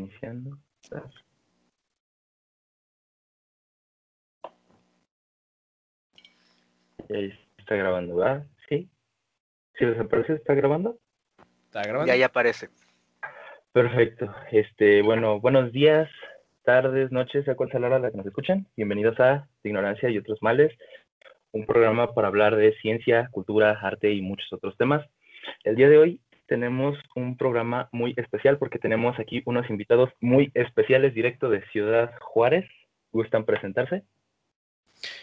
Iniciando. Ahí está grabando, ¿verdad? Sí. ¿Sí les aparece? ¿Está grabando? ¿Está grabando? Ya, ya aparece. Perfecto. Este, bueno, buenos días, tardes, noches, sea cual sea la hora a la que nos escuchan. Bienvenidos a Ignorancia y otros males, un programa para hablar de ciencia, cultura, arte y muchos otros temas. El día de hoy tenemos un programa muy especial porque tenemos aquí unos invitados muy especiales directo de Ciudad Juárez. ¿Gustan presentarse?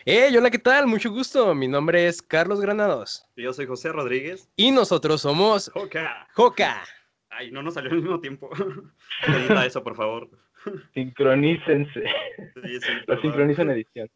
¡Eh! Hola, ¿qué tal? Mucho gusto. Mi nombre es Carlos Granados. Y Yo soy José Rodríguez. Y nosotros somos ¡Joca! Joca. Ay, no nos salió al mismo tiempo. Edita eso, por favor. Sincronícense. Sí, sí, Lo sincronizo en edición.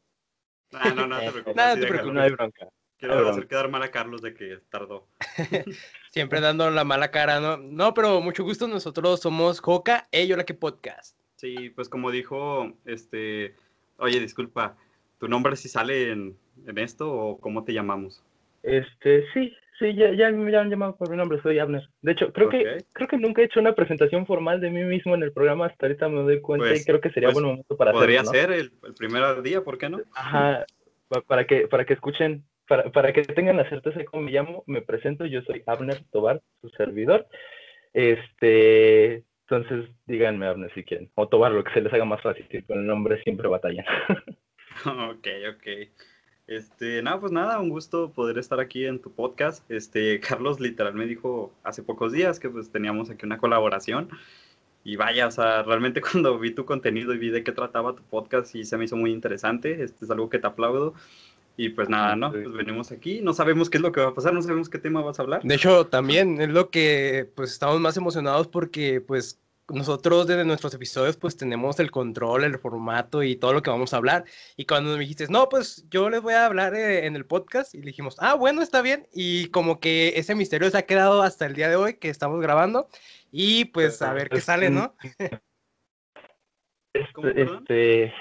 Ah, no, no te preocupes. Nada, sí, te déjalo. preocupes. No hay bronca. Quiero Perdón. hacer quedar mal a Carlos de que tardó. Siempre dando la mala cara, ¿no? No, pero mucho gusto. Nosotros somos Joca, ey, hola, ¿qué podcast? Sí, pues como dijo, este... Oye, disculpa, ¿tu nombre sí sale en, en esto o cómo te llamamos? Este, sí, sí, ya, ya me han llamado por mi nombre, soy Abner. De hecho, creo que creo que nunca he hecho una presentación formal de mí mismo en el programa, hasta ahorita me doy cuenta Pues- y creo que sería pues, buen momento para Podría hacerlo, ¿no? ser el, el primer día, ¿por qué no? Ajá, pa- para que, para que escuchen, para, para que tengan la certeza de cómo me llamo, me presento, yo soy Abner Tobar, su servidor. Este, entonces díganme Abner si quieren, o Tobar, lo que se les haga más fácil, que con el nombre siempre batallan. Ok, ok. Este, nada, pues nada, un gusto poder estar aquí en tu podcast. Este, Carlos literal me dijo hace pocos días que pues teníamos aquí una colaboración. Y vaya, o sea, realmente cuando vi tu contenido y vi de qué trataba tu podcast y se me hizo muy interesante. Este es algo que te aplaudo. Y pues nada, ¿no? Sí. Pues venimos aquí, no sabemos qué es lo que va a pasar, no sabemos qué tema vas a hablar. De hecho, también es lo que pues estamos más emocionados porque pues nosotros desde nuestros episodios pues tenemos el control, el formato y todo lo que vamos a hablar. Y cuando me dijiste, no, pues yo les voy a hablar eh, en el podcast y le dijimos, ah, bueno, está bien. Y como que ese misterio se ha quedado hasta el día de hoy que estamos grabando. Y pues a ver qué sale, ¿no? ¿Cómo, Este, este,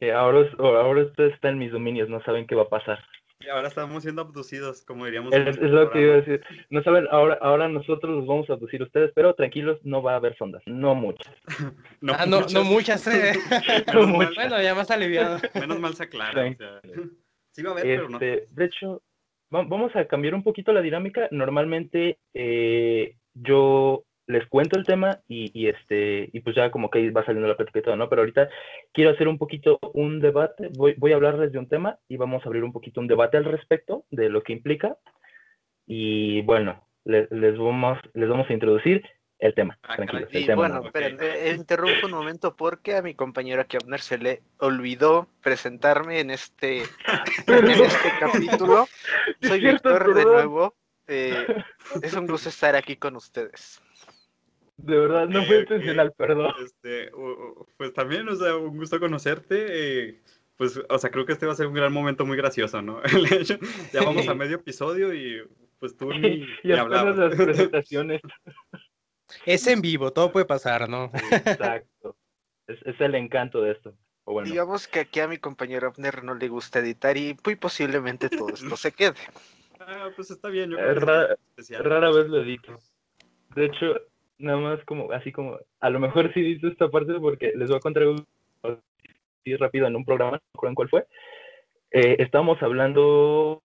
que ahora, ahora usted está en mis dominios, no saben qué va a pasar. Y ahora estamos siendo abducidos, como diríamos. en Es, lo que iba a decir. No saben, ahora, ahora nosotros los vamos a abducir a ustedes, pero tranquilos, no va a haber sondas, no muchas. ah, no, no muchas, eh. No mal. muchas. bueno, ya más aliviado. Menos mal se aclara. o sea. Sí va a haber, pero no. Este, de hecho, va- vamos a cambiar un poquito la dinámica. Normalmente eh, yo les cuento el tema y, y, este y pues ya como que ahí va saliendo la plática y todo, ¿no? Pero ahorita quiero hacer un poquito un debate. Voy, voy a hablarles de un tema y vamos a abrir un poquito un debate al respecto de lo que implica. Y bueno, le- les vamos les vamos a introducir el tema. Ah, Tranquilos, el Y tema. bueno, ¿no? esperen, eh, eh, interrumpo un momento porque a mi compañero Abner se le olvidó presentarme en este, en este capítulo. Soy Víctor de nuevo. eh, es un gusto estar aquí con ustedes. De verdad, no fue ok. intencional, perdón. Este, pues también, o sea, un gusto conocerte. eh, pues, o sea, creo que este va a ser un gran momento muy gracioso, ¿no? El hecho, ya vamos a medio episodio y pues tú ni, Y ni hablabas. las presentaciones. Es en vivo, todo puede pasar, ¿no? Exacto. Es, es el encanto de esto. O bueno, Digamos que aquí a mi compañero Abner no le gusta editar y muy posiblemente todo esto se quede. Ah, pues está bien, yo Es creo que es especial. rara vez lo edito. De hecho, nada más como, así como, a lo mejor sí edito esta parte porque les voy a contar así rápido en un programa, no recuerdo en cuál fue. Eh, estábamos hablando,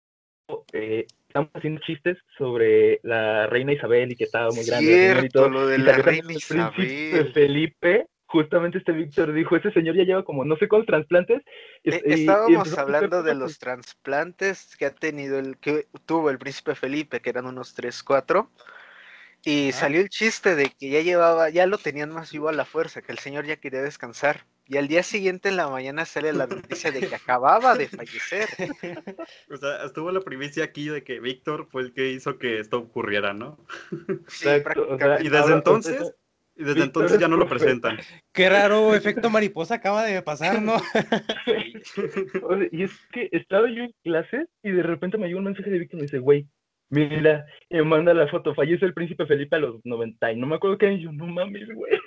eh, estábamos haciendo chistes sobre la reina Isabel y que estaba muy grande. la señora y todo, Cierto, lo de y la reina también el príncipe Isabel. Felipe, justamente este Víctor dijo, ese señor ya lleva como no sé cuántos trasplantes. y- Eh, y- y Estábamos a hablando de los trasplantes que ha tenido el que tuvo el príncipe Felipe, que eran unos 3, 4. Y Ah. salió el chiste de que ya llevaba, ya lo tenían más vivo a la fuerza, que el señor ya quería descansar. Y al día siguiente en la mañana sale la noticia de que acababa de fallecer. O sea, estuvo la primicia aquí de que Víctor fue el que hizo que esto ocurriera, ¿no? Sí, Exacto, o sea, prácticamente. Y desde entonces, y desde Víctor entonces es ya no lo presentan. Qué raro efecto mariposa acaba de pasar, ¿no? O sea, y es que estaba yo en clases y de repente me llegó un mensaje de Víctor y me dice, güey, mira, y me manda la foto, fallece el príncipe Felipe a los 90 y no me acuerdo qué año, y yo, no mames, güey.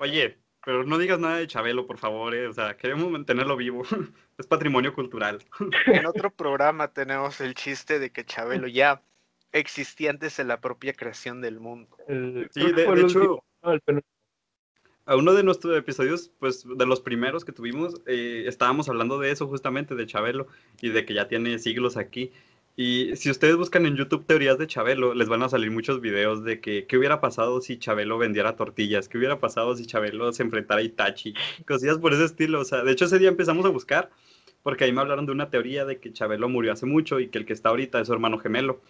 Oye, pero no digas nada de Chabelo, por favor, eh, O sea, queremos mantenerlo vivo. Es patrimonio cultural. En otro programa tenemos el chiste de que Chabelo ya existía antes de la propia creación del mundo. Sí, de, hecho, a uno de nuestros episodios, pues de los primeros que tuvimos, eh, estábamos hablando de eso justamente, de Chabelo, y de que ya tiene siglos aquí. Y si ustedes buscan en YouTube teorías de Chabelo, les van a salir muchos videos de que qué hubiera pasado si Chabelo vendiera tortillas, qué hubiera pasado si Chabelo se enfrentara a Itachi, cosillas por ese estilo. O sea, de hecho ese día empezamos a buscar, porque ahí me hablaron de una teoría de que Chabelo murió hace mucho y que el que está ahorita es su hermano gemelo.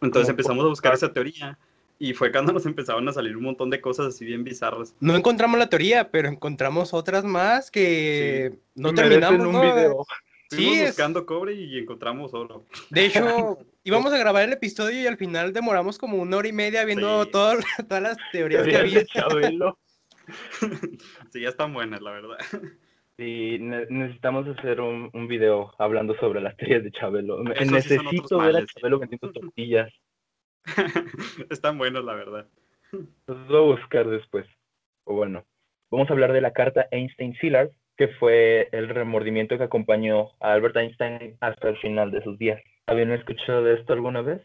Entonces empezamos a buscar esa teoría y fue cuando nos empezaron a salir un montón de cosas así bien bizarras. No encontramos la teoría, pero encontramos otras más que no Merecen terminamos. un ¿no? video. Estuvimos Sí, es- buscando cobre y encontramos oro. De hecho, íbamos a grabar el episodio y al final demoramos como una hora y media viendo Sí. todo- todas las teorías que había. de Chabelo. sí, ya están buenas, la verdad. Sí, ne- necesitamos hacer un, un video hablando sobre las teorías de Chabelo. Sí Necesito otros ver a. Chabelo vendiendo tortillas. están buenas, la verdad. Los voy a buscar después. O bueno, vamos a hablar de la carta Einstein-Szilard, que fue el remordimiento que acompañó a Albert Einstein hasta el final de sus días. ¿Habían escuchado de esto alguna vez?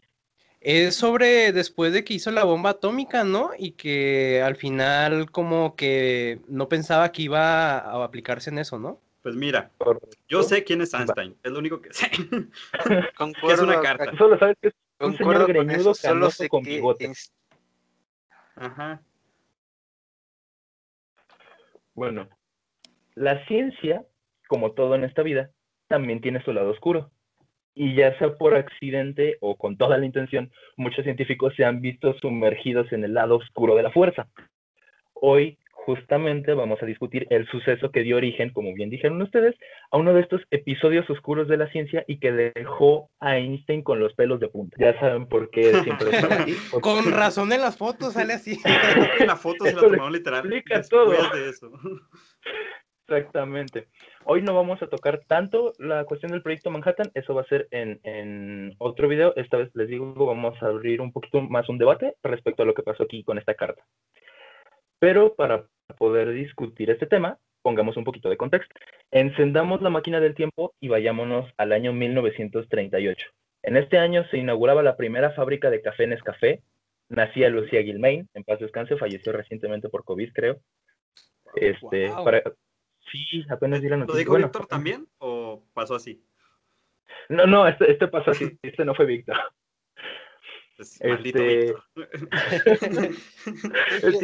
Es sobre después de que hizo la bomba atómica, ¿no? Y que al final como que no pensaba que iba a aplicarse en eso, ¿no? Pues mira, yo sé quién es Einstein, es lo único que sé. Concuerdo, una carta. Solo sabes que es un concuerdo señor con greñudo eso, solo sé con que bigote. Ajá. Bueno, la ciencia, como todo en esta vida, también tiene su lado oscuro. Y ya sea por accidente o con toda la intención, muchos científicos se han visto sumergidos en el lado oscuro de la fuerza. Hoy, justamente, vamos a discutir el suceso que dio origen, como bien dijeron ustedes, a uno de estos episodios oscuros de la ciencia y que dejó a Einstein con los pelos de punta. Ya saben por qué siempre estaba así. Con razón en las fotos sale así. La foto se la tomaron literal explica todo. de eso. Exactamente. Hoy no vamos a tocar tanto la cuestión del proyecto Manhattan, eso va a ser en, en otro video. Esta vez les digo, vamos a abrir un poquito más un debate respecto a lo que pasó aquí con esta carta. Pero para poder discutir este tema, pongamos un poquito de contexto. Encendamos la máquina del tiempo y vayámonos al año 1938. En este año se inauguraba la primera fábrica de café Nescafé. Nacía Lucía Gilmain, en paz descanse, falleció recientemente por COVID, creo. Este, Wow. para... Sí, apenas di la ¿Lo noticia. dijo Bueno, Víctor también o pasó así? No, no, este, este pasó así, este no fue Víctor. Pues, Maldito Este- Víctor.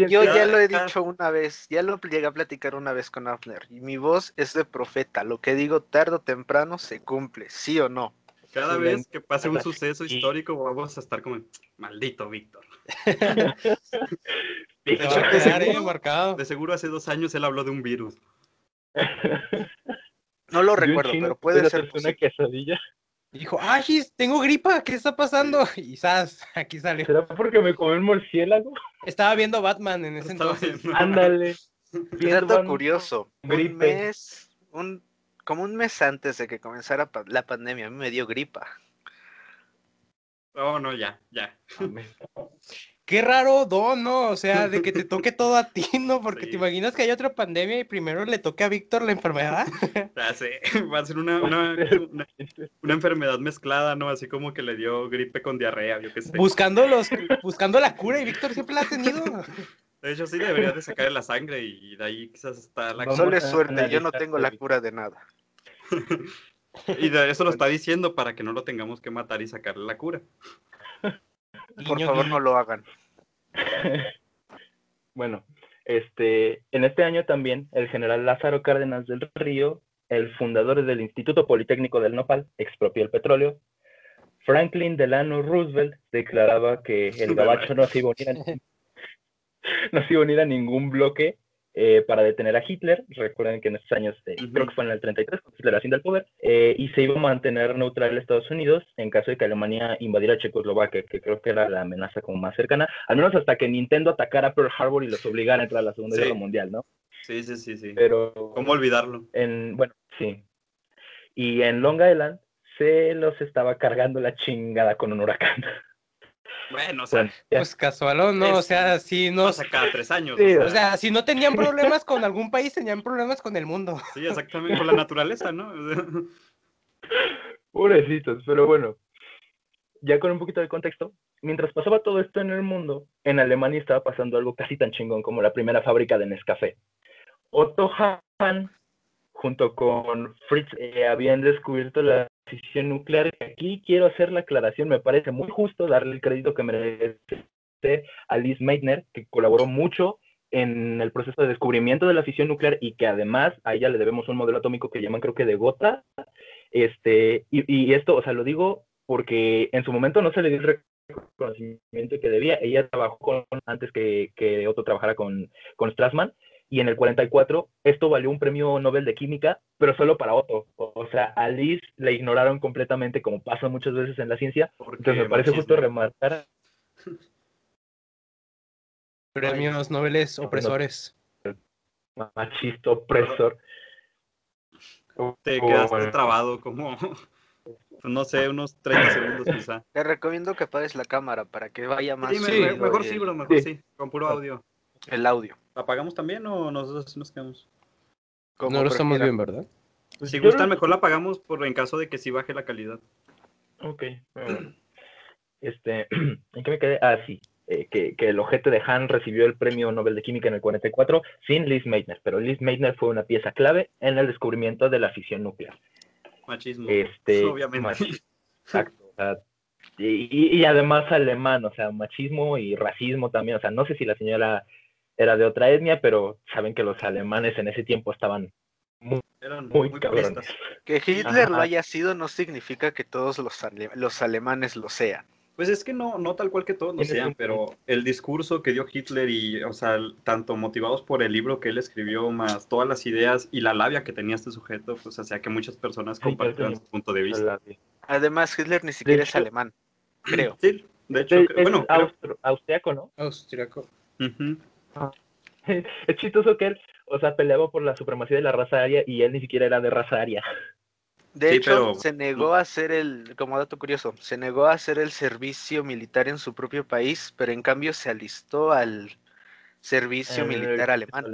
Yo, ya lo he dicho una vez, ya lo llegué a platicar una vez con Afner, y mi voz es de profeta, lo que digo tarde o temprano se cumple, sí o no. Cada Sí, vez que pase un la- suceso histórico vamos a estar como, maldito Víctor. De seguro- marcado. De seguro hace dos años él habló de un virus. No lo recuerdo, pero puede ser una quesadilla. Dijo, ay, tengo gripa, ¿qué está pasando? Y ¡zas! aquí salió. ¿Será porque me comí un murciélago? Estaba viendo Batman en ese Estaba entonces. viendo- Ándale. Dato curioso, un gripe. mes, un, como un mes antes de que comenzara pa- la pandemia, a mí me dio gripa. Oh, no, ya, ya. Qué raro don, ¿no? O sea, de que te toque todo a ti, ¿no? Porque Sí. te imaginas que hay otra pandemia y primero le toque a Víctor la enfermedad. Ya sé, va a ser una, una, una, una enfermedad mezclada, ¿no? Así como que le dio gripe con diarrea, yo qué sé. buscando los, buscando la cura y Víctor siempre la ha tenido. De hecho, sí deberías de sacarle la sangre y de ahí quizás está la Vamos Solo es suerte, yo no tengo la cura de nada. Y de eso lo está diciendo para que no lo tengamos que matar y sacarle la cura. Por favor, no lo hagan. Bueno, este, en este año también el general Lázaro Cárdenas del Río, el fundador del Instituto Politécnico del Nopal, expropió el petróleo. Franklin Delano Roosevelt declaraba que el gabacho no se iba a unir a, ningún- no se iba a unir a ningún bloque eh, para detener a Hitler. Recuerden que en estos años, eh, creo que fue en el 33, cuando Hitler asciende al poder, eh, y se iba a mantener neutral Estados Unidos en caso de que Alemania invadiera Checoslovaquia, que creo que era la amenaza como más cercana, al menos hasta que Nintendo atacara Pearl Harbor y los obligara a entrar a la Segunda Sí. Guerra Mundial, ¿no? Sí, sí, sí, sí. Pero ¿Cómo olvidarlo? en, bueno, sí. Y en Long Island se los estaba cargando la chingada con un huracán. Bueno, o sea. Pues casual o no, o sea, si no, pasa cada tres años. Sí, o sea, si no tenían problemas con algún país, tenían problemas con el mundo. sí, exactamente, con la naturaleza, ¿no? O sea, Pobrecitos, pero bueno. Ya con un poquito de contexto, mientras pasaba todo esto en el mundo, en Alemania estaba pasando algo casi tan chingón como la primera fábrica de Nescafé. Otto Hahn, junto con Fritz, eh, habían descubierto la fisión nuclear. Aquí quiero hacer la aclaración, me parece muy justo darle el crédito que merece a Liz Meitner, que colaboró mucho en el proceso de descubrimiento de la fisión nuclear y que además a ella le debemos un modelo atómico que llaman creo que de gota. Este, y, esto, o sea, lo digo porque en su momento no se le dio el reconocimiento que debía. Ella trabajó con, antes que, que Otto trabajara con, con Strassman y en el 44 esto valió un premio Nobel de Química, pero solo para Otto. O sea, a Liz le ignoraron completamente, como pasa muchas veces en la ciencia. Entonces me parece justo remarcar. Premios Nobel opresores. Machista opresor. Te quedaste trabado como, no sé, unos 30 segundos quizá. Te recomiendo que apagues la cámara para que vaya más. Sí, me- mejor sí, bro, mejor sí, con puro audio. El audio. ¿La apagamos también o nosotros nos quedamos? como No lo estamos bien, ¿verdad? Si Yo gustan, no- mejor la apagamos por en caso de que sí baje la calidad. Ok. bueno. Este, ¿en qué me quedé? Ah, sí. eh, que, que el ojete de Han recibió el premio Nobel de Química en el 44 sin Liz Meitner, pero Liz Meitner fue una pieza clave en el descubrimiento de la fisión nuclear. Machismo. Este, Obviamente. machi- Exacto. o sea, y, y- y además alemán, o sea, machismo y racismo también. O sea, no sé si la señora era de otra etnia, pero saben que los alemanes en ese tiempo estaban Eran muy, muy cabrones. Que Hitler lo haya sido no significa que todos los, ale- los alemanes lo sean. Pues es que no, no tal cual que todos lo sean, pero el discurso que dio Hitler y, o sea, tanto motivados por el libro que él escribió, más todas las ideas y la labia que tenía este sujeto, pues hacía que muchas personas compartieran su punto de vista. Además, Hitler ni siquiera es alemán, creo. Sí, de hecho, Es, creo- es bueno, creo- austriaco, ¿no? Austriaco. ujú. Es chistoso que él, o sea, peleaba por la supremacía de la raza aria y él ni siquiera era de raza aria. De Sí, hecho, pero- se negó a hacer el, como dato curioso, se negó a hacer el servicio militar en su propio país, pero en cambio se alistó al servicio Eh, militar alemán.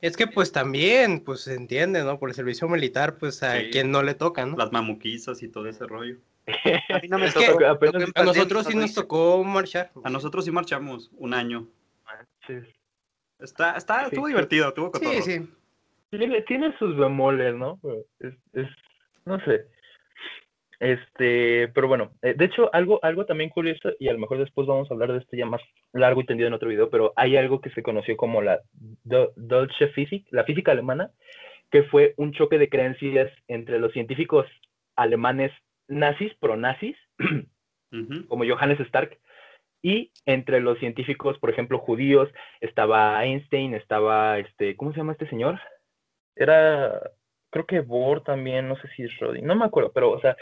Es que pues también, pues se entiende, ¿no? Por el servicio militar, pues a Sí. quien no le toca, ¿no? las mamuquizas y todo ese rollo. A mí no me Es que tocó. apenas- tocó en A pandemia, nosotros sí nos tocó marchar. A nosotros sí marchamos un año. Manches. Está, está, Sí, estuvo divertido, estuvo cotorro. Sí, sí. Tiene, tiene sus bemoles, ¿no? Es, es- no sé. Este, pero bueno, eh, de hecho, algo, algo también curioso, y a lo mejor después vamos a hablar de esto ya más largo y tendido en otro video, pero hay algo que se conoció como la Do- Deutsche Physik, la física alemana, que fue un choque de creencias entre los científicos alemanes nazis, pro-nazis, Ujú. como Johannes Stark, y entre los científicos, por ejemplo, judíos, estaba Einstein, estaba, este, ¿cómo se llama este señor? Era, creo que Bohr también, no sé si es Schrödinger, no me acuerdo, pero, o sea,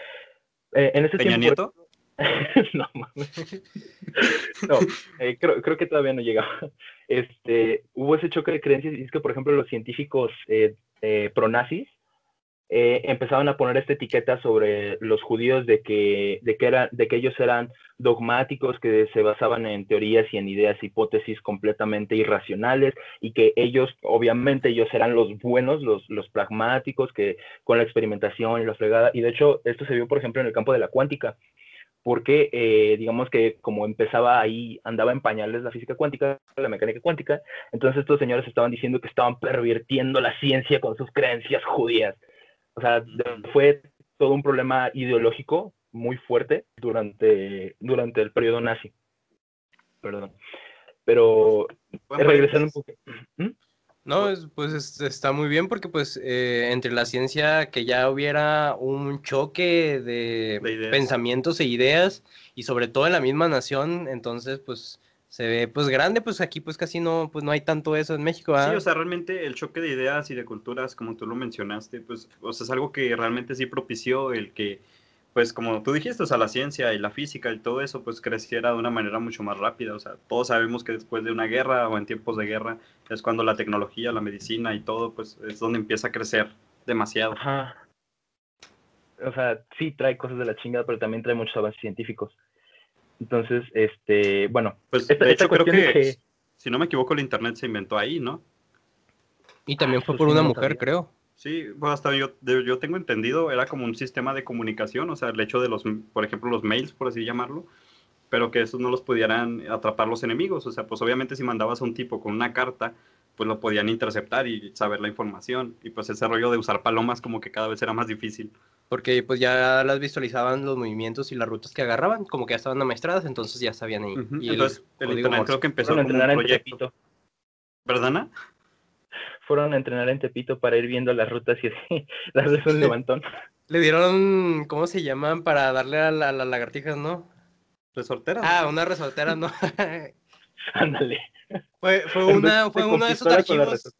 eh, en ese Peña tiempo... Nieto. no, mames. No, eh, creo, creo que todavía no llegaba. Este, hubo ese choque de creencias y es que, por ejemplo, los científicos eh, eh, pronazis eh, empezaban a poner esta etiqueta sobre los judíos de que, de, que eran, de que ellos eran dogmáticos, que se basaban en teorías y en ideas, hipótesis completamente irracionales y que ellos, obviamente, ellos eran los buenos, los, los pragmáticos, que con la experimentación y la fregada. Y de hecho, esto se vio, por ejemplo, en el campo de la cuántica porque eh, digamos que como empezaba ahí, andaba en pañales la física cuántica, la mecánica cuántica, entonces estos señores estaban diciendo que estaban pervirtiendo la ciencia con sus creencias judías. O sea, fue todo un problema ideológico muy fuerte durante, durante el periodo nazi. Perdón. Pero Buen eh, regresando un poco. ¿Mm? No, es- pues es- está muy bien porque pues eh, entre la ciencia que ya hubiera un choque de, pensamientos e ideas y sobre todo en la misma nación, entonces pues se ve pues grande, pues aquí pues casi no, pues no hay tanto eso en México, ¿ah? Sí, o sea, realmente el choque de ideas y de culturas, como tú lo mencionaste, pues, o sea, es algo que realmente sí propició el que, pues, como tú dijiste, o sea, la ciencia y la física y todo eso, pues, creciera de una manera mucho más rápida. O sea, todos sabemos que después de una guerra o en tiempos de guerra es cuando la tecnología, la medicina y todo, pues, es donde empieza a crecer demasiado. Ajá. O sea, sí trae cosas de la chingada, pero también trae muchos avances científicos. Entonces, este, bueno, Pues, esta, de hecho, creo que, que si no me equivoco, el Internet se inventó ahí, ¿no? Y también Ah, fue eso por sí una no mujer, sabía. creo. Sí, pues hasta yo, de- yo tengo entendido, era como un sistema de comunicación, o sea, el hecho de los, por ejemplo, los mails, por así llamarlo, pero que esos no los pudieran atrapar los enemigos. O sea, pues obviamente si mandabas a un tipo con una carta, pues lo podían interceptar y saber la información. Y pues ese rollo de usar palomas como que cada vez era más difícil. Porque pues ya las visualizaban los movimientos y las rutas que agarraban, como que ya estaban amaestradas, entonces ya sabían ahí. y entonces el, internet creo que empezó como un proyecto. ¿Verdad, Fueron a entrenar en Tepito para ir viendo las rutas y así, darles un levantón. Le dieron, ¿cómo se llaman? Para darle a, las lagartijas, ¿no? Resorteras. Ah, una resortera, ¿no? Ándale. Fue, fue, una, fue uno de esos archivos.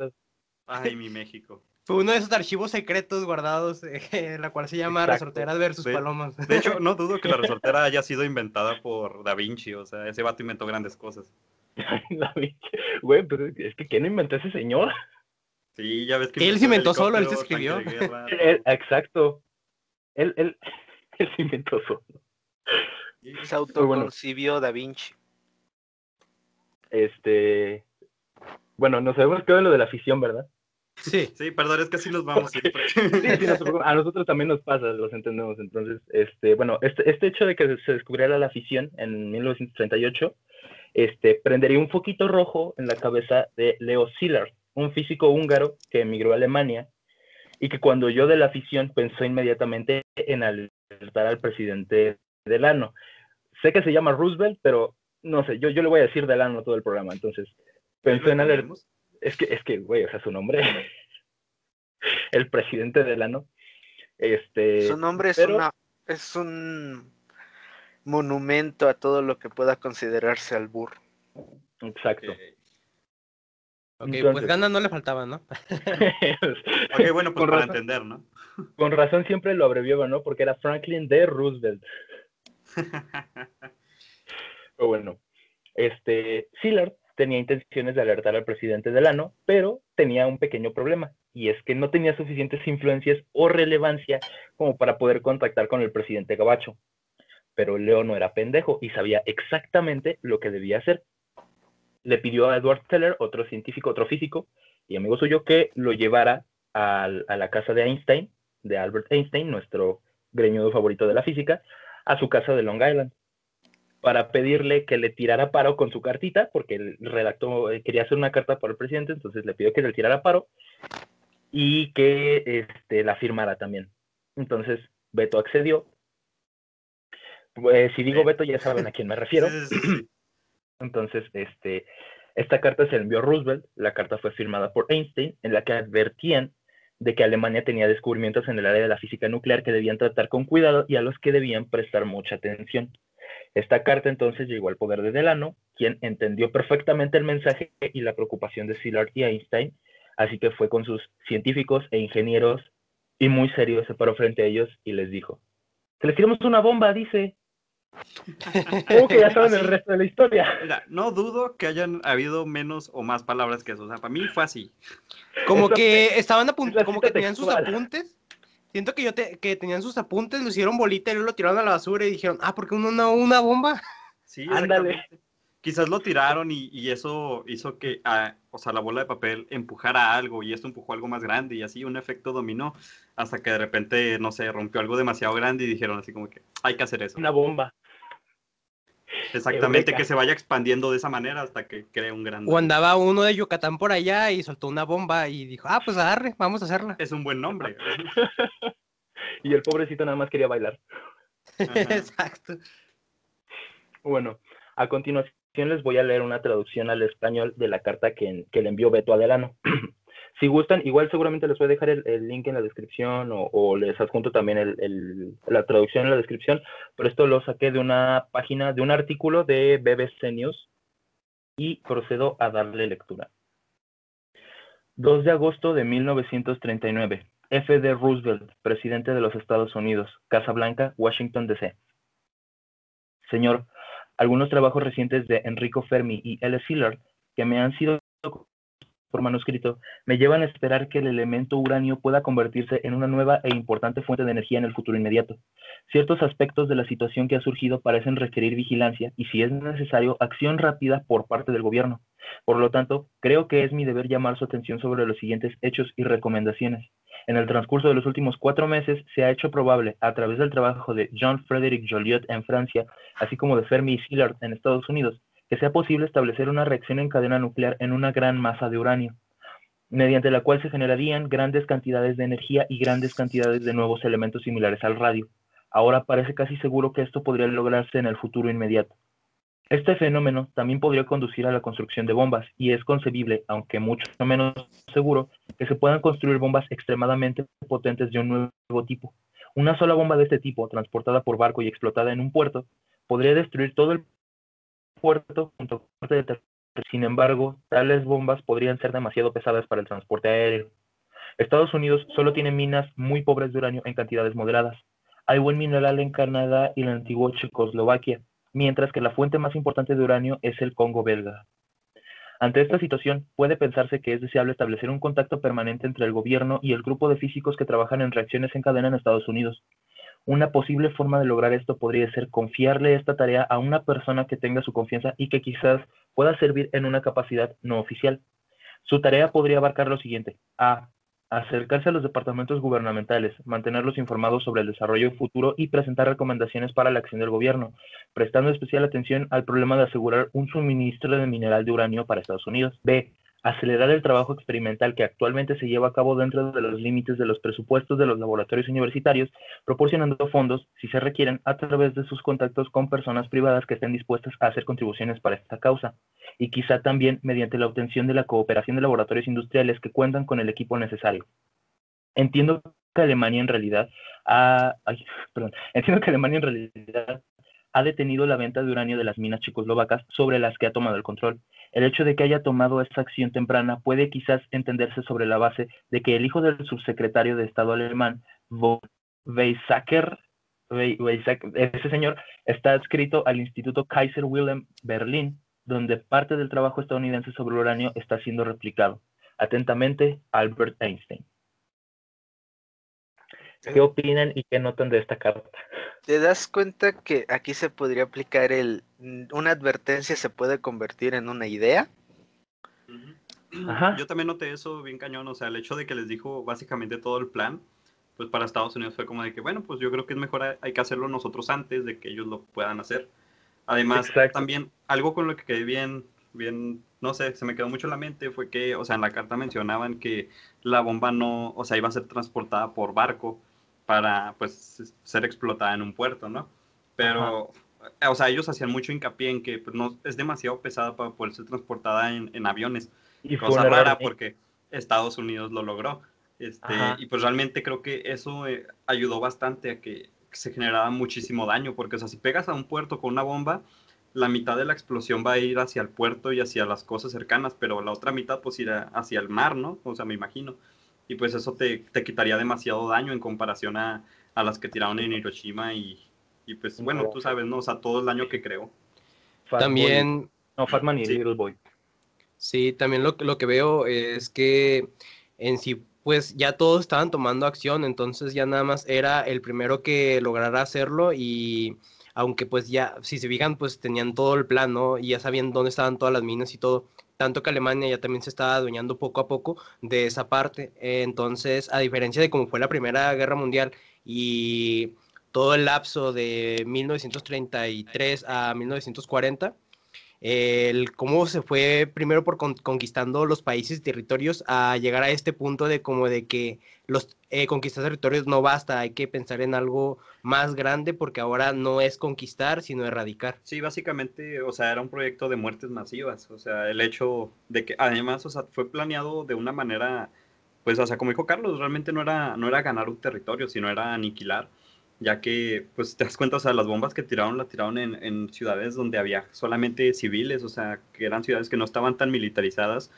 Ay, mi México. Fue uno de esos archivos secretos guardados, eh, la cual se llama Resorteras versus Palomas. De hecho, no dudo que la resortera haya sido inventada por Da Vinci, o sea, ese vato inventó grandes cosas. da Vinci, güey, pero es que ¿quién inventó ese señor? Sí, ya ves que... Él se inventó solo, él se escribió. exacto. Él, él, él se inventó solo. Se autoconcibió Da Vinci. Este. Bueno, nos habíamos quedado en lo de la afición, ¿verdad? Sí. Sí, perdón, es que así nos vamos siempre. a nosotros también nos pasa, los entendemos. Entonces, este, bueno, este, este hecho de que se descubriera la afición en 1938, este, prendería un foquito rojo en la cabeza de Leo Szilard, un físico húngaro que emigró a Alemania y que cuando yo de la afición pensó inmediatamente en alertar al presidente Delano. Sé que se llama Roosevelt, pero no sé, yo, yo le voy a decir Delano todo el programa, entonces pensó en alertar. Es que, es que, güey, o sea, su nombre, el presidente Delano. Este, su nombre es, una, es un monumento a todo lo que pueda considerarse al burro. Exacto. Ok, pues ganas no le faltaba, ¿no? ok, bueno, pues para entender, ¿no? Con razón siempre lo abreviaba, ¿no? Porque era Franklin D. Roosevelt. pero bueno, este, Sillard tenía intenciones de alertar al presidente Delano, pero tenía un pequeño problema, y es que no tenía suficientes influencias o relevancia como para poder contactar con el presidente Gabacho. Pero Leo no era pendejo y sabía exactamente lo que debía hacer le pidió a Edward Teller, otro científico, otro físico y amigo suyo, que lo llevara a, la casa de Einstein, de Albert Einstein, nuestro greñudo favorito de la física, a su casa de Long Island, para pedirle que le tirara paro con su cartita, porque él redactó, eh, quería hacer una carta para el presidente, entonces le pidió que le tirara paro y que este, la firmara también. Entonces, Beto accedió. Pues, si digo Beto, ya saben a quién me refiero. Entonces, este, esta carta se envió a Roosevelt, la carta fue firmada por Einstein, en la que advertían de que Alemania tenía descubrimientos en el área de la física nuclear que debían tratar con cuidado y a los que debían prestar mucha atención. Esta carta entonces llegó al poder de Delano, quien entendió perfectamente el mensaje y la preocupación de Szilard y Einstein, así que fue con sus científicos e ingenieros y muy serio se paró frente a ellos y les dijo, que les tiramos una bomba, dice, Creo que ya saben el resto de la historia. no dudo que hayan habido menos o más palabras que eso. O sea, para mí fue así. Como que estaban apuntando, como que tenían sus apuntes. Siento que yo que tenían sus apuntes, lo hicieron bolita y luego lo tiraron a la basura y dijeron, ah, ¿por qué uno no una bomba? Sí, ándale. Quizás lo tiraron y, eso hizo que, ah, o sea, la bola de papel empujara algo y esto empujó algo más grande y así un efecto dominó hasta que de repente, no sé, rompió algo demasiado grande y dijeron así como que hay que hacer eso. Una bomba. Exactamente, que se vaya expandiendo de esa manera hasta que cree un gran... O andaba uno de Yucatán por allá y soltó una bomba y dijo, ah, pues agarre, vamos a hacerla. Es un buen nombre. y el pobrecito nada más quería bailar. Exacto. Bueno, a continuación les voy a leer una traducción al español de la carta que, que le envió Beto Adelano. Si gustan, igual seguramente les voy a dejar el, link en la descripción o, les adjunto también la traducción en la descripción, pero esto lo saqué de una página, de un artículo de BBC News y procedo a darle lectura. 2 de agosto de 1939. F. D. Roosevelt, presidente de los Estados Unidos, Casa Blanca, Washington, D.C. Señor, algunos trabajos recientes de Enrico Fermi y L. Szilard que me han sido manuscrito me llevan a esperar que el elemento uranio pueda convertirse en una nueva e importante fuente de energía en el futuro inmediato. Ciertos aspectos de la situación que ha surgido parecen requerir vigilancia y, si es necesario, acción rápida por parte del gobierno. Por lo tanto, creo que es mi deber llamar su atención sobre los siguientes hechos y recomendaciones. En el transcurso de los últimos cuatro meses se ha hecho probable, a través del trabajo de Jean Frédéric Joliot en Francia, así como de Fermi Szilard en Estados Unidos, que sea posible establecer una reacción en cadena nuclear en una gran masa de uranio, mediante la cual se generarían grandes cantidades de energía y grandes cantidades de nuevos elementos similares al radio. Ahora parece casi seguro que esto podría lograrse en el futuro inmediato. Este fenómeno también podría conducir a la construcción de bombas y es concebible, aunque mucho menos seguro, que se puedan construir bombas extremadamente potentes de un nuevo tipo. Una sola bomba de este tipo, transportada por barco y explotada en un puerto, podría destruir todo el puerto junto con parte Sin embargo, tales bombas podrían ser demasiado pesadas para el transporte aéreo. Estados Unidos solo tiene minas muy pobres de uranio en cantidades moderadas. Hay buen mineral en Canadá y la antigua Checoslovaquia, mientras que la fuente más importante de uranio es el Congo belga. Ante esta situación, puede pensarse que es deseable establecer un contacto permanente entre el gobierno y el grupo de físicos que trabajan en reacciones en cadena en Estados Unidos, una posible forma de lograr esto podría ser confiarle esta tarea a una persona que tenga su confianza y que quizás pueda servir en una capacidad no oficial. Su tarea podría abarcar lo siguiente. A. Acercarse a los departamentos gubernamentales, mantenerlos informados sobre el desarrollo futuro y presentar recomendaciones para la acción del gobierno, prestando especial atención al problema de asegurar un suministro de mineral de uranio para Estados Unidos. B acelerar el trabajo experimental que actualmente se lleva a cabo dentro de los límites de los presupuestos de los laboratorios universitarios, proporcionando fondos, si se requieren, a través de sus contactos con personas privadas que estén dispuestas a hacer contribuciones para esta causa, y quizá también mediante la obtención de la cooperación de laboratorios industriales que cuentan con el equipo necesario. Entiendo que Alemania en realidad ha, perdón, entiendo que Alemania en realidad ha detenido la venta de uranio de las minas checoslovacas sobre las que ha tomado el control el hecho de que haya tomado esta acción temprana puede quizás entenderse sobre la base de que el hijo del subsecretario de Estado alemán, von Weizsäcker, ese señor está adscrito al Instituto Kaiser Wilhelm Berlin, donde parte del trabajo estadounidense sobre el uranio está siendo replicado. Atentamente, Albert Einstein. ¿Qué opinan y qué notan de esta carta? ¿Te das cuenta que aquí se podría aplicar el una advertencia se puede convertir en una idea? Yo también noté eso bien cañón, o sea, el hecho de que les dijo básicamente todo el plan, pues para Estados Unidos fue como de que, bueno, pues yo creo que es mejor hay que hacerlo nosotros antes de que ellos lo puedan hacer. Además, también algo con lo que quedé bien, bien, no sé, se me quedó mucho en la mente fue que, o sea, en la carta mencionaban que la bomba no, o sea, iba a ser transportada por barco para pues ser explotada en un puerto, ¿no? Pero, o sea, ellos hacían mucho hincapié en que pues, no, es demasiado pesada para poder ser transportada en, en aviones. Y cosa rara porque Estados Unidos lo logró. Este, y pues realmente creo que eso eh, ayudó bastante a que se generara muchísimo daño, porque o sea, si pegas a un puerto con una bomba, la mitad de la explosión va a ir hacia el puerto y hacia las cosas cercanas, pero la otra mitad pues irá hacia el mar, ¿no? O sea, me imagino y pues eso te, te quitaría demasiado daño en comparación a, a, las que tiraron en Hiroshima y, y pues bueno, tú sabes, ¿no? O sea, todo el daño que creó. también... No, Fatman y Little Boy. Sí, también lo, lo que veo es que en sí, pues ya todos estaban tomando acción, entonces ya nada más era el primero que lograra hacerlo y aunque pues ya, si se fijan, pues tenían todo el plan, ¿no? Y ya sabían dónde estaban todas las minas y todo tanto que Alemania ya también se estaba adueñando poco a poco de esa parte. Entonces, a diferencia de cómo fue la Primera Guerra Mundial y todo el lapso de 1933 a 1940, el cómo se fue primero por conquistando los países y territorios a llegar a este punto de como de que los eh, conquistar territorios no basta, hay que pensar en algo más grande porque ahora no es conquistar, sino erradicar. Sí, básicamente, o sea, era un proyecto de muertes masivas, o sea, el hecho de que además, o sea, fue planeado de una manera, pues, o sea, como dijo Carlos, realmente no era, no era ganar un territorio, sino era aniquilar ya que, pues te das cuenta, o sea, las bombas que tiraron, las tiraron en, en, ciudades donde había solamente civiles, o sea, que eran ciudades que no estaban tan militarizadas,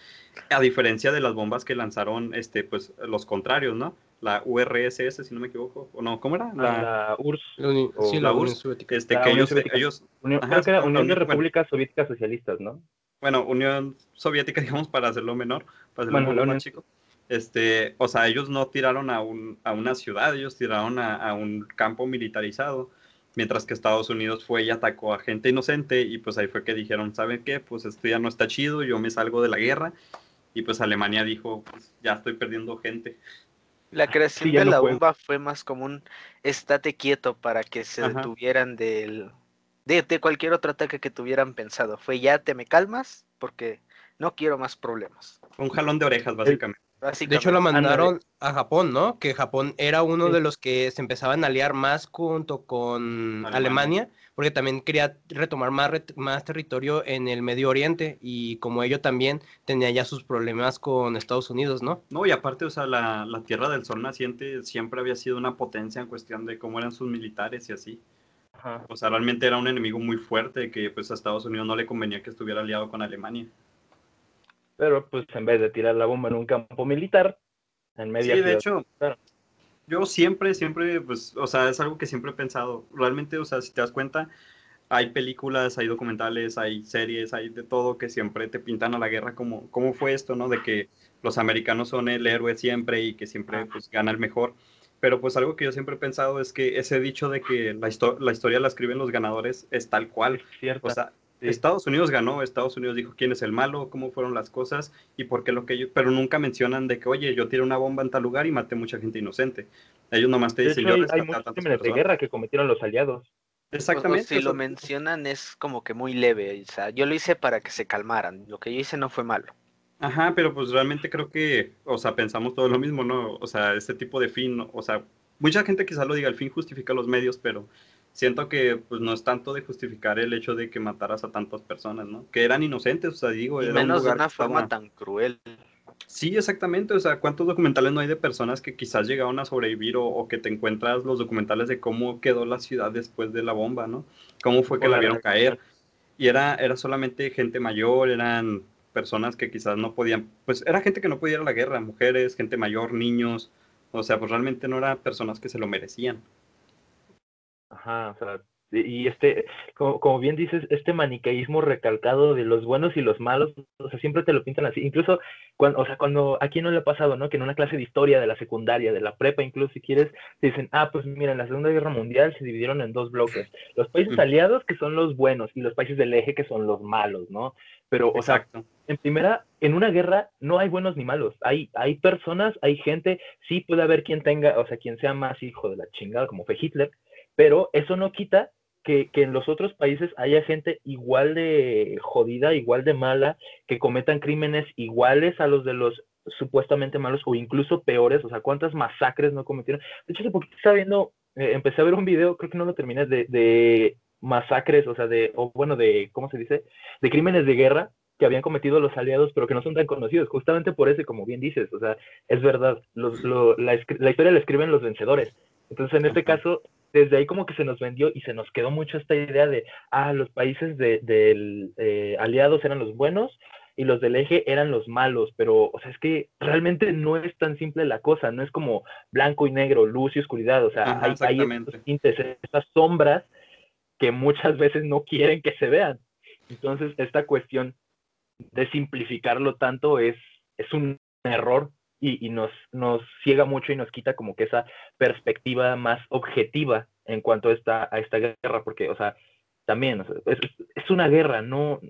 a diferencia de las bombas que lanzaron, este, pues, los contrarios, ¿no? La URSS, si no me equivoco, o no, ¿cómo era? La, URSS. sí, la, URSS. Este, que ellos, ellos Unión, creo que era Unión de Repúblicas Soviéticas Socialistas, ¿no? bueno, Unión Soviética, digamos, para hacerlo menor, para hacerlo Bueno, la más chico. Este, o sea, ellos no tiraron a, un, a una ciudad, ellos tiraron a, a un campo militarizado, mientras que Estados Unidos fue y atacó a gente inocente y pues ahí fue que dijeron, ¿saben qué? Pues esto ya no está chido, yo me salgo de la guerra y pues Alemania dijo, pues ya estoy perdiendo gente. La creación Sí, de no la bomba fue más como un estate quieto para que se Ajá. detuvieran del, de, de cualquier otro ataque que tuvieran pensado. Fue ya te me calmas porque no quiero más problemas. Un jalón de orejas, básicamente. De hecho, lo mandaron a Japón, ¿no? Que Japón era uno Sí. de los que se empezaban a aliar más junto con Alemania. Alemania, porque también quería retomar más, más territorio en el Medio Oriente y como ello también tenía ya sus problemas con Estados Unidos, ¿no? No, y aparte, o sea, la, la Tierra del Sol naciente siempre había sido una potencia en cuestión de cómo eran sus militares y así. Ajá. O sea, realmente era un enemigo muy fuerte que pues a Estados Unidos no le convenía que estuviera aliado con Alemania. Pero pues en vez de tirar la bomba en un campo militar, en media Sí, de hecho, claro. yo siempre, siempre, pues, o sea, es algo que siempre he pensado. Realmente, o sea, si te das cuenta, hay películas, hay documentales, hay series, hay de todo que siempre te pintan a la guerra como, ¿cómo fue esto, no? De que los americanos son el héroe siempre y que siempre, pues, gana el mejor. Pero, pues, algo que yo siempre he pensado es que ese dicho de que la, histo- la historia la escriben los ganadores es tal cual. cierto. O sea, Sí. Estados Unidos ganó, Estados Unidos dijo quién es el malo, cómo fueron las cosas y por qué lo que ellos, pero nunca mencionan de que, oye, yo tiré una bomba en tal lugar y maté mucha gente inocente. Ellos nomás te dicen, hecho, yo hay, hay muchos crímenes de personas". guerra que cometieron los aliados. Exactamente. si lo mencionan es como que muy leve. O sea, yo lo hice para que se calmaran. Lo que yo hice no fue malo. Ajá, pero pues realmente creo que, o sea, pensamos todo lo mismo, ¿no? O sea, este tipo de fin, o sea, mucha gente quizás lo diga, el fin justifica los medios, pero siento que pues no es tanto de justificar el hecho de que mataras a tantas personas, ¿no? Que eran inocentes, o sea, digo, Y era un menos de una forma estaba- tan cruel. Sí, exactamente. O sea, ¿cuántos documentales no hay de personas que quizás llegaron a sobrevivir o, o que te encuentras los documentales de cómo quedó la ciudad después de la bomba, ¿no? Cómo fue que la vieron caer. Y era, era solamente gente mayor, eran personas que quizás no podían, pues era gente que no podía ir a la guerra, mujeres, gente mayor, niños. O sea, pues realmente no eran personas que se lo merecían. Ajá, o sea, y este, como, como bien dices, este maniqueísmo recalcado de los buenos y los malos, o sea, siempre te lo pintan así. Incluso, cuando, o sea, cuando a quién no le ha pasado, ¿no? Que en una clase de historia de la secundaria, de la prepa, incluso si quieres, te dicen, ah, pues mira, en la Segunda Guerra Mundial se dividieron en dos bloques. Los países aliados, que son los buenos, y los países del eje, que son los malos, ¿no? Pero, o sea, en primera, en una guerra no hay buenos ni malos. Hay, hay personas, hay gente, sí puede haber quien tenga, o sea, quien sea más hijo de la chingada, como fue Hitler, pero eso no quita que, que en los otros países haya gente igual de jodida, igual de mala, que cometan crímenes iguales a los de los supuestamente malos o incluso peores. O sea, ¿cuántas masacres no cometieron? De hecho, poquito estaba viendo, eh, empecé a ver un video, creo que no lo terminé, de, de masacres, o sea, de, o bueno, de, ¿cómo se dice? De crímenes de guerra que habían cometido los aliados, pero que no son tan conocidos, justamente por eso, como bien dices, o sea, es verdad, los, lo- la, la historia la escriben los vencedores. Entonces, en este caso, desde ahí como que se nos vendió y se nos quedó mucho esta idea de, ah, los países de, del eh, aliados eran los buenos y los del eje eran los malos, pero, o sea, es que realmente no es tan simple la cosa, no es como blanco y negro, luz y oscuridad, o sea, Ajá, hay, hay estos tintes, estas sombras que muchas veces no quieren que se vean. Entonces, esta cuestión de simplificarlo tanto es, es un error y, y nos, nos ciega mucho y nos quita como que esa perspectiva más objetiva en cuanto a esta, a esta guerra, porque, o sea, también, o sea, es, es una guerra, no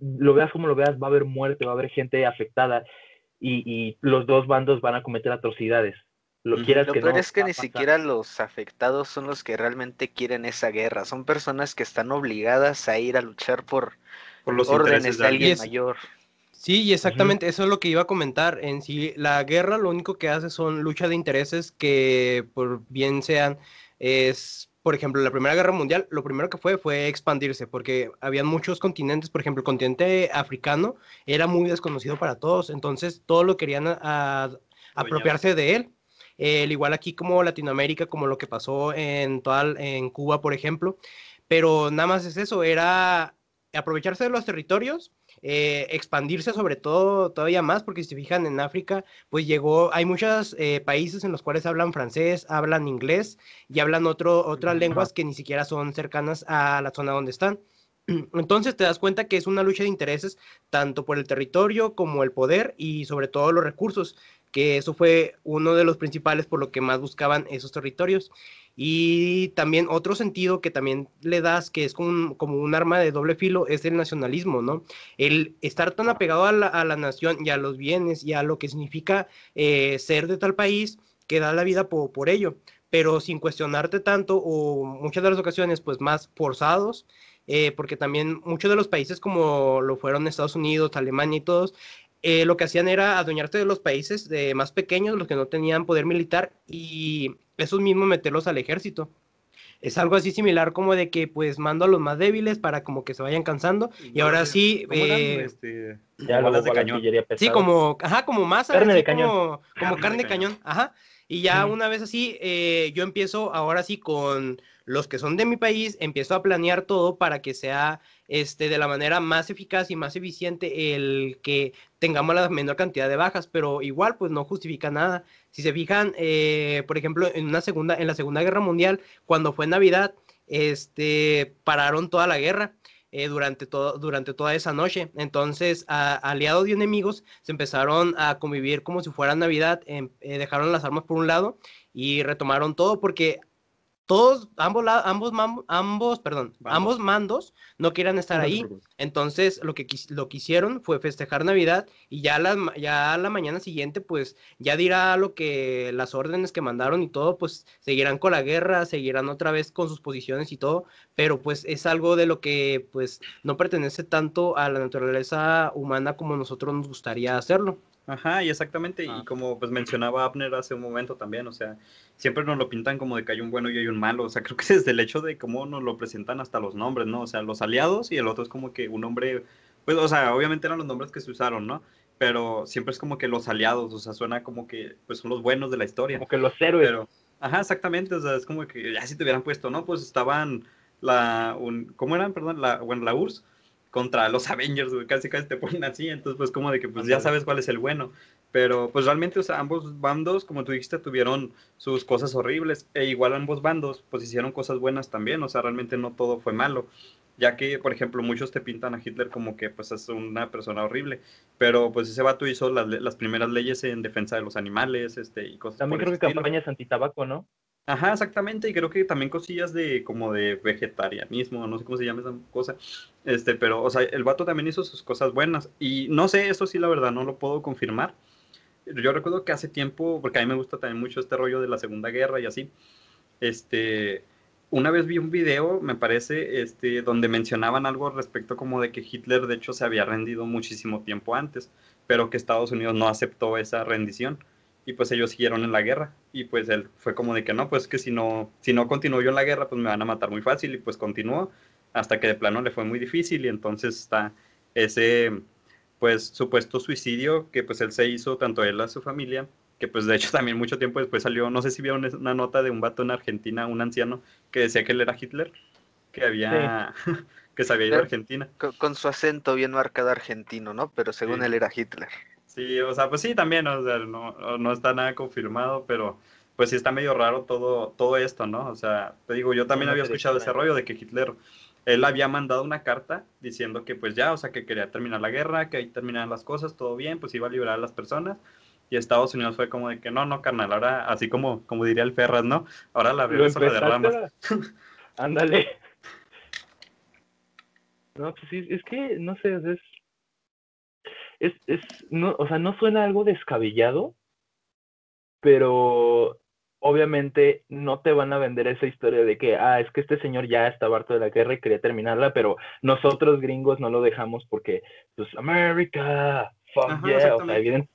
lo veas como lo veas, va a haber muerte, va a haber gente afectada y, y los dos bandos van a cometer atrocidades. Lo quieras Lo que peor no, es que ni pasar. siquiera los afectados son los que realmente quieren esa guerra. Son personas que están obligadas a ir a luchar por Por los órdenes de alguien. mayor. Sí, y exactamente, eso es lo que iba a comentar. En sí, la guerra lo único que hace son lucha de intereses que, por bien sean, es, por ejemplo, la Primera Guerra Mundial, lo primero que fue fue expandirse, porque habían muchos continentes, por ejemplo, el continente africano era muy desconocido para todos, entonces todo lo querían a- a- apropiarse de él. Al igual aquí como Latinoamérica, como lo que pasó en, toda, el- en Cuba, por ejemplo. Pero nada más es eso, era aprovecharse de los territorios, eh, expandirse sobre todo todavía más, porque si se fijan en África, pues llegó, hay muchos eh, países en los cuales hablan francés, hablan inglés y hablan otro, otras lenguas que ni siquiera son cercanas a la zona donde están. Entonces te das cuenta que es una lucha de intereses tanto por el territorio como el poder y sobre todo los recursos, que eso fue uno de los principales por lo que más buscaban esos territorios. Y también otro sentido que también le das, que es como un, como un arma de doble filo, es el nacionalismo, ¿no? El estar tan apegado a la, a la nación y a los bienes y a lo que significa eh, ser de tal país que da la vida por, por ello, pero sin cuestionarte tanto o muchas de las ocasiones pues más forzados eh, porque también muchos de los países como lo fueron Estados Unidos, Alemania y todos, eh, lo que hacían era adueñarte de los países de más pequeños, los que no tenían poder militar, y esos mismos meterlos al ejército. Es algo así similar como de que pues mando a los más débiles para como que se vayan cansando y ahora sí eh, este, Ya luego de cañón. sí como ajá como masa Carne así de cañón. como, como Carne de carne de cañón. cañón ajá y ya una vez así eh, yo empiezo ahora sí con los que son de mi país empiezo a planear todo para que sea este de la manera más eficaz y más eficiente el que tengamos la menor cantidad de bajas pero igual pues no justifica nada si se fijan eh, por ejemplo en una segunda en la segunda guerra mundial cuando fue navidad este pararon toda la guerra eh, durante, durante toda esa noche. Entonces, aliados y enemigos se empezaron a convivir como si fuera Navidad, em- eh, dejaron las armas por un lado y retomaron todo porque todos, ambos, ambos, ambos, perdón, ambos mandos no querían estar No ahí. Entonces, lo que, lo que hicieron fue festejar Navidad y ya la, ya la mañana siguiente, pues ya dirá lo que las órdenes que mandaron y todo, pues seguirán con la guerra, seguirán otra vez con sus posiciones y todo, pero pues es algo de lo que pues no pertenece tanto a la naturaleza humana como nosotros nos gustaría hacerlo. Ajá, y exactamente, Ah. y como pues mencionaba Abner hace un momento también, o sea, siempre nos lo pintan como de que hay un bueno y hay un malo, o sea, creo que desde el hecho de cómo nos lo presentan hasta los nombres, ¿no? O sea, los aliados y el otro es como que un nombre, pues, o sea, obviamente eran los nombres que se usaron, ¿no? Pero siempre es como que los aliados, o sea, suena como que pues son los buenos de la historia. Como que los héroes. Pero, ajá, exactamente, o sea, es como que ya si te hubieran puesto, ¿no? Pues estaban la, un, ¿cómo eran? Perdón, la, bueno, la URSS contra los Avengers, güey, casi casi te ponen así, entonces pues como de que pues ya sabes cuál es el bueno, pero pues realmente, o sea, ambos bandos, como tú dijiste, tuvieron sus cosas horribles, e igual ambos bandos pues hicieron cosas buenas también, o sea, realmente no todo fue malo, ya que, por ejemplo, muchos te pintan a Hitler como que pues es una persona horrible, pero pues ese vato hizo las, las primeras leyes en defensa de los animales, este, y cosas También por creo ese que estilo. campañas antitabaco, ¿no? Ajá, exactamente, y creo que también cosillas de como de vegetarianismo, no sé cómo se llama esa cosa, este, pero, o sea, el vato también hizo sus cosas buenas, y no sé, eso sí, la verdad, no lo puedo confirmar. Yo recuerdo que hace tiempo, porque a mí me gusta también mucho este rollo de la Segunda Guerra y así, este, una vez vi un video, me parece, este, donde mencionaban algo respecto como de que Hitler, de hecho, se había rendido muchísimo tiempo antes, pero que Estados Unidos no aceptó esa rendición y pues ellos siguieron en la guerra y pues él fue como de que no, pues que si no, si no continúo yo en la guerra pues me van a matar muy fácil y pues continuó hasta que de plano le fue muy difícil y entonces está ese pues supuesto suicidio que pues él se hizo tanto él a su familia que pues de hecho también mucho tiempo después salió, no sé si vieron una nota de un vato en Argentina, un anciano que decía que él era Hitler, que había que se había ido a. Argentina. Con, con su acento bien marcado argentino, ¿no? Pero según Sí. él era Hitler. Sí, o sea, pues sí, también, o sea, no, no está nada confirmado, pero pues sí está medio raro todo, todo esto, ¿no? O sea, te digo, yo también no había escuchado ese rollo de que Hitler, él había mandado una carta diciendo que pues ya, o sea, que quería terminar la guerra, que ahí terminaran las cosas, todo bien, pues iba a liberar a las personas. Y Estados Unidos fue como de que no, no, carnal, ahora, así como, como diría el Ferras, ¿no? Ahora la Lo regreso la derramas. empezaste a- Ándale. No, pues sí, es que, no sé, es... Es, es, no, o sea, no suena algo descabellado, pero obviamente no te van a vender esa historia de que, ah, es que este señor ya estaba harto de la guerra y quería terminarla, pero nosotros gringos no lo dejamos porque, pues, América, fuck Ajá, yeah, o sea, exactamente. evidente.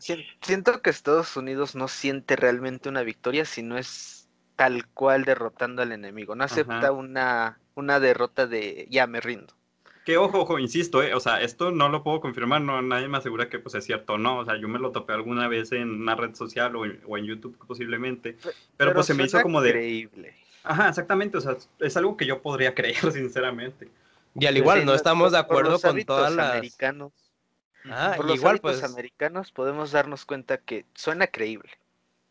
Sien- Siento que Estados Unidos no siente realmente una victoria, sino es tal cual derrotando al enemigo. No acepta Ajá. una, una derrota de ya me rindo. Que ojo, ojo, insisto, eh, o sea, esto no lo puedo confirmar, no, nadie me asegura que pues es cierto o no, o sea, yo me lo topé alguna vez en una red social o en, o en YouTube posiblemente, pero, pues se me hizo como de, Creíble. ajá, exactamente, o sea, es algo que yo podría creer, sinceramente. Y al Sí, igual, Sí, no por- estamos de acuerdo con todas las... americanos. Ah, Por los igual, pues... americanos podemos darnos cuenta que suena creíble.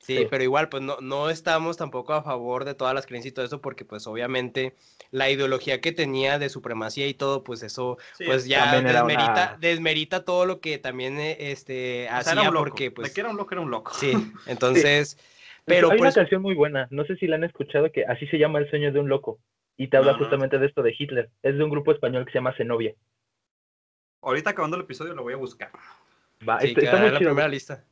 Sí, Sí. pero igual, pues no, no estamos tampoco a favor de todas las creencias y todo eso, porque pues obviamente la ideología que tenía de supremacía y todo, pues eso, Sí, pues ya desmerita, una- desmerita todo lo que también eh, este, O sea, hacía, era un loco. porque De pues que era un loco, era un loco. sí, entonces, Pero pero hay pues, una canción muy buena, no sé si la han escuchado, que así se llama El sueño de un loco. Y te habla No, no. justamente de esto de Hitler. Es de un grupo español que se llama Zenobia. Ahorita acabando el episodio lo voy a buscar. Va, sí, está, está muy en la chido. primera lista.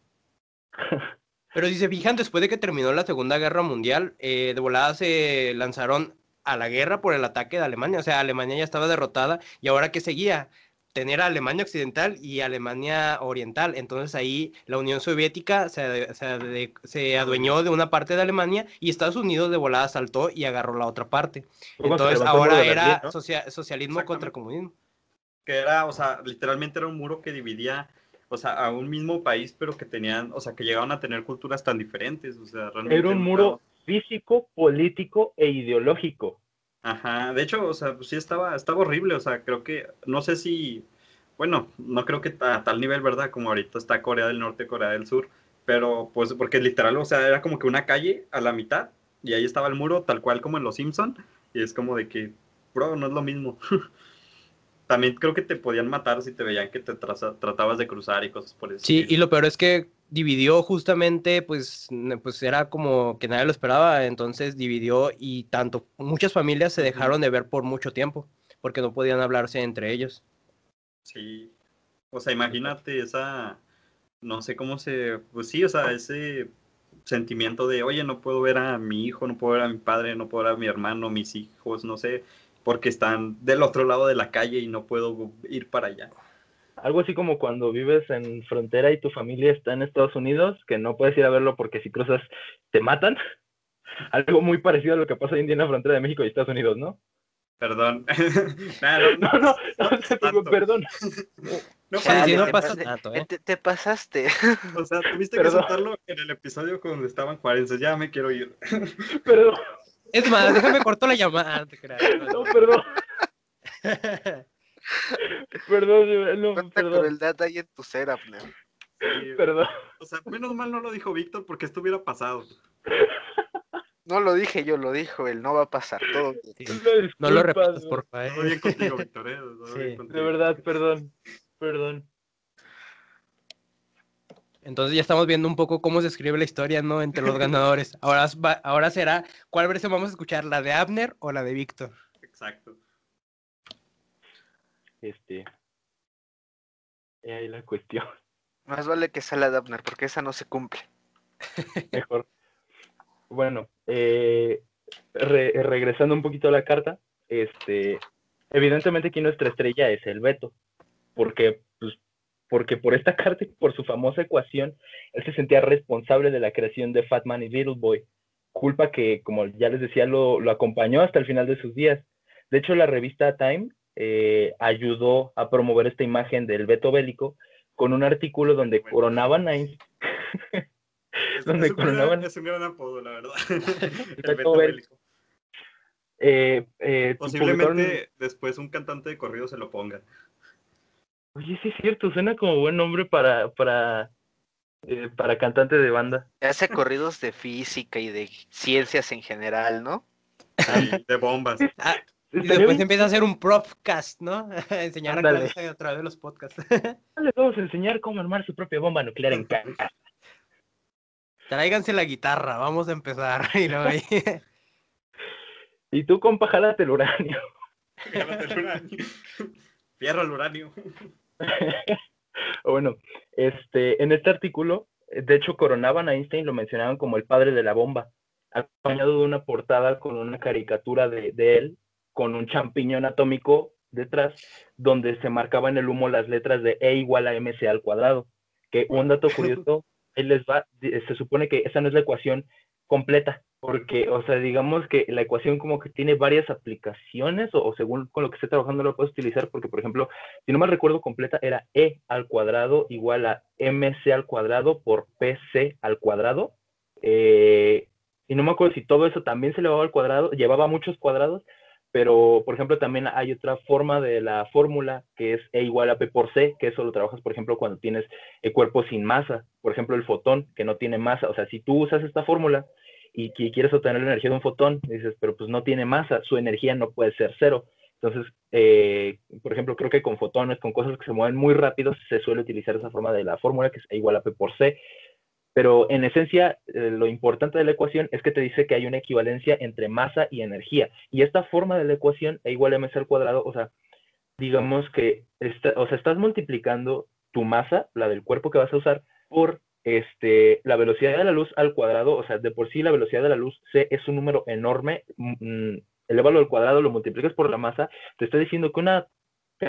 Pero si se fijan, después de que terminó la Segunda Guerra Mundial, eh, de volada se lanzaron a la guerra por el ataque de Alemania. O sea, Alemania ya estaba derrotada y ahora qué seguía? Tener a Alemania Occidental y Alemania Oriental. Entonces ahí la Unión Soviética se, se adueñó de una parte de Alemania y Estados Unidos de volada saltó y agarró la otra parte. Entonces ahora era Berlín, ¿no? socia- socialismo contra comunismo. Que era, o sea, literalmente era un muro que dividía, o sea, a un mismo país, pero que tenían, o sea, que llegaban a tener culturas tan diferentes. O sea, realmente. Era un muro físico, político e ideológico. Ajá, de hecho, o sea, pues sí estaba, estaba horrible, o sea, creo que, no sé si, bueno, no creo que a tal nivel, ¿verdad? Como ahorita está Corea del Norte, Corea del Sur, pero pues porque literal, o sea, era como que una calle a la mitad y ahí estaba el muro tal cual como en Los Simpson y es como de que, bro, no es lo mismo. También creo que te podían matar si te veían que te traza- tratabas de cruzar y cosas por eso. Sí, y lo peor es que dividió justamente, pues, pues era como que nadie lo esperaba, entonces dividió y tanto muchas familias se dejaron de ver por mucho tiempo, porque no podían hablarse entre ellos. Sí. O sea, imagínate esa, no sé cómo se, pues sí, o sea, ese sentimiento de, oye, no puedo ver a mi hijo, no puedo ver a mi padre, no puedo ver a mi hermano, mis hijos, no sé, porque están del otro lado de la calle y no puedo ir para allá. Algo así como cuando vives en frontera y tu familia está en Estados Unidos, que no puedes ir a verlo porque si cruzas te matan. Algo muy parecido a lo que pasa hoy en día en la frontera de México y Estados Unidos, ¿no? Perdón. Nah, no, No, no, no, te digo, perdón. No pasa sí, no nada. pasa te, tanto, ¿eh? te- te pasaste. O sea, tuviste Perdón. que soltarlo en el episodio cuando estaban juarenses. Ya me quiero ir. Perdón, Es más, déjame corto la llamada. te creas. no, perdón, perdón, no, ¿Cuánta perdón, crueldad hay en tu Abner? Sí, perdón. O sea, menos mal no lo dijo Víctor porque esto hubiera pasado. No lo dije yo, lo dijo él, no va a pasar. Todo. Sí. No lo repitas, por favor. Todo bien contigo, Víctor. ¿eh? Sí. De verdad, perdón, perdón. Entonces ya estamos viendo un poco cómo se escribe la historia, ¿no? Entre los ganadores. Ahora, va- ahora será, ¿cuál versión vamos a escuchar? ¿La de Abner o la de Víctor? Exacto. Este. Y ahí la cuestión. Más vale que sea la de Abner, porque esa no se cumple. Mejor. Bueno, eh, re- regresando un poquito a la carta, este, evidentemente aquí nuestra estrella es el Beto, porque, porque por esta carta y por su famosa ecuación, él se sentía responsable de la creación de Fat Man y Little Boy, culpa que, como ya les decía, lo, lo acompañó hasta el final de sus días. De hecho, la revista Time eh, ayudó a promover esta imagen del Beto bélico con un artículo donde Bueno. coronaban a. Es, Donde es un gran, coronaban- es un gran apodo, la verdad. El Beto Beto Bélico. Eh, eh, publicaron- Posiblemente después un cantante de corrido se lo ponga. Oye, sí es cierto, suena como buen nombre para, para, eh, para cantante de banda. Hace corridos de física y de ciencias en general, ¿no? Sí, de bombas. Ah, y después bien- empieza a hacer un propcast, ¿no? Enseñar a clase a través de los podcasts. Les vamos a enseñar cómo armar su propia bomba nuclear en casa. Tráiganse la guitarra, vamos a empezar. Y luego ahí- Y tú, compa, jálate el uranio. Gánate el uranio. Fierro el uranio. bueno, este, en este artículo, eh, de hecho, coronaban a Einstein, lo mencionaban como el padre de la bomba, acompañado de una portada con una caricatura de, de él, con un champiñón atómico detrás, donde se marcaba en el humo las letras de E igual a mc al cuadrado. Que un dato curioso, él les va, se supone que esa no es la ecuación completa, porque, o sea, digamos que la ecuación como que tiene varias aplicaciones, o, o según con lo que esté trabajando lo puedes utilizar, porque, por ejemplo, si no mal recuerdo completa, era E al cuadrado igual a MC al cuadrado por PC al cuadrado. Eh, y no me acuerdo si todo eso también se elevaba al cuadrado, llevaba muchos cuadrados, pero, por ejemplo, también hay otra forma de la fórmula que es E igual a P por C, que eso lo trabajas, por ejemplo, cuando tienes el cuerpo sin masa. por ejemplo, el fotón, que no tiene masa. O sea, si tú usas esta fórmula y quieres obtener la energía de un fotón, dices, pero pues no tiene masa, su energía no puede ser cero. Entonces, eh, por ejemplo, creo que con fotones, con cosas que se mueven muy rápido, se suele utilizar esa forma de la fórmula, que es igual a P por C. Pero en esencia, eh, lo importante de la ecuación es que te dice que hay una equivalencia entre masa y energía. Y esta forma de la ecuación, E igual a mc al cuadrado, o sea, digamos que, o sea, estás multiplicando tu masa, la del cuerpo que vas a usar, por este, la velocidad de la luz al cuadrado, o sea, de por sí la velocidad de la luz C es un número enorme, mm, elevalo al cuadrado, lo multiplicas por la masa, te estoy diciendo que una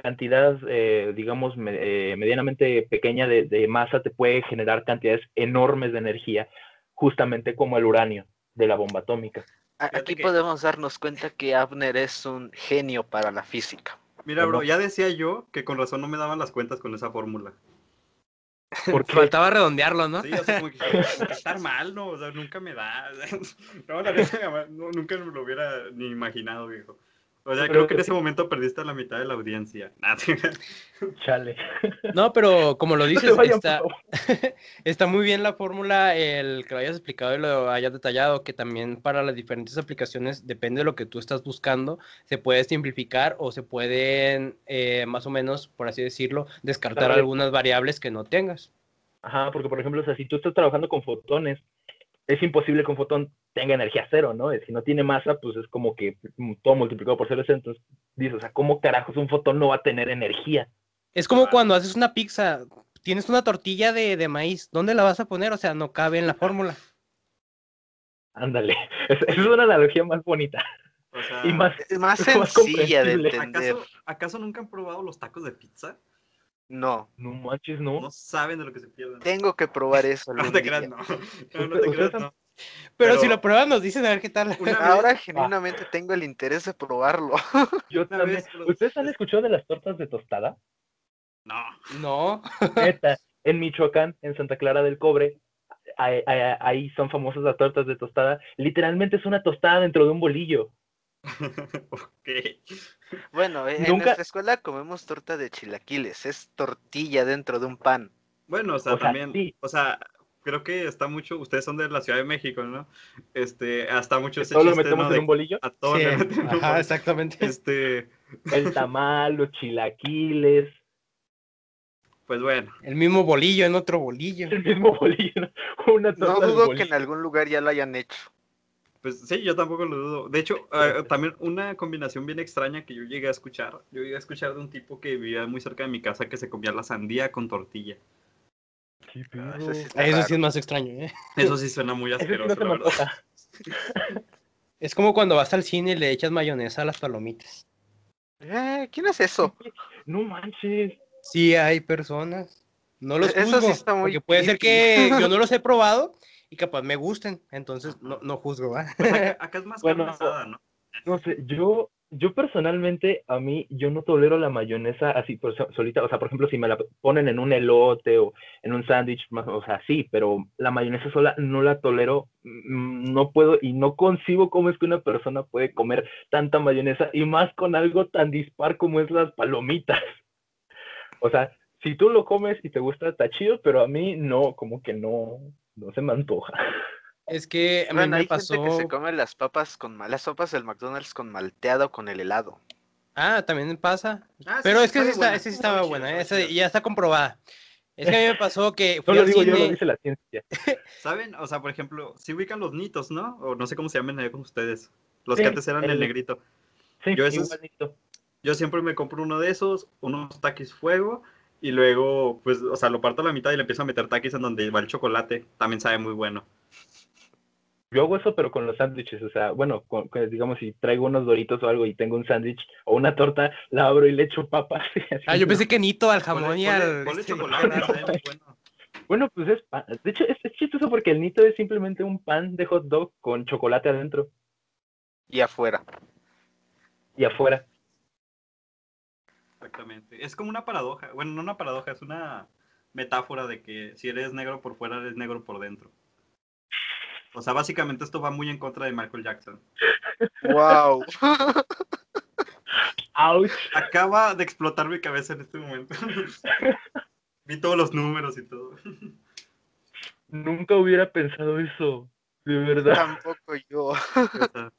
cantidad, eh, digamos, eh, medianamente pequeña de, masa te puede generar cantidades enormes de energía, justamente como el uranio de la bomba atómica. Aquí podemos darnos cuenta que Abner es un genio para la física. Mira, bro, ya decía yo que con razón no me daban las cuentas con esa fórmula. Porque faltaba redondearlo, ¿no? Sí, o sea, como que, estar mal, ¿no? O sea, nunca me da. no, la verdad, nunca me lo hubiera ni imaginado, viejo. O sea, creo que en ese momento perdiste a la mitad de la audiencia. Chale. No, pero como lo dices, está, está, muy bien la fórmula, el que lo hayas explicado y lo hayas detallado, que también para las diferentes aplicaciones, depende de lo que tú estás buscando, se puede simplificar o se pueden, eh, más o menos, por así decirlo, descartar algunas variables que no tengas. Ajá, porque por ejemplo, o sea, si tú estás trabajando con fotones, es imposible que un fotón tenga energía cero, ¿no? Si no tiene masa, pues es como que todo multiplicado por cero entonces dices, o sea, ¿cómo carajos un fotón no va a tener energía? Es como cuando haces una pizza, tienes una tortilla de, maíz, ¿dónde la vas a poner? O sea, no cabe en la fórmula. Ándale, esa es una analogía más bonita. y más, más sencilla de entender. ¿Acaso, nunca han probado los tacos de pizza? No. No manches, no. No saben de lo que se pierden. Tengo que probar eso. no te creas, no. No, te creas, no. Pero, si lo prueban, nos dicen a ver qué tal. Ahora genuinamente tengo el interés de probarlo. Yo también. ¿Ustedes han escuchado de las tortas de tostada? No. No. en Michoacán, en Santa Clara del Cobre, ahí son famosas las tortas de tostada. Literalmente es una tostada dentro de un bolillo. ok. Bueno, en nuestra escuela comemos torta de chilaquiles, es tortilla dentro de un pan. Bueno, o sea, también, o sea, creo que está mucho, ustedes son de la Ciudad de México, ¿no? Este, hasta mucho ese chiste, metemos en un bolillo? A todos sí. Ajá, exactamente. Este... El tamal, los chilaquiles. Pues bueno. El mismo bolillo en otro bolillo. El mismo bolillo. Una no dudo que en algún lugar ya lo hayan hecho. Pues sí, yo tampoco lo dudo. De hecho, ah, también una combinación bien extraña que yo llegué a escuchar. Yo llegué a escuchar de un tipo que vivía muy cerca de mi casa que se comía la sandía con tortilla. Ah, eso, sí, es más extraño, ¿eh? Eso sí suena muy asqueroso, Es como cuando vas al cine y le echas mayonesa a las palomitas. Eh, ¿Quién es eso? No manches. Sí hay personas. No los juzgo, eso sí está muy porque puede ser que yo no los he probado y capaz me gusten, entonces no, no juzgo, ¿va? Pues acá, es más bueno, ¿no? No sé, yo yo personalmente, a mí, yo no tolero la mayonesa así por solita. O sea, por ejemplo, si me la ponen en un elote o en un sándwich, o sea, sí, pero la mayonesa sola no la tolero. Mm, no puedo y no concibo cómo es que una persona puede comer tanta mayonesa y más con algo tan dispar como es las palomitas. O sea, si tú lo comes y te gusta, está chido, pero a mí no, como que no, no se me antoja. Es que a mí me pasó. que se come las papas con las sopas del McDonald's con malteado con el helado. Ah, también pasa. Ah, Pero es que esa, sí estaba buena, esa ya está comprobada. Es que a mí me pasó que. Fui no lo digo yo, lo dice la ciencia. ¿Saben? O sea, por ejemplo, si ubican los nitos, ¿no? O no sé cómo se llaman ahí con ustedes. Los que antes eran el, negrito. Sí, yo, yo siempre me compro uno de esos, unos taquis fuego, y luego, pues, o sea, lo parto a la mitad y le empiezo a meter taquis en donde va el chocolate. También sabe muy bueno. Yo hago eso, pero con los sándwiches, o sea, bueno, digamos, si traigo unos doritos o algo y tengo un sándwich o una torta, la abro y le echo papas. ah, yo pensé que nito al jamón y al... Este, chocolate, bueno. bueno, pues es pan. De hecho, es, chistoso porque el nito es simplemente un pan de hot dog con chocolate adentro. Y afuera. Y afuera. Exactamente. Es como una paradoja. Bueno, no una paradoja, es una metáfora de que si eres negro por fuera, eres negro por dentro. O sea, básicamente esto va muy en contra de Michael Jackson. ¡Wow! Ouch. Acaba de explotar mi cabeza en este momento. Vi todos los números y todo. Nunca hubiera pensado eso. De verdad. Tampoco yo. O sea,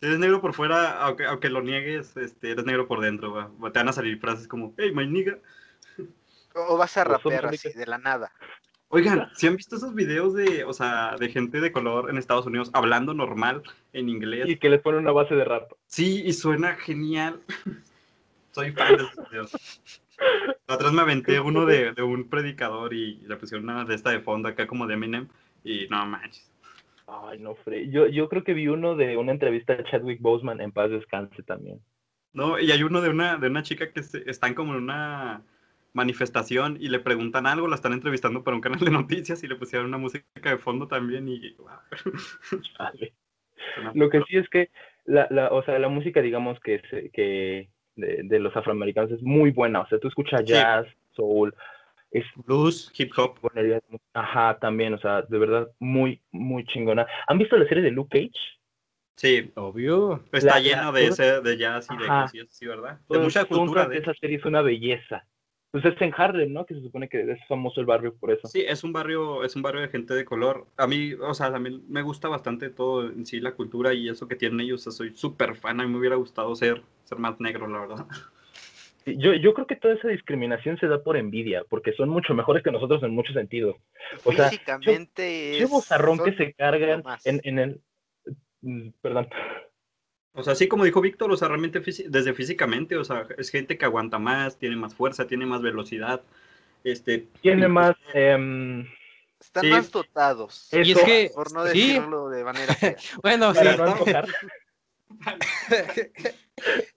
si eres negro por fuera, aunque, aunque lo niegues, este, eres negro por dentro. va. Te van a salir frases como, hey, my nigga. O vas a rapear así, de la nada. Oigan, ¿si han visto esos videos de, o sea, de gente de color en Estados Unidos hablando normal en inglés? Y que les pone una base de rap. Sí, y suena genial. Soy fan de esos videos. Vez me aventé uno de, de un predicador y le pusieron una de esta de fondo acá como de Eminem y no manches. Ay, no, Fre. Yo, yo creo que vi uno de una entrevista a Chadwick Boseman en paz descanse también. No, y hay uno de una, de una chica que se- están como en una manifestación y le preguntan algo, la están entrevistando para un canal de noticias y le pusieron una música de fondo también y wow, Lo que sí es que la, la, o sea, la música, digamos que, se- que de, de los afroamericanos es muy buena. O sea, tú escuchas Sí. jazz, soul, es blues, hip hop. Ajá, también, o sea, de verdad, muy, muy chingona. ¿Han visto la serie de Luke Cage? Sí, Obvio. está La- lleno la- de, ese, de jazz y de Ajá. cosillas, sí, ¿verdad? De mucha cultura, de. Esa serie es una belleza. Pues es en Harlem, ¿no? Que se supone que es famoso el barrio por eso. Sí, es un barrio, es un barrio de gente de color. A mí, o sea, también me gusta bastante todo en sí, la cultura y eso que tienen ellos. O sea, soy súper fan. A mí me hubiera gustado ser, ser más negro, la verdad. Sí, Yo, yo creo que toda esa discriminación se da por envidia, porque son mucho mejores que nosotros en muchos sentidos. O sea, Físicamente Qué es- bozarrón que se cargan en, en el... Perdón. O sea, sí, como dijo Víctor, o sea, realmente desde físicamente, o sea, es gente que aguanta más, tiene más fuerza, tiene más velocidad. Este, Tiene más... em, Están sí. más dotados. Eso- Y es que, Por no sí, decirlo de manera bueno, sí. no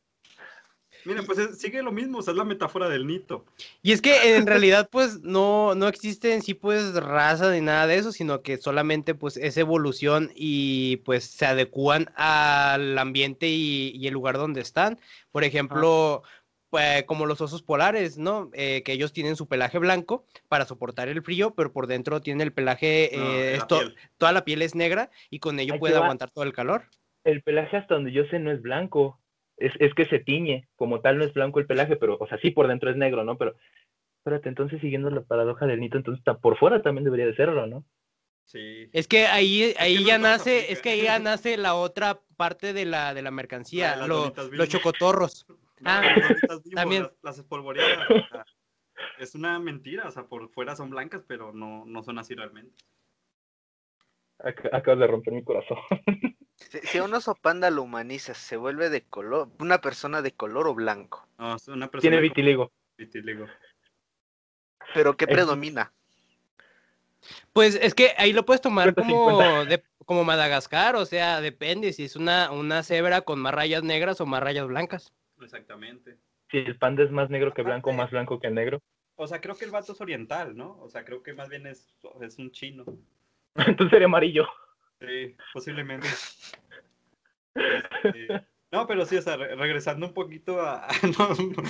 Miren, pues es- sigue lo mismo, o sea, es la metáfora del nito. Y es que en realidad pues no, no existe en sí pues raza ni nada de eso, sino que solamente pues es evolución y pues se adecúan al ambiente y, y el lugar donde están. Por ejemplo, pues, como los osos polares, ¿no? Eh, que ellos tienen su pelaje blanco para soportar el frío, pero por dentro tienen el pelaje, No, eh, la esto- piel. toda la piel es negra y con ello Ahí te puede va. aguantar todo el calor. El pelaje hasta donde yo sé no es blanco. Es, es que se tiñe. Como tal no es blanco el pelaje, pero, o sea, sí por dentro es negro, ¿no? Pero, espérate, entonces siguiendo la paradoja del nito, entonces por fuera también debería de serlo, ¿no? Sí. Es que ahí, ahí ya nace, es que ahí ya nace la otra parte de la, de la mercancía, lo- donitas los chocotorros. No, Ah, las donitas Bimbo, también. Las, las espolvoreadas, o sea, es una mentira, o sea, por fuera son blancas, pero no, no son así realmente. Ac- acabas de romper mi corazón. Si, si a un oso panda lo humanizas, se vuelve de color, una persona de color o blanco. No, es una persona Tiene vitiligo. vitiligo. Pero ¿qué Es- predomina? Pues es que ahí lo puedes tomar 50-50. como, de, como Madagascar, o sea, depende si es una, una cebra con más rayas negras o más rayas blancas. Exactamente. Si el panda es más negro que blanco, más blanco que negro. O sea, creo que el vato es oriental, ¿no? O sea, creo que más bien es, es un chino. Entonces sería amarillo. Sí, posiblemente. Este, no, pero sí, o sea, re- regresando un poquito a... no, no.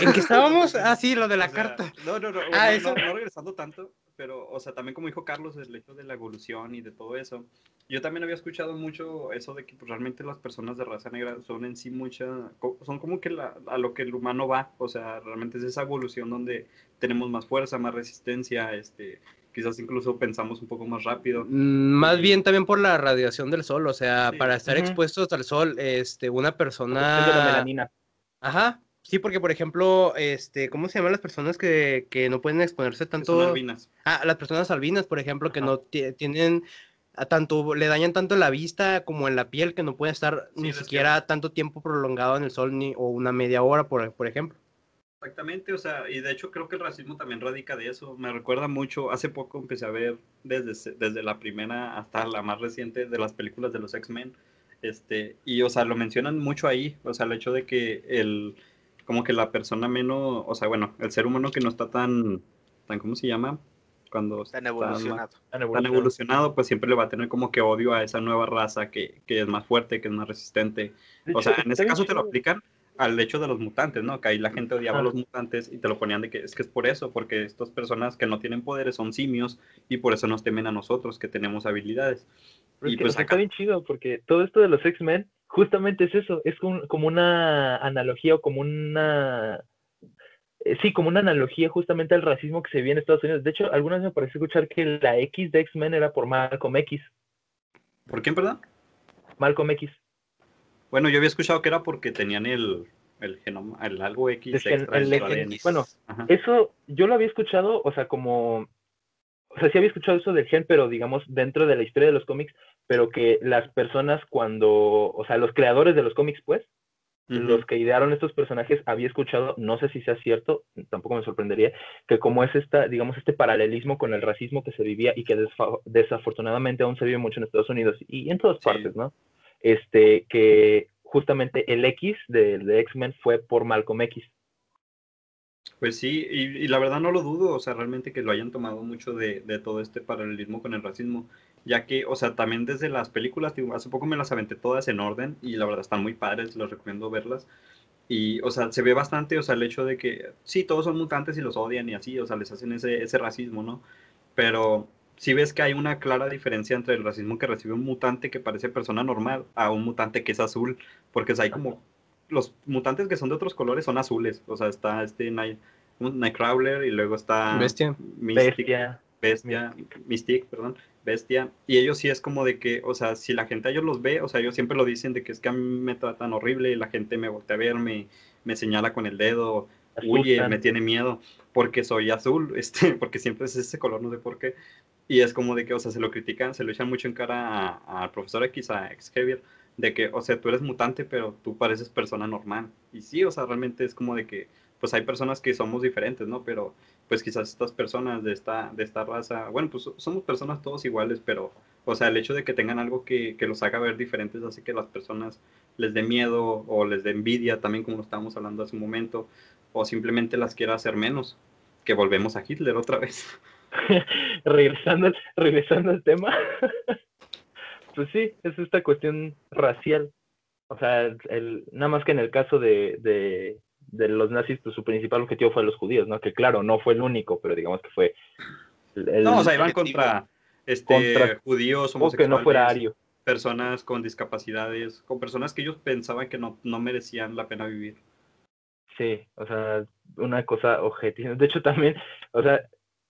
¿En qué estábamos? Ah, sí, lo de la O sea, carta. No, no, no, Ah, no, eso. no, no regresando tanto, pero, o sea, también como dijo Carlos, el hecho de la evolución y de todo eso. Yo también había escuchado mucho eso de que pues, realmente las personas de raza negra son en sí mucha, son como que la- a lo que el humano va, o sea, realmente es esa evolución donde tenemos más fuerza, más resistencia, este, quizás incluso pensamos un poco más rápido. Mm, Más bien también por la radiación del sol, o sea, Sí. para estar expuestos al sol, este, una Cuestión de la persona... melanina. Ajá, sí, porque por ejemplo, este, ¿cómo se llaman las personas que, que no pueden exponerse que son tanto? albinas. Ah, las personas albinas, por ejemplo, que Ajá. no ti- tienen a tanto, le dañan tanto en la vista como en la piel, que no pueden estar Sí, ni siquiera tanto tiempo prolongado en el sol ni, o una media hora, por, por ejemplo. Exactamente, o sea, y de hecho creo que el racismo también radica de eso. Me recuerda mucho, hace poco empecé a ver desde, desde la primera hasta la más reciente de las películas de los X-Men, este, y o sea, lo mencionan mucho ahí, o sea, el hecho de que el, como que la persona menos, o sea, bueno, el ser humano que no está tan, tan, ¿cómo se llama? Cuando está Tan más- evolucionado. Tan tan evolucionado. evolucionado, pues siempre le va a tener como que odio a esa nueva raza que, que es más fuerte, que es más resistente. O sea, en ese caso te lo aplican al hecho de los mutantes, ¿no? Que ahí la gente odiaba a los mutantes y te lo ponían de que es que es por eso, porque estas personas que no tienen poderes son simios y por eso nos temen a nosotros que tenemos habilidades. Pero es Y que, pues o sea, acá- está bien chido porque todo esto de los X-Men justamente es eso, es como, como una analogía o como una eh, sí, como una analogía justamente al racismo que se vive en Estados Unidos. De hecho, algunas me parece escuchar que la X de X-Men era por Malcolm X. ¿Por quién, perdón? Malcolm X. Bueno, yo había escuchado que era porque tenían el, el genoma, el algo X extra el- el- ADN. bueno, Ajá. Eso yo lo había escuchado, o sea, como, o sea, sí había escuchado eso del gen, pero digamos dentro de la historia de los cómics, pero que las personas cuando, o sea, los creadores de los cómics, pues, los que idearon estos personajes, había escuchado, no sé si sea cierto, tampoco me sorprendería, que como es esta, digamos, este paralelismo con el racismo que se vivía y que desafortunadamente aún se vive mucho en Estados Unidos y en todas Sí. partes, ¿no? Este, que justamente el X de, de X-Men fue por Malcolm X. Pues sí, y, la verdad no lo dudo, o sea, realmente que lo hayan tomado mucho de, de todo este paralelismo con el racismo, ya que, o sea, también desde las películas, hace poco me las aventé todas en orden y la verdad están muy padres, les recomiendo verlas. Y, o sea, se ve bastante, o sea, el hecho de que sí, todos son mutantes y los odian y así, o sea, les hacen ese, ese racismo, ¿no? Pero sí ves que hay una clara diferencia entre el racismo que recibe un mutante que parece persona normal a un mutante que es azul, porque o sea, hay como los mutantes que son de otros colores son azules, o sea, está este Night, Nightcrawler y luego está Bestia. Mystic, Bestia. Bestia, Mystique, perdón, Bestia, y ellos sí es como de que, o sea, si la gente a ellos los ve, o sea, ellos siempre lo dicen de que es que a mí me tratan horrible y la gente me voltea a ver, me, me señala con el dedo, huye, me tiene miedo, porque soy azul, este, porque siempre es ese color, no sé por qué, y es como de que, o sea, se lo critican, se lo echan mucho en cara al profesor X, a Xavier, de que, o sea, tú eres mutante, pero tú pareces persona normal, y sí, o sea, realmente es como de que, pues hay personas que somos diferentes, ¿no? Pero pues quizás estas personas de esta, de esta raza, bueno, pues somos personas todos iguales, pero, o sea, el hecho de que tengan algo que, que los haga ver diferentes hace que las personas les dé miedo o les dé envidia, también como lo estábamos hablando hace un momento, o simplemente las quiera hacer menos, que volvemos a Hitler otra vez. regresando, al- regresando al tema, pues sí, es esta cuestión racial. O sea, el, nada más que en el caso de, de, de los nazis, pues su principal objetivo fue los judíos, ¿no? Que claro, no fue el único, pero digamos que fue el, No, o sea, iban contra, este, Contra- judíos, o que no fuera ario. personas con discapacidades, con personas que ellos pensaban que no, no merecían la pena vivir. Sí, o sea, una cosa objetiva. De hecho, también, o sea,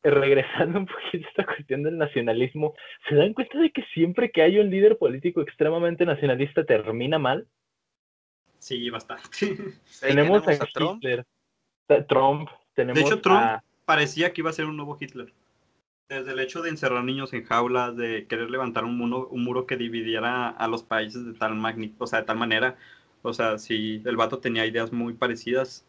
regresando un poquito a esta cuestión del nacionalismo, ¿se dan cuenta de que siempre que hay un líder político extremadamente nacionalista termina mal? Sí, bastante. Tenemos, a, Trump. Hitler, a Trump, tenemos hecho, Trump- a- parecía que iba a ser un nuevo Hitler. Desde el hecho de encerrar niños en jaulas, de querer levantar un muro, un muro que dividiera a los países de tal o sea, de tal manera. O sea, si el vato tenía ideas muy parecidas.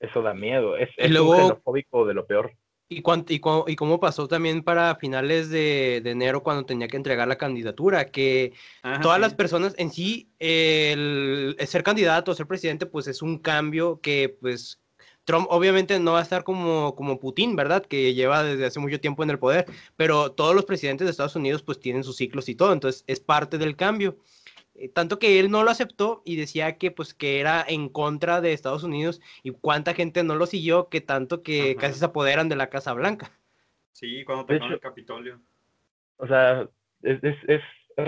eso da miedo, es, es luego- un xenofóbico de lo peor. ¿Y, cuán- y, cu- y cómo pasó también para finales de, de enero cuando tenía que entregar la candidatura? Que Ajá, todas sí. las personas en sí, el, el ser candidato, ser presidente, pues es un cambio que pues Trump obviamente no va a estar como, como Putin, ¿verdad? Que lleva desde hace mucho tiempo en el poder, pero todos los presidentes de Estados Unidos pues tienen sus ciclos y todo, entonces es parte del cambio. Eh, Tanto que él no lo aceptó y decía que pues que era en contra de Estados Unidos y cuánta gente no lo siguió que tanto que Ajá. casi se apoderan de la Casa Blanca. Sí, cuando hecho- el Capitolio. O sea, es, es, es-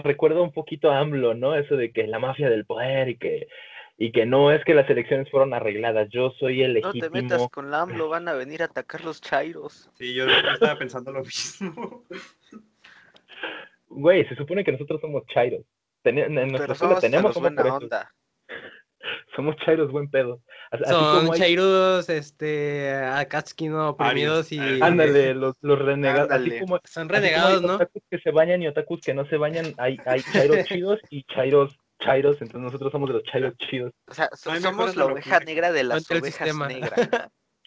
recuerda un poquito a AMLO, ¿no? Eso de que la mafia del poder y que, y que no es que las elecciones fueron arregladas, yo soy el No te legítimo. metas con la AMLO, van a venir a atacar los chairos. Sí, yo, yo estaba pensando lo mismo. Güey, se supone que nosotros somos chairos. Teni- en nuestra a tenemos somos buena onda. Somos chairos buen pedo. Así Son como hay- chairos, este, Akatsuki, no, oprimidos y... Ándale, los, los renegados. Así como, Son así como renegados, hay ¿no? otakus que se bañan y otakus que no se bañan, hay, hay chairos chidos y chairos chairos, entonces nosotros somos de los chairos chidos. O sea, so- somos la oveja que- negra de las ovejas negras.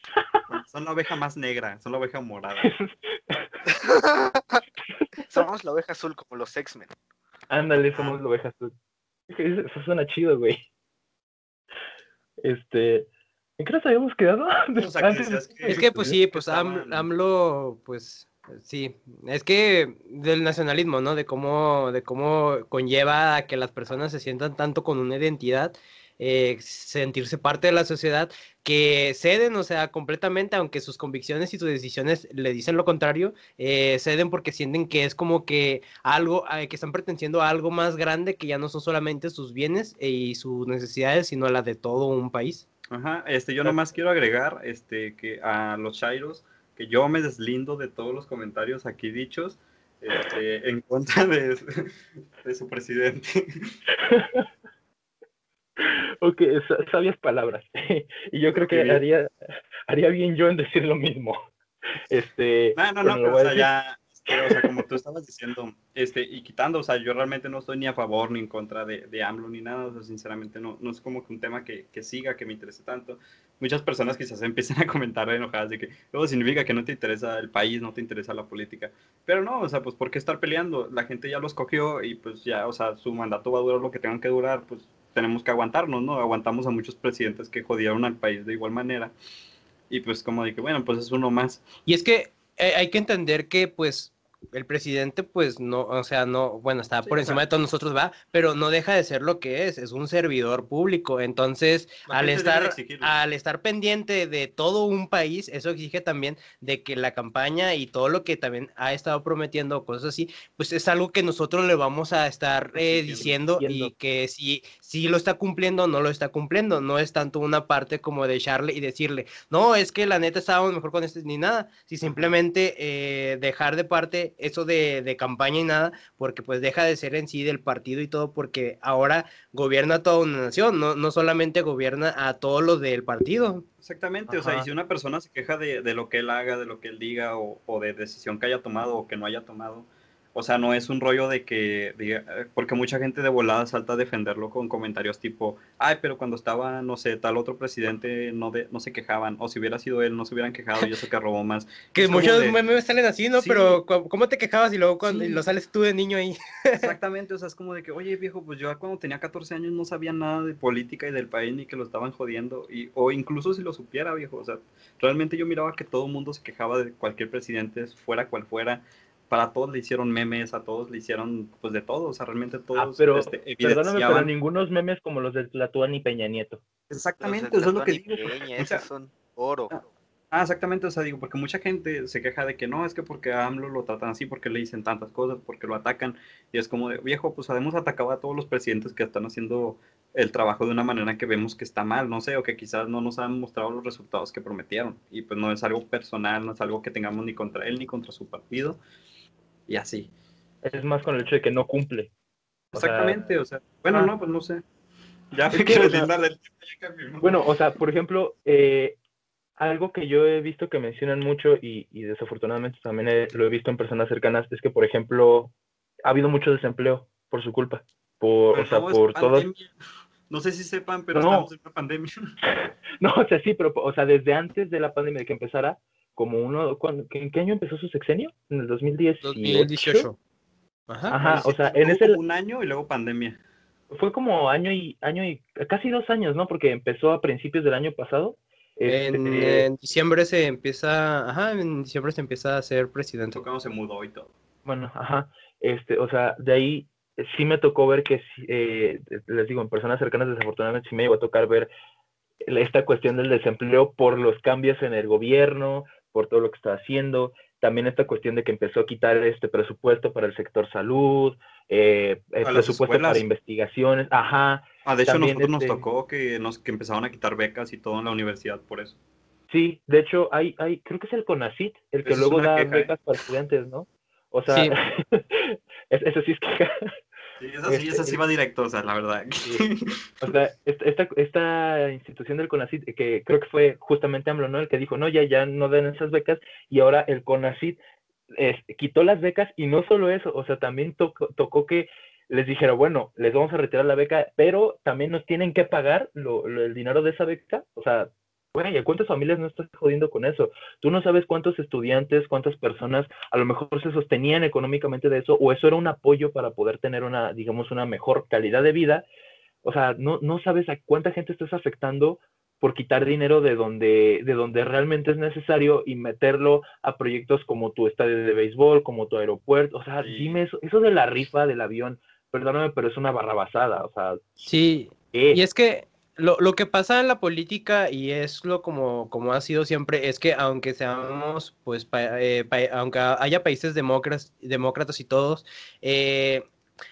Son la oveja más negra, son la oveja morada. somos la oveja azul como los X-Men. Ándale, somos la oveja azul. Eso suena chido, güey. Este, ¿en qué nos habíamos quedado? O sea, que Antes que- Es que, pues sí, pues Am- AMLO, pues sí, es que del nacionalismo, ¿no? De cómo, de cómo conlleva a que las personas se sientan tanto con una identidad, eh, sentirse parte de la sociedad, que ceden, o sea, completamente, aunque sus convicciones y sus decisiones le dicen lo contrario, eh, ceden porque sienten que es como que algo, eh, que están pretendiendo a algo más grande que ya no son solamente sus bienes y sus necesidades, sino la de todo un país. Ajá, este, yo nomás quiero agregar este, que a los Chairos, que yo me deslindo de todos los comentarios aquí dichos este, en contra de, de su presidente. ok, sabias palabras. y yo creo que haría, haría bien yo en decir lo mismo. Este, no, no, no, pero, o sea, ya, o sea, como tú estabas diciendo, este, y quitando, o sea, yo realmente no estoy ni a favor ni en contra de, de AMLO ni nada, o sea, sinceramente no, no es como que un tema que, que, siga, que me interese tanto. Muchas personas quizás empiezan a comentar enojadas de que eso significa que no te interesa el país, no te interesa la política, pero no, o sea, pues ¿por qué estar peleando? La gente ya lo escogió y pues ya, o sea, su mandato va a durar lo que tengan que durar, pues tenemos que aguantarnos, ¿no? Aguantamos a muchos presidentes que jodieron al país de igual manera. Y pues como dije, bueno, pues es uno más. Y es que eh, hay que entender que pues el presidente, pues no, o sea, no, bueno, está por encima de todos nosotros, va, pero no deja de ser lo que es, es un servidor público. Entonces, al estar, al estar pendiente de todo un país, eso exige también de que la campaña y todo lo que también ha estado prometiendo, cosas así, pues es algo que nosotros le vamos a estar eh, diciendo y que si, si lo está cumpliendo o no lo está cumpliendo, no es tanto una parte como de echarle y decirle, no, es que la neta estábamos mejor con este ni nada, si simplemente eh, dejar de parte eso de, campaña y nada, porque pues deja de ser en sí del partido y todo, porque ahora gobierna toda una nación, no, no solamente gobierna a todos los del partido. Exactamente, o sea, y si una persona se queja de, lo que él haga, de lo que él diga, o, o de decisión que haya tomado o que no haya tomado, o sea, no es un rollo de que, eh, porque mucha gente de volada salta a defenderlo con comentarios tipo, ay, pero cuando estaba, no sé, tal otro presidente no, de, no se quejaban, o si hubiera sido él, no se hubieran quejado y eso que robó más. que muchos memes salen así, ¿no? Pero, ¿cómo te quejabas y luego cuando lo sales tú de niño ahí? Exactamente, o sea, es como de que, oye, viejo, pues yo cuando tenía 14 años no sabía nada de política y del país ni que lo estaban jodiendo, y, o incluso si lo supiera, viejo, o sea, realmente yo miraba que todo el mundo se quejaba de cualquier presidente, fuera cual fuera, para todos le hicieron memes, a todos le hicieron pues de todo, o sea, realmente todos. Ah, pero, este, perdóname, pero ningunos memes como los de Tlatuán y Peña Nieto. Exactamente, eso es lo que digo. Peña, son oro. Ah, ah, exactamente, o sea, digo, porque mucha gente se queja de que no, es que porque a AMLO lo tratan así, porque le dicen tantas cosas, porque lo atacan, y es como de, viejo, pues hemos atacado a todos los presidentes que están haciendo el trabajo de una manera que vemos que está mal, no sé, o que quizás no nos han mostrado los resultados que prometieron, y pues no es algo personal, no es algo que tengamos ni contra él ni contra su partido, y así. Es más con el hecho de que no cumple. Exactamente, o sea, bueno, ah. no, pues no sé. Ya me quiero del tema. Bueno, o sea, por ejemplo, eh, algo que yo he visto que mencionan mucho y, y desafortunadamente también lo he visto en personas cercanas es que, por ejemplo, ha habido mucho desempleo por su culpa. Por, o sea, por todo. No sé si sepan, pero estamos en una pandemia. No, o sea, sí, pero, o sea, desde antes de la pandemia, de que empezara, como uno, ¿en qué año empezó su sexenio? ¿En el 2010? 2018. Ajá, Ajá o sea, en ese... Un año y luego pandemia. Fue como año y, año y, casi dos años, ¿no? Porque empezó a principios del año pasado. En, este, diciembre se empieza, ajá, en diciembre se empieza a ser presidente. Cuando se mudó y todo. Bueno, ajá, este, o sea, de ahí sí me tocó ver que, eh, les digo, en personas cercanas desafortunadamente sí me llegó a tocar ver esta cuestión del desempleo por los cambios en el gobierno, por todo lo que está haciendo. También esta cuestión de que empezó a quitar este presupuesto para el sector salud, eh, el presupuesto para investigaciones, ajá. Ah, de hecho, a nosotros nos este tocó que, nos, que empezaban a quitar becas y todo en la universidad por eso. Sí, de hecho, hay, hay creo que es el CONACIT, el que luego da becas ¿eh? para estudiantes, ¿no? O sea, eso sí es queja. Sí, esa sí, esa sí va directo, o sea, la verdad. O sea, esta, esta institución del CONACIT, que creo que fue justamente AMLO, ¿no? El que dijo, no, ya, ya no den esas becas, y ahora el CONACIT quitó las becas, y no solo eso, o sea, también tocó, tocó que les dijera, bueno, les vamos a retirar la beca, pero también nos tienen que pagar lo, el dinero de esa beca, o sea, ¿y cuántas familias no estás jodiendo con eso? Tú no sabes cuántos estudiantes, cuántas personas a lo mejor se sostenían económicamente de eso, o eso era un apoyo para poder tener una, digamos, una mejor calidad de vida. O sea, no, no sabes a cuánta gente estás afectando por quitar dinero de donde, de donde realmente es necesario y meterlo a proyectos como tu estadio de béisbol, como tu aeropuerto. O sea, dime eso, eso de la rifa del avión, perdóname, pero es una barrabasada. O sea, sí. Y es que lo, lo, que pasa en la política y es lo como, como ha sido siempre es que aunque seamos pues eh, aunque haya países demócratas, demócratas y todos eh,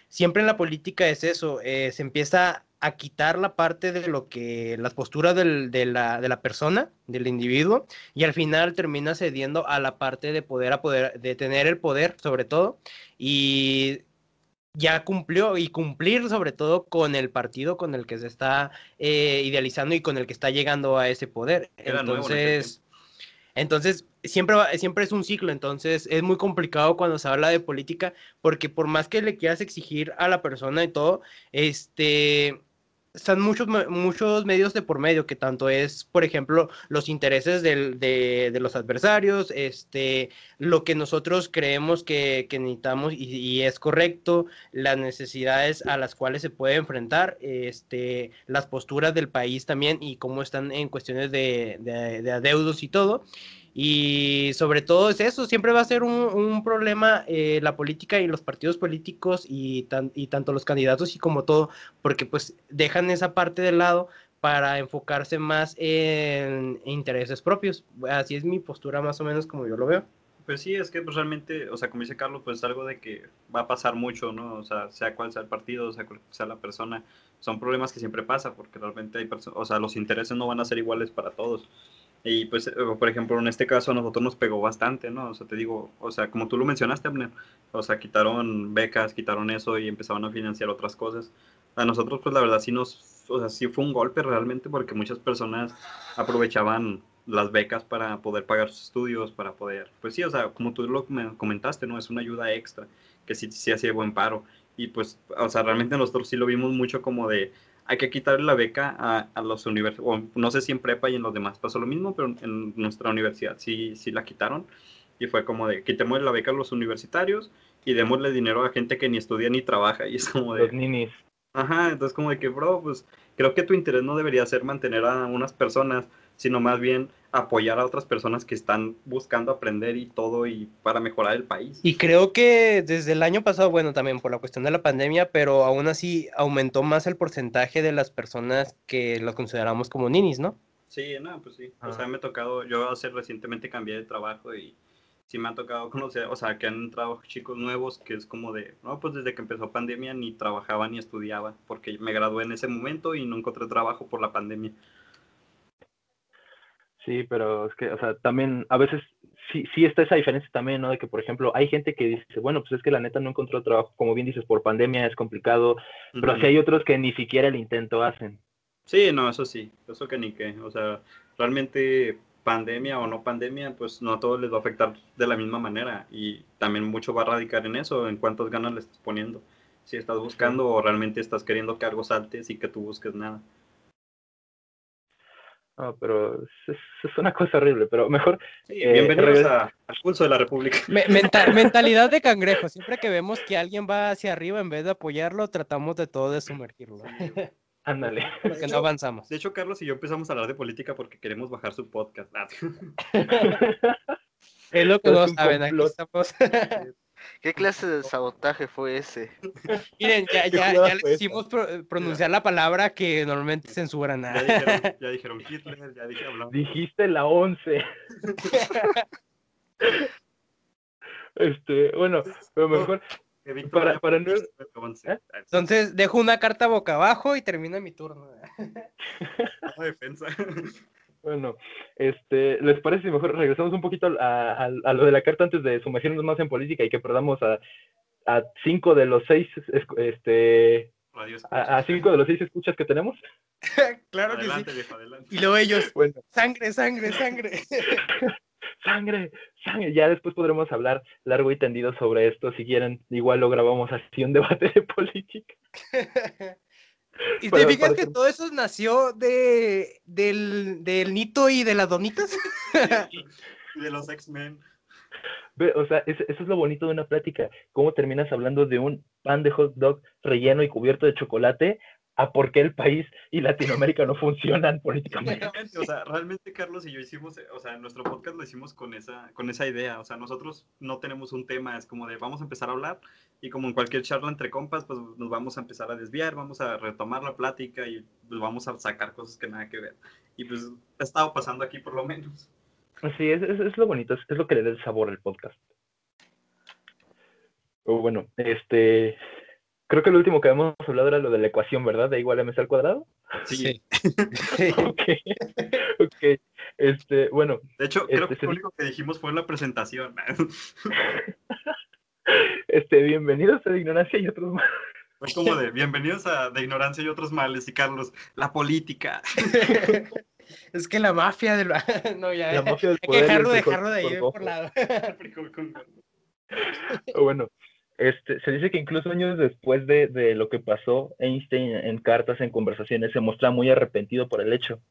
siempre en la política es eso eh, se empieza a quitar la parte de lo que, las posturas del, de, la, de, la, persona, del individuo, y al final termina cediendo a la parte de poder, a poder, de tener el poder sobre todo, y ya cumplió y cumplir sobre todo con el partido con el que se está eh, idealizando y con el que está llegando a ese poder. Entonces, entonces siempre, siempre es un ciclo, entonces es muy complicado cuando se habla de política porque por más que le quieras exigir a la persona y todo, este están muchos, muchos medios de por medio, que tanto es, por ejemplo, los intereses del, de, de, los adversarios, este, lo que nosotros creemos que, que necesitamos y, y, es correcto, las necesidades a las cuales se puede enfrentar, este, las posturas del país también y cómo están en cuestiones de, de, de adeudos y todo. Y sobre todo es eso, siempre va a ser un, un problema eh, la política y los partidos políticos y, tan, y tanto los candidatos y como todo, porque pues dejan esa parte de lado para enfocarse más en intereses propios. Así es mi postura más o menos como yo lo veo. Pues sí, es que pues, realmente, o sea, como dice Carlos, pues es algo de que va a pasar mucho, ¿no? O sea, sea cual sea el partido, sea cual sea la persona, son problemas que siempre pasa, porque realmente hay personas, o sea, los intereses no van a ser iguales para todos. Y pues, eh, por ejemplo, en este caso a nosotros nos pegó bastante, ¿no? O sea, te digo, o sea, como tú lo mencionaste, Abner, o sea, quitaron becas, quitaron eso y empezaron a financiar otras cosas. A nosotros, pues la verdad sí nos, o sea, sí fue un golpe realmente porque muchas personas aprovechaban las becas para poder pagar sus estudios, para poder, pues sí, o sea, como tú lo comentaste, ¿no? Es una ayuda extra que sí, sí hacía buen paro. Y pues, o sea, realmente nosotros sí lo vimos mucho como de, hay que quitarle la beca a, a los universidades, no sé si en prepa y en los demás pasó lo mismo, pero en nuestra universidad sí, sí la quitaron. Y fue como de, quitemos la beca a los universitarios y démosle dinero a gente que ni estudia ni trabaja. Y es como de... Los ninis. Ajá, entonces como de que, bro, pues creo que tu interés no debería ser mantener a unas personas, sino más bien apoyar a otras personas que están buscando aprender y todo y para mejorar el país. Y creo que desde el año pasado, bueno, también por la cuestión de la pandemia, pero aún así aumentó más el porcentaje de las personas que lo consideramos como ninis, ¿no? Sí, no, pues sí. O sea, me ha tocado, yo hace recientemente cambié de trabajo y sí me ha tocado conocer, o sea, que han entrado chicos nuevos que es como de, no, pues desde que empezó pandemia ni trabajaba ni estudiaba, porque me gradué en ese momento y no encontré trabajo por la pandemia. Sí, pero es que, o sea, también a veces sí, sí está esa diferencia también, ¿no? De que, por ejemplo, hay gente que dice, bueno, pues es que la neta no encontró trabajo, como bien dices, por pandemia es complicado, pero sí hay otros que ni siquiera el intento hacen. Sí, no, eso sí, eso que ni qué, o sea, realmente pandemia o no pandemia, pues no a todos les va a afectar de la misma manera y también mucho va a radicar en eso, en cuántas ganas le estás poniendo, si estás buscando sí. o realmente estás queriendo que algo salte y que tú busques nada. No, pero es, es, una cosa horrible, pero mejor... Sí, eh, bienvenidos a, al pulso de la República. Me, mental, mentalidad de cangrejo. Siempre que vemos que alguien va hacia arriba, en vez de apoyarlo, tratamos de todo de sumergirlo. Ándale. Porque no avanzamos. De hecho, Carlos y yo empezamos a hablar de política porque queremos bajar su podcast. es lo que no saben, aquí estamos... ¿Qué clase de sabotaje fue ese? Miren, ya, ya, ya le hicimos pro pronunciar la palabra que normalmente censuran. Ya dijeron, ya dijeron Hitler, ya dije hablamos. Dijiste la 11. este, bueno, pero mejor. Para, para no... ¿Eh? Entonces dejo una carta boca abajo y termina mi turno. defensa. Bueno, este, ¿les parece si mejor regresamos un poquito a, a, a, lo de la carta antes de sumergirnos más en política y que perdamos a, a cinco de los seis, este, a, a, cinco de los seis escuchas que tenemos? claro adelante, que sí. Viejo, adelante. Y luego ellos, bueno. sangre, sangre, sangre. sangre, sangre. Ya después podremos hablar largo y tendido sobre esto. Si quieren, igual lo grabamos así un debate de política. ¿Y te fijas que todo eso nació de, del, del Nito y de las donitas? de los X-Men. O sea, eso, es lo bonito de una plática. Cómo terminas hablando de un pan de hot dog relleno y cubierto de chocolate a por qué el país y Latinoamérica no funcionan políticamente. O sea, realmente Carlos y yo hicimos, o sea, nuestro podcast lo hicimos con esa, con esa idea. O sea, nosotros no tenemos un tema, es como de vamos a empezar a hablar y como en cualquier charla entre compas, pues nos vamos a empezar a desviar, vamos a retomar la plática y pues vamos a sacar cosas que nada que ver. Y pues ha estado pasando aquí por lo menos. Sí, es, es, es lo bonito, es, es, lo que le da el sabor al podcast. O bueno, este, creo que lo último que habíamos hablado era lo de la ecuación, ¿verdad? De igual a mc al cuadrado. Sí. ok, ok. Este, bueno. De hecho, creo este, que lo único que dijimos fue en la presentación. este, bienvenidos a de Ignorancia y otros males. Fue como de bienvenidos a De Ignorancia y otros males. Y Carlos, la política. es que la mafia del. no, ya. La mafia del Hay poder que y el dejarlo, dejarlo de ahí por por lado. Bueno, este, se dice que incluso años después de, de lo que pasó, Einstein en cartas, en conversaciones, se mostraba muy arrepentido por el hecho.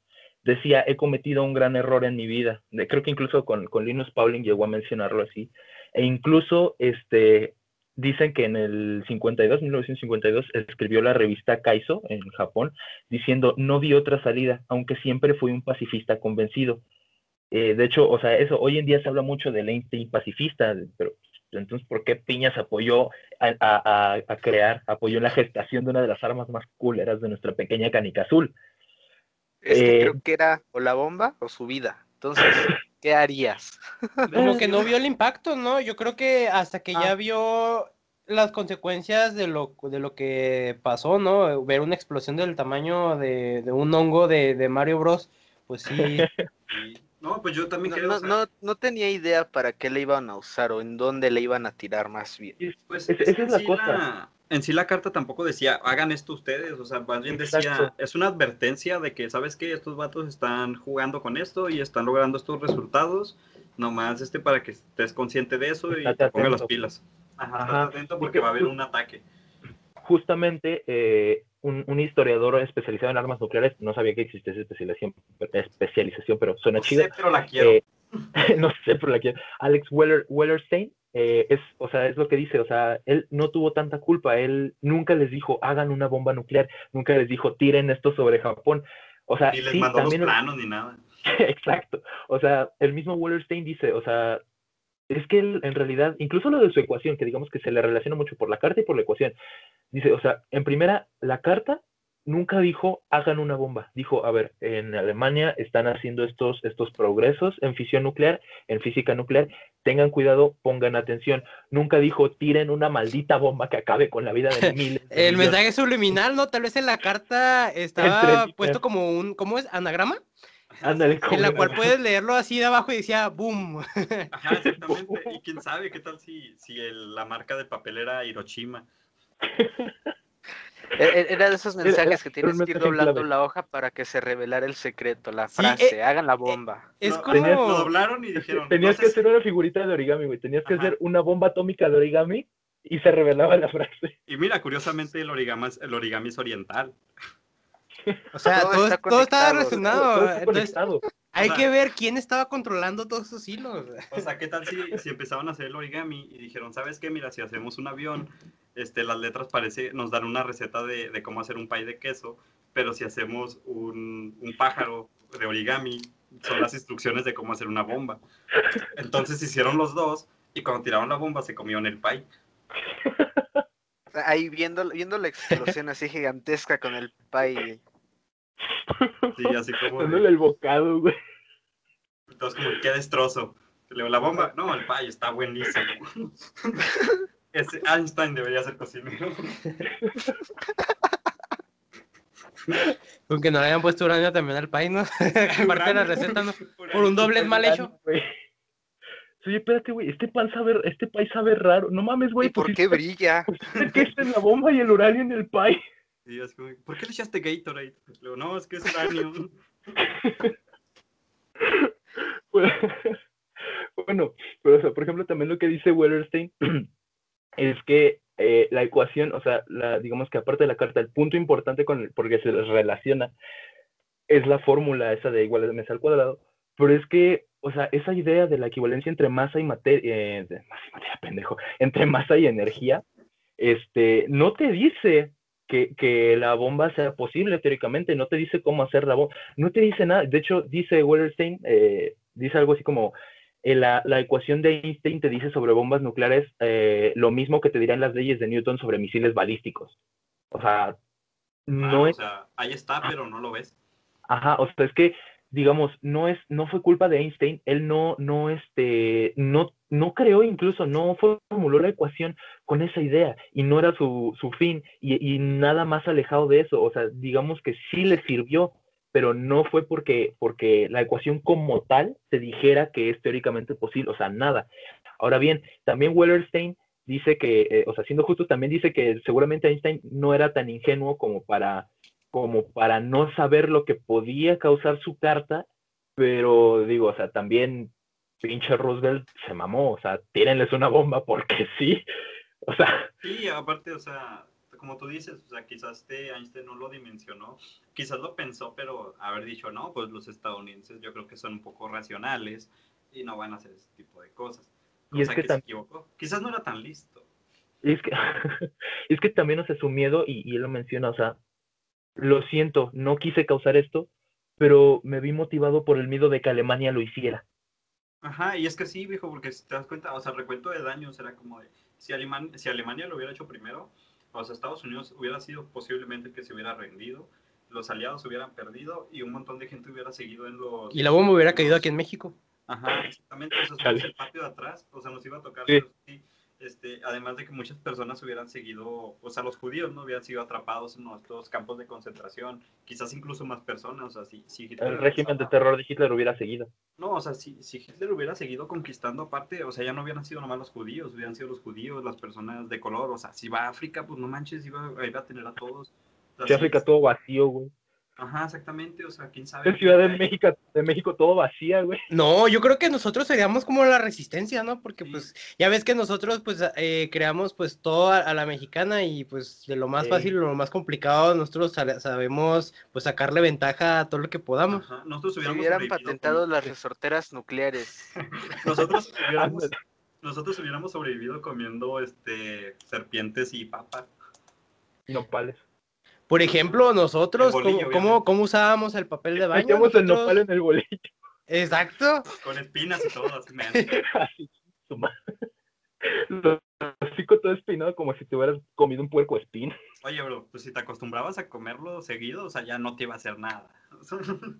Decía, he cometido un gran error en mi vida. De- creo que incluso con, con Linus Pauling llegó a mencionarlo así. E incluso este, dicen que en el 52, 1952, escribió la revista Kaiso en Japón, diciendo, no vi otra salida, aunque siempre fui un pacifista convencido. Eh, de hecho, o sea, eso, hoy en día se habla mucho del Einstein pacifista, pero entonces, ¿por qué Piñas apoyó a, a- a- a crear, apoyó la gestación de una de las armas más culeras de nuestra pequeña canica azul? Es que Eh, creo que era o la bomba o su vida. Entonces, ¿qué harías? Como que no vio el impacto, ¿no? Yo creo que hasta que ya Ah. vio las consecuencias de lo, de lo que pasó, ¿no? Ver una explosión del tamaño de, de un hongo de, de Mario Bros. Pues sí. No, pues yo también No, creo. no, o sea, no, no tenía idea para qué le iban a usar o en dónde le iban a tirar más bien. Pues Es- es esa que es en, la sí cosa. la, en sí la carta tampoco decía, hagan esto ustedes, o sea, más bien decía, Exacto. es una advertencia de que, ¿sabes qué? Estos vatos están jugando con esto y están logrando estos resultados, nomás este para que estés consciente de eso y te pongas las pilas. Ajá, atento porque porque va a haber un ataque. Justamente eh, un, un historiador especializado en armas nucleares, no sabía que existía esa especialización, especialización pero suena No sé, pero la quiero. Eh, no sé, pero la quiero. Alex Weller, Wellerstein, eh, es, o sea, es lo que dice, o sea, él no tuvo tanta culpa, él nunca les dijo, hagan una bomba nuclear, nunca les dijo, tiren esto sobre Japón. O sea, ni les sí, mandó los planos ni nada. exacto, o sea, el mismo Wellerstein dice, o sea, es que él, en realidad, incluso lo de su ecuación, que digamos que se le relaciona mucho por la carta y por la ecuación, dice, o sea, en primera, la carta nunca dijo hagan una bomba. Dijo, a ver, en Alemania están haciendo estos, estos progresos en fisión nuclear, en física nuclear, tengan cuidado, pongan atención. Nunca dijo tiren una maldita bomba que acabe con la vida de miles. de El millones". mensaje subliminal, ¿no? Tal vez en la carta estaba puesto como un, ¿cómo es? ¿Anagrama? Ándale, En la cual puedes leerlo así de abajo y decía, boom. Ajá, exactamente. Y quién sabe qué tal si, si el- la marca de papel era Hiroshima. E- e- Era de esos mensajes que tienes que ir doblando clave. la hoja para que se revelara el secreto, la Sí, frase, eh, hagan la bomba. Es Lo- como... Lo doblaron y dijeron. Tenías no que hacer una figurita de origami, güey. Tenías que Ajá. hacer una bomba atómica de origami y se revelaba la frase. Y mira, curiosamente el origami es, el origami es oriental. O sea, Todo todo, está todo está conectado, relacionado. Todo está Entonces, conectado. hay O sea- que ver quién estaba controlando todos esos hilos. O sea, ¿qué tal si, si empezaban a hacer el origami y dijeron, ¿sabes qué? Mira, si hacemos un avión, este, las letras parece, nos dan una receta de, de cómo hacer un pay de queso, pero si hacemos un, un pájaro de origami, son las instrucciones de cómo hacer una bomba. Entonces hicieron los dos y cuando tiraron la bomba se comieron el pay. Ahí viendo, viendo la explosión así gigantesca con el pay. Sí, así como... de- Dándole el bocado, güey. Entonces, como, ¿qué destrozo? Le digo, la bomba, no, el pay está buenísimo. Ese Einstein debería ser cocinero. Aunque no le hayan puesto uranio también al país, ¿no? Aparte de la receta, ¿no? Por un doble mal hecho. Oye, espérate, güey, este pan sabe, este país sabe raro. No mames, güey, ¿Y por pusiste- qué brilla? pusiste que esta es la bomba y el uranio en el pay. ¿Por qué le echaste Gatorade? Le digo, no, es que es uranio. bueno, pero por ejemplo, también lo que dice Wellerstein es que eh, la ecuación, o sea, digamos que aparte de la carta, el punto importante con el, porque se les relaciona es la fórmula esa de igual de mesa al cuadrado, pero es que, o sea, esa idea de la equivalencia entre masa y materia, eh, masa y materia, pendejo, entre masa y energía, este, no te dice que, que la bomba sea posible teóricamente, no te dice cómo hacer la bomba, no te dice nada. De hecho, dice Wellerstein, eh, dice algo así como, eh, la, la ecuación de Einstein te dice sobre bombas nucleares eh, lo mismo que te dirán las leyes de Newton sobre misiles balísticos. O sea, no Ah, es, O sea, ahí está, pero no lo ves. ajá, o sea, es que, digamos, no es, no fue culpa de Einstein, él no, no, este, no, no creó incluso, no formuló la ecuación con esa idea y no era su, su fin y, nada más alejado de eso. O sea, digamos que sí le sirvió, pero no fue porque, porque la ecuación como tal se dijera que es teóricamente posible, o sea, nada. Ahora bien, también Wellerstein dice que, eh, o sea, siendo justo, también dice que seguramente Einstein no era tan ingenuo como para, como para no saber lo que podía causar su carta, pero digo, o sea, también pinche Roosevelt se mamó, o sea, tírenles una bomba porque sí, o sea. Sí, aparte, o sea, como tú dices, o sea, quizás este Einstein no lo dimensionó, quizás lo pensó, pero haber dicho, no, pues los estadounidenses yo creo que son un poco racionales y no van a hacer ese tipo de cosas. Y es que, se equivocó. Quizás no era tan listo. Y es que, es que también, o sea, su miedo, y, y él lo menciona, o sea, lo siento, no quise causar esto, pero me vi motivado por el miedo de que Alemania lo hiciera. Ajá, y es que sí, viejo, porque si te das cuenta, o sea, el recuento de daños era como de, si, Alemania, si Alemania lo hubiera hecho primero, o sea, Estados Unidos hubiera sido posiblemente que se hubiera rendido, los aliados hubieran perdido y un montón de gente hubiera seguido en los... Y la bomba hubiera caído aquí en México. Ajá, exactamente, o sea, el patio de atrás, o sea, nos iba a tocar, sí. Sí, este, además de que muchas personas hubieran seguido, o sea, los judíos no hubieran sido atrapados en nuestros campos de concentración, quizás incluso más personas, o sea, si, si Hitler El régimen de terror de Hitler hubiera seguido. No, o sea, si, si Hitler hubiera seguido conquistando aparte, o sea, ya no hubieran sido nomás los judíos, hubieran sido los judíos, las personas de color, o sea, si va a África, pues no manches, iba, iba a tener a todos. O sea, si África todo vacío, güey. Ajá, exactamente, o sea, quién sabe. En Ciudad de México, de México todo vacía, güey. No, yo creo que nosotros seríamos como la resistencia, ¿no? Porque pues ya ves que nosotros pues eh, creamos pues todo a, a, la mexicana y pues de lo más sí. fácil, lo más complicado, nosotros sabemos pues sacarle ventaja a todo lo que podamos. Ajá. Nosotros si hubieran patentado con... las resorteras nucleares. nosotros hubiéramos, nosotros hubiéramos sobrevivido comiendo este serpientes y papas. Nopales. Por ejemplo, nosotros, bolillo, ¿cómo, cómo, ¿cómo, usábamos el papel de baño? Metíamos nosotros... el nopal en el bolillo. Exacto. Con espinas y todo, así, así Lo hocico todo espinado como si te hubieras comido un puerco espín. Oye, bro, pues si te acostumbrabas a comerlo seguido, o sea, ya no te iba a hacer nada.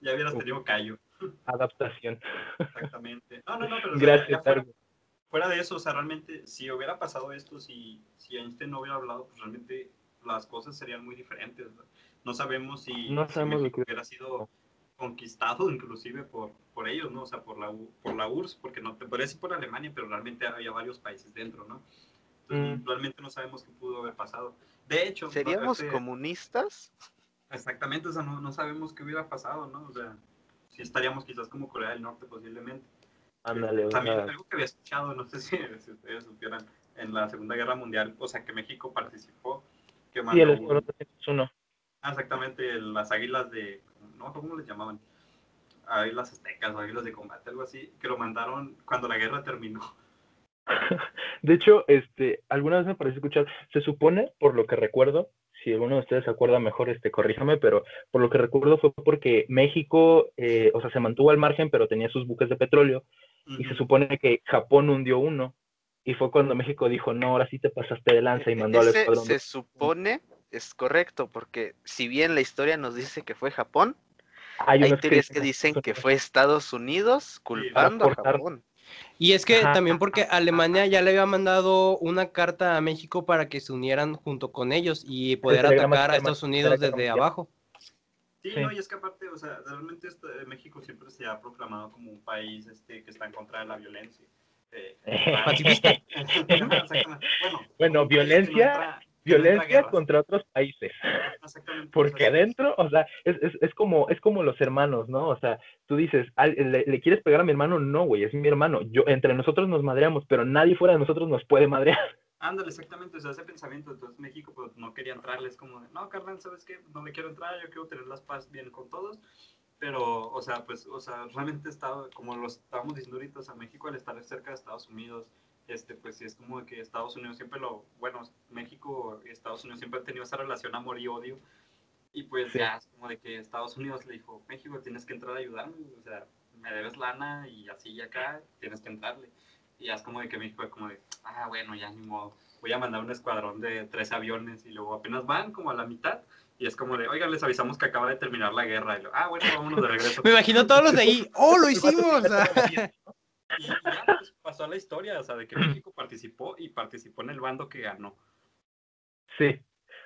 ya hubieras tenido callo. Adaptación. Exactamente. No, no, no, pero Gracias, o sea, fuera, fuera, de eso, o sea, realmente, si hubiera pasado esto, si, si Einstein no hubiera hablado, pues realmente las cosas serían muy diferentes. ¿no? Sabemos si, no sabemos si México hubiera sido conquistado inclusive por, por ellos, ¿no? O sea, por la, por la URSS, porque no te podría decir por Alemania, pero realmente había varios países dentro, ¿no? Entonces, mm. realmente no sabemos qué pudo haber pasado. De hecho, ¿seríamos no, comunistas? Exactamente, o sea, no, no, sabemos qué hubiera pasado, ¿no? O sea, si estaríamos quizás como Corea del Norte posiblemente. Ándale, También algo que había escuchado, no sé si, si ustedes supieran, en la Segunda Guerra Mundial, o sea, que México participó que mandó, sí, el Escuadrón 301. Ah, exactamente, las águilas de, no cómo les llamaban, águilas aztecas o águilas de combate, algo así, que lo mandaron cuando la guerra terminó. De hecho, este, alguna vez me parece escuchar, se supone, por lo que recuerdo, si alguno de ustedes se acuerda mejor, este, corríjame, pero por lo que recuerdo fue porque México, eh, o sea, se mantuvo al margen, pero tenía sus buques de petróleo, uh -huh. y se supone que Japón hundió uno, y fue cuando México dijo, no, ahora sí te pasaste de lanza y mandó Ese al escuadrón. Se supone, es correcto, porque si bien la historia nos dice que fue Japón, hay, hay teorías que, que, dicen que fue Estados Unidos culpando a Japón. Y es que Ajá. también porque Alemania ya le había mandado una carta a México para que se unieran junto con ellos y poder atacar a Estados Unidos desde abajo. Sí, sí, no, y es que aparte, o sea, realmente este, México siempre se ha proclamado como un país este, que está en contra de la violencia. Eh, Pacifista. bueno, bueno, violencia, violencia contra otros países. Porque adentro, o sea, es, es, es, como, es como los hermanos, ¿no? O sea, tú dices, ¿le, ¿le, quieres pegar a mi hermano? No, güey, es mi hermano. Yo, entre nosotros nos madreamos, pero nadie fuera de nosotros nos puede madrear. Ándale, exactamente, o sea, ese pensamiento, entonces México pues no quería entrarles como de, no, carnal, ¿sabes qué? No le quiero entrar, yo quiero tener las paz bien con todos, pero, o sea, pues, o sea, realmente estaba, como lo estábamos diciendo ahorita, o sea, México al estar cerca de Estados Unidos, este, pues sí es como que Estados Unidos siempre lo, bueno, México y Estados Unidos siempre han tenido esa relación amor y odio, y pues sí. ya es como de que Estados Unidos le dijo, México, tienes que entrar a ayudarme, o sea, me debes lana y así y acá, tienes que entrarle. Y ya es como de que México es como de, ah, bueno, ya ni modo, voy a mandar un escuadrón de tres aviones y luego apenas van como a la mitad y es como de, oigan, les avisamos que acaba de terminar la guerra. Y lo, ah, bueno, vámonos de regreso. Me imagino todos los de ahí, ¡oh, lo hicimos! Y, ya pues, pasó la historia, o sea, de que México participó y participó en el bando que ganó. Sí.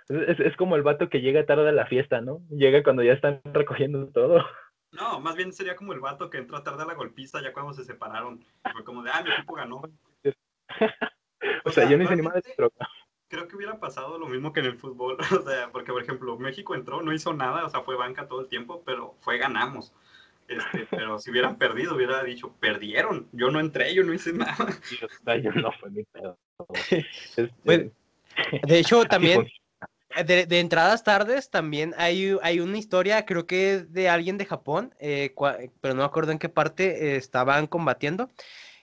Es, es como el vato que llega tarde a la fiesta, ¿no? Llega cuando ya están recogiendo todo. No, más bien sería como el vato que entró tarde a la golpista ya cuando se separaron. fue como de, ah, mi equipo ganó. o, sea, yo ni sé ni de troca. Creo que hubiera pasado lo mismo que en el fútbol. O sea, porque, por ejemplo, México entró, no hizo nada, o sea, fue banca todo el tiempo, pero fue ganamos. Este, pero si hubieran perdido, hubiera dicho, perdieron. Yo no entré, yo no hice nada. Yo no fue mi pedo. Este, de hecho, también de, de, entradas tardes también hay, hay una historia, creo que es de alguien de Japón, eh, pero no me acuerdo en qué parte eh, estaban combatiendo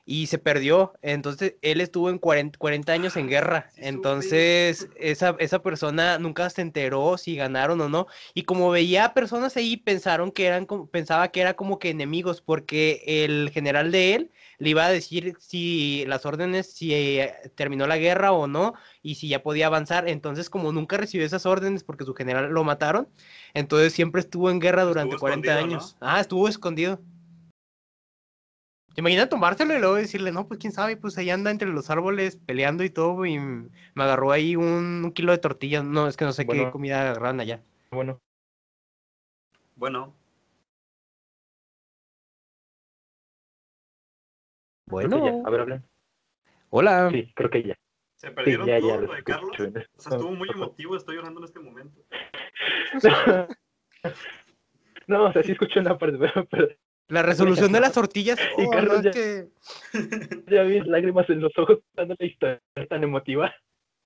y se perdió. Entonces, él estuvo en 40, 40 años en guerra. Entonces, esa, esa persona nunca se enteró si ganaron o no. Y como veía personas ahí, pensaron que eran, pensaba que era como que enemigos, porque el general de él le iba a decir si las órdenes, si eh, terminó la guerra o no, y si ya podía avanzar. Entonces, como nunca recibió esas órdenes porque su general lo mataron, entonces siempre estuvo en guerra durante 40 años. Ah, estuvo escondido. Imagina tomárselo y luego decirle, no, pues quién sabe, pues ahí anda entre los árboles peleando y todo, y me agarró ahí un, kilo de tortillas. No, es que no sé qué comida agarran allá. Bueno. Bueno. Bueno. A ver, hablen. Hola. Sí, creo que ya. Se perdieron todo lo de Carlos. O sea, estuvo muy emotivo, estoy llorando en este momento. no, o sea, sí escuché una parte, pero, La resolución de las tortillas. y oh, Carlos ya, que... ya vi lágrimas en los ojos dando la historia tan emotiva.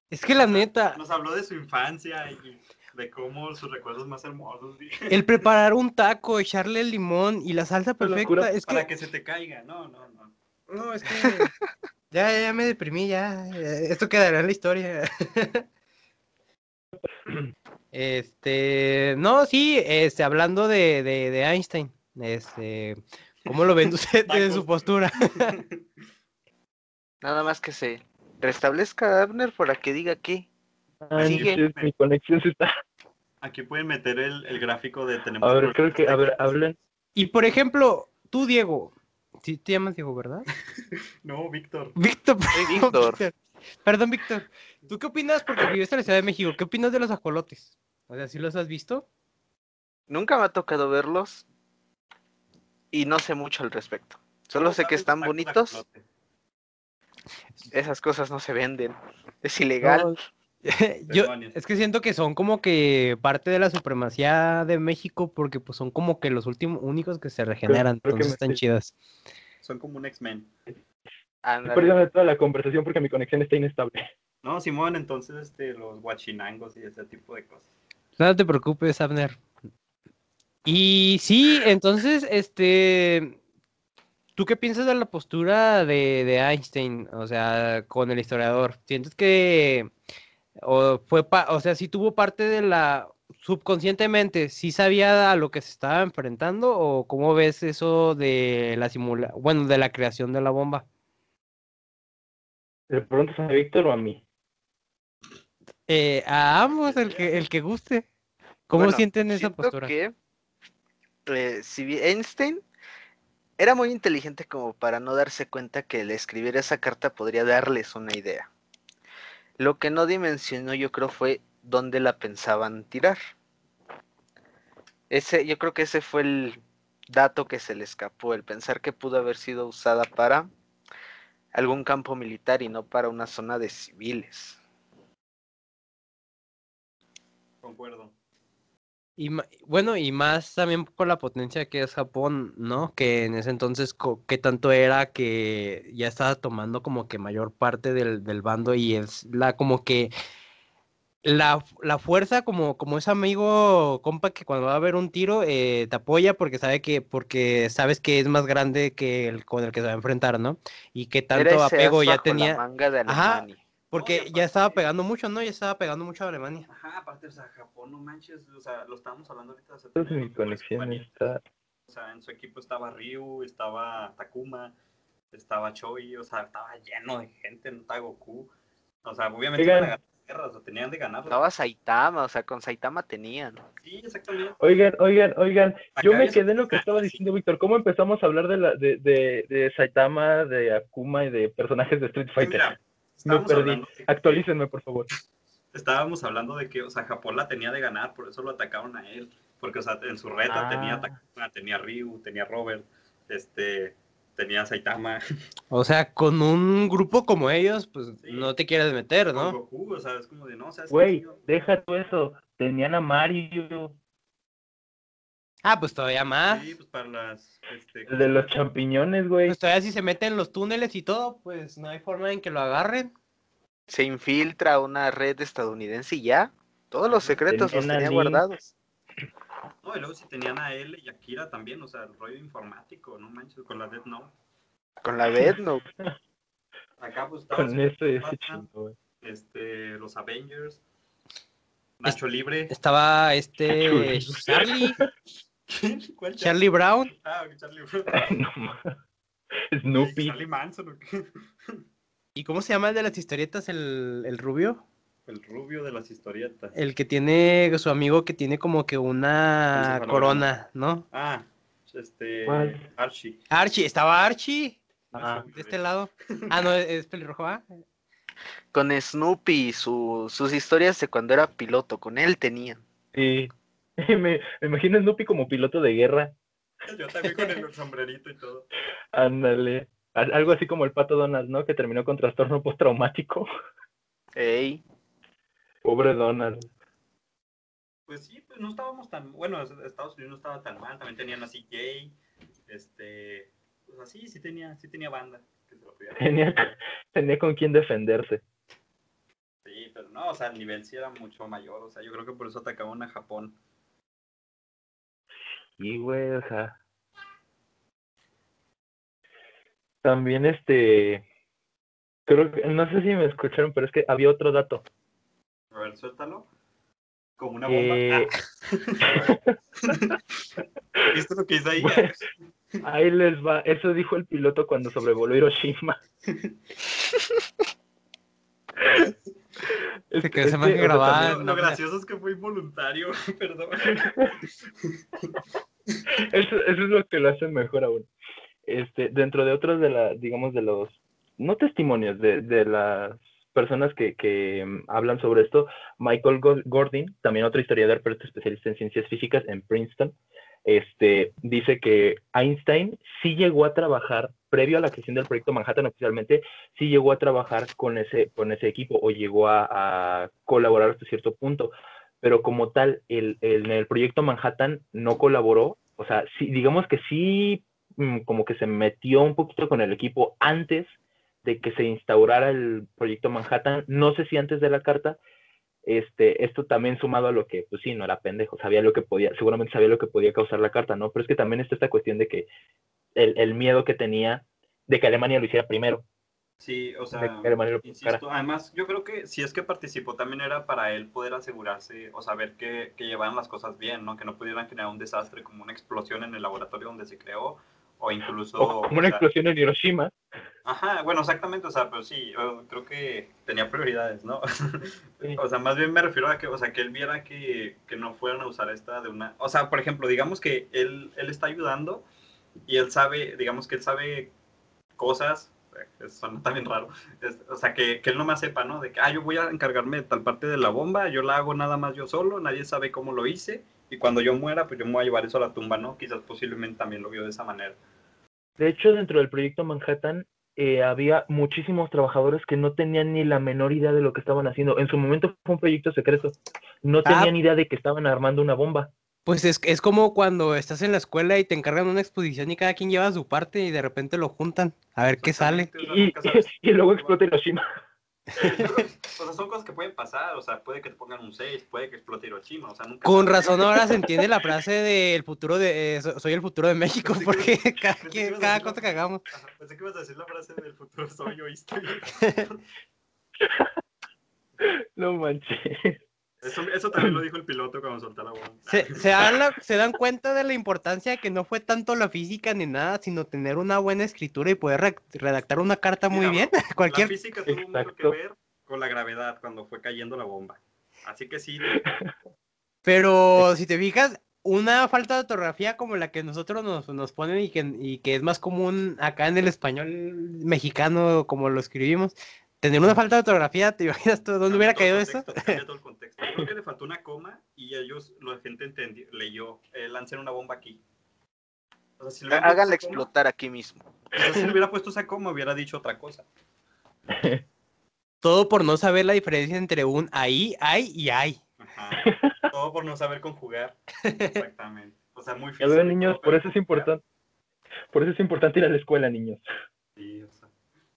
Es que la neta. Nos habló de su infancia y de cómo sus recuerdos más hermosos. El preparar un taco, echarle el limón y la salsa perfecta. Es para que... se te caiga. No, no, no. No, es que. ya, ya me deprimí, ya. Esto quedará en la historia. este. No, sí, este, hablando de, de, de Einstein. Este, ¿Cómo lo ven usted desde su postura? Nada más que se restablezca Abner para que diga que sigue. mi conexión se está. Aquí pueden meter el, gráfico de tenemos. A ver, creo que, a ver, hablen. Y por ejemplo, tú, Diego, si te llamas Diego, ¿verdad? no, Víctor. Víctor, Víctor. Perdón, Víctor. ¿Tú qué opinas? Porque vives en la Ciudad de México. ¿Qué opinas de los ajolotes? O sea, ¿sí los has visto? Nunca me ha tocado verlos, y no sé mucho al respecto. Solo sé que están bonitos. Esas cosas no se venden. Es ilegal. Yo, es que siento que son como que parte de la supremacía de México porque pues son como que los últimos únicos que se regeneran, entonces están chidas. Son como un X-Men. Perdóname toda la conversación porque mi conexión está inestable. No, Simón, entonces este, los guachinangos y ese tipo de cosas. No te preocupes, Abner. Y sí, entonces, este, ¿tú qué piensas de la postura de, Einstein? O sea, con el historiador. ¿Sientes que, o fue, o sea, si tuvo parte de la, subconscientemente, sí sabía a lo que se estaba enfrentando o cómo ves eso de la simula, bueno, de la creación de la bomba? ¿De pronto a Víctor o a mí? Eh, a ambos, el que, el que guste. ¿Cómo sienten esa postura? Einstein era muy inteligente como para no darse cuenta que el escribir esa carta podría darles una idea. Lo que no dimensionó yo creo fue dónde la pensaban tirar. Ese, yo creo que ese fue el dato que se le escapó, el pensar que pudo haber sido usada para algún campo militar y no para una zona de civiles. Concuerdo. Y bueno, y más también por la potencia que es Japón, ¿no? Que en ese entonces, ¿qué tanto era que ya estaba tomando como que mayor parte del, bando y es la como que la, fuerza como, como ese amigo compa que cuando va a haber un tiro eh, te apoya porque sabe que, porque sabes que es más grande que el con el que se va a enfrentar, ¿no? Y que tanto apego ya tenía. Ajá, porque ya estaba pegando mucho, ¿no? Ya estaba pegando mucho a Alemania. Ajá, aparte, o sea, Japón, no manches, o sea, lo estábamos hablando ahorita. O sea, mi conexión está... O sea, en su equipo estaba Ryu, estaba Takuma, estaba Choi, o sea, estaba lleno de gente, no estaba Goku. O sea, obviamente iban a ganar guerras, o tenían de ganar. Estaba Saitama, o sea, con Saitama tenían. Sí, exactamente. Oigan, oigan, oigan, yo me es- quedé en lo que estaba diciendo Víctor. ¿Cómo empezamos a hablar de, la, de, de, de Saitama, de Akuma y de personajes de Street Sí, Fighter? mira, Me estábamos perdí. hablando de que- Actualícenme, por favor. estábamos hablando de que, o sea, Japón la tenía de ganar, por eso lo atacaron a él. Porque, o sea, en su reta Ah. tenía Takuma, tenía Ryu, tenía Robert, este, tenía Saitama, O sea, con un grupo como ellos, pues Sí. no te quieres meter, con ¿no? Goku, o sea, es como de, no, o sea, Güey, deja tú eso. Tenían a Mario, Ah, pues todavía más. Sí, pues para las, este, el de los champiñones, güey. Pues todavía si se meten en los túneles y todo, pues no hay forma en que lo agarren. Se infiltra una red estadounidense y ya. Todos los secretos los tenía guardados. No, y luego si tenían a él y a Kira también, o sea, el rollo informático, no manches, con la Death Note. Con la Death Note. Acá pues estaba Con ese, ese Batman, chingo, güey. este, los Avengers, Nacho Libre. Estaba este Nacho. Charlie, ¿Cuál Charlie Brown. Ah, ok, Charlie Brown. No. Snoopy. Charlie Manson, ¿o qué? ¿Y cómo se llama el de las historietas? ¿El, el rubio? El rubio de las historietas. El que tiene su amigo que tiene como que una corona, ¿no? Ah, este. ¿Cuál? Archie. Archie, estaba Archie Ah. de este lado. Ah, no, es pelirrojo, ¿ah? Con Snoopy, su, sus historias de cuando era piloto. Con él tenían. Sí. Me, me imagino a Snoopy como piloto de guerra. Yo también con el sombrerito y todo. Ándale. Al- Algo así como el pato Donald, ¿no? Que terminó con trastorno postraumático. Ey. Pobre Donald. Pues sí, pues no estábamos tan. Bueno, Estados Unidos no estaba tan mal. También tenían a CJ. Este. Pues así, sí tenía, sí tenía banda. que se lo podía- Tenía, tenía con quién defenderse. Sí, pero no, o sea, el nivel sí era mucho mayor. O sea, yo creo que por eso atacaban a Japón. Y, güey, o sea. También este. Creo que, no sé si me escucharon, pero es que había otro dato. A ver, suéltalo. Como una bomba. Eh, Ah. ¿Viste lo que ahí? Ahí les va. Eso dijo el piloto cuando sobrevoló Hiroshima. Es- Se quedó es esa imagen que, o sea, grabada. Lo, no, lo gracioso es que fue involuntario, perdón. Eso, eso es lo que lo hace mejor aún. Este, dentro de otros de la, digamos, de los, no testimonios, de, de las personas que, que mm, hablan sobre esto, Michael Go- Gordon, también otro historiador, pero este especialista en ciencias físicas en Princeton, este, dice que Einstein sí llegó a trabajar, previo a la creación del proyecto Manhattan oficialmente, sí llegó a trabajar con ese, con ese equipo o llegó a, colaborar hasta cierto punto. Pero como tal, el, el- en el proyecto Manhattan no colaboró, o sea, sí, digamos que sí, mm, como que se metió un poquito con el equipo antes de que se instaurara el proyecto Manhattan, no sé si antes de la carta, este, esto también sumado a lo que, pues sí, no era pendejo, sabía lo que podía, seguramente sabía lo que podía causar la carta, ¿no? Pero es que también está esta cuestión de que el, el miedo que tenía de que Alemania lo hiciera primero, Sí, o sea, insisto, además yo creo que si es que participó también era para él poder asegurarse o saber que, que llevaran las cosas bien, ¿no? Que no pudieran generar un desastre como una explosión en el laboratorio donde se creó o incluso... O como una o sea, explosión en Hiroshima. Ajá, bueno, exactamente, o sea, pero sí, creo que tenía prioridades, ¿no? Sí. O sea, más bien me refiero a que, o sea, que él viera que, que no fueran a usar esta de una... O sea, por ejemplo, digamos que él, él está ayudando y él sabe, digamos que él sabe cosas, eh, eso suena también raro, es- o sea, que, que él no me sepa, ¿no? De que, ah, yo voy a encargarme de tal parte de la bomba, yo la hago nada más yo solo, nadie sabe cómo lo hice y cuando yo muera, pues yo me voy a llevar eso a la tumba, ¿no? Quizás posiblemente también lo vio de esa manera. De hecho, dentro del proyecto Manhattan eh, había muchísimos trabajadores que no tenían ni la menor idea de lo que estaban haciendo. En su momento fue un proyecto secreto. No Ah. tenían idea de que estaban armando una bomba. Pues es, es como cuando estás en la escuela y te encargan una exposición y cada quien lleva su parte y de repente lo juntan a ver qué sale. Y, sabes. y luego explota Hiroshima. O sea, son cosas que pueden pasar, o sea, puede que te pongan un 6, puede que explote Hiroshima, o sea, nunca Con razón ahora se entiende la frase del futuro de eh, so- soy el futuro de México Pensé que- porque cada, que que- ibas a cada cosa que hagamos. Ajá, Pensé que ibas a decir la frase del futuro soy yo. No manches. Eso, eso también lo dijo el piloto cuando soltó la bomba. Se, se dan la- se dan cuenta de la importancia de que no fue tanto la física ni nada, sino tener una buena escritura y poder re- redactar una carta muy Mira, bien. La Cualquier física tuvo mucho que ver con la gravedad cuando fue cayendo la bomba. Así que sí. Pero si te fijas, una falta de ortografía como la que nosotros nos, nos ponen y que, y que es más común acá en el español mexicano como lo escribimos, tener una falta de ortografía, ¿te imaginas tú dónde hubiera caído eso? esto? Cambia todo el contexto. Creo que le faltó una coma y ellos, la gente entendió, leyó, eh, lancen una bomba aquí. O sea, si le Háganla explotar coma, aquí mismo. O sea, si le hubiera puesto esa coma, hubiera dicho otra cosa. Todo por no saber la diferencia entre un ahí, hay y hay. Ajá. Todo por no saber conjugar. Exactamente. O sea, muy físico. niños, por eso es importante. Por eso es importante ir a la escuela, niños. Sí, o sea,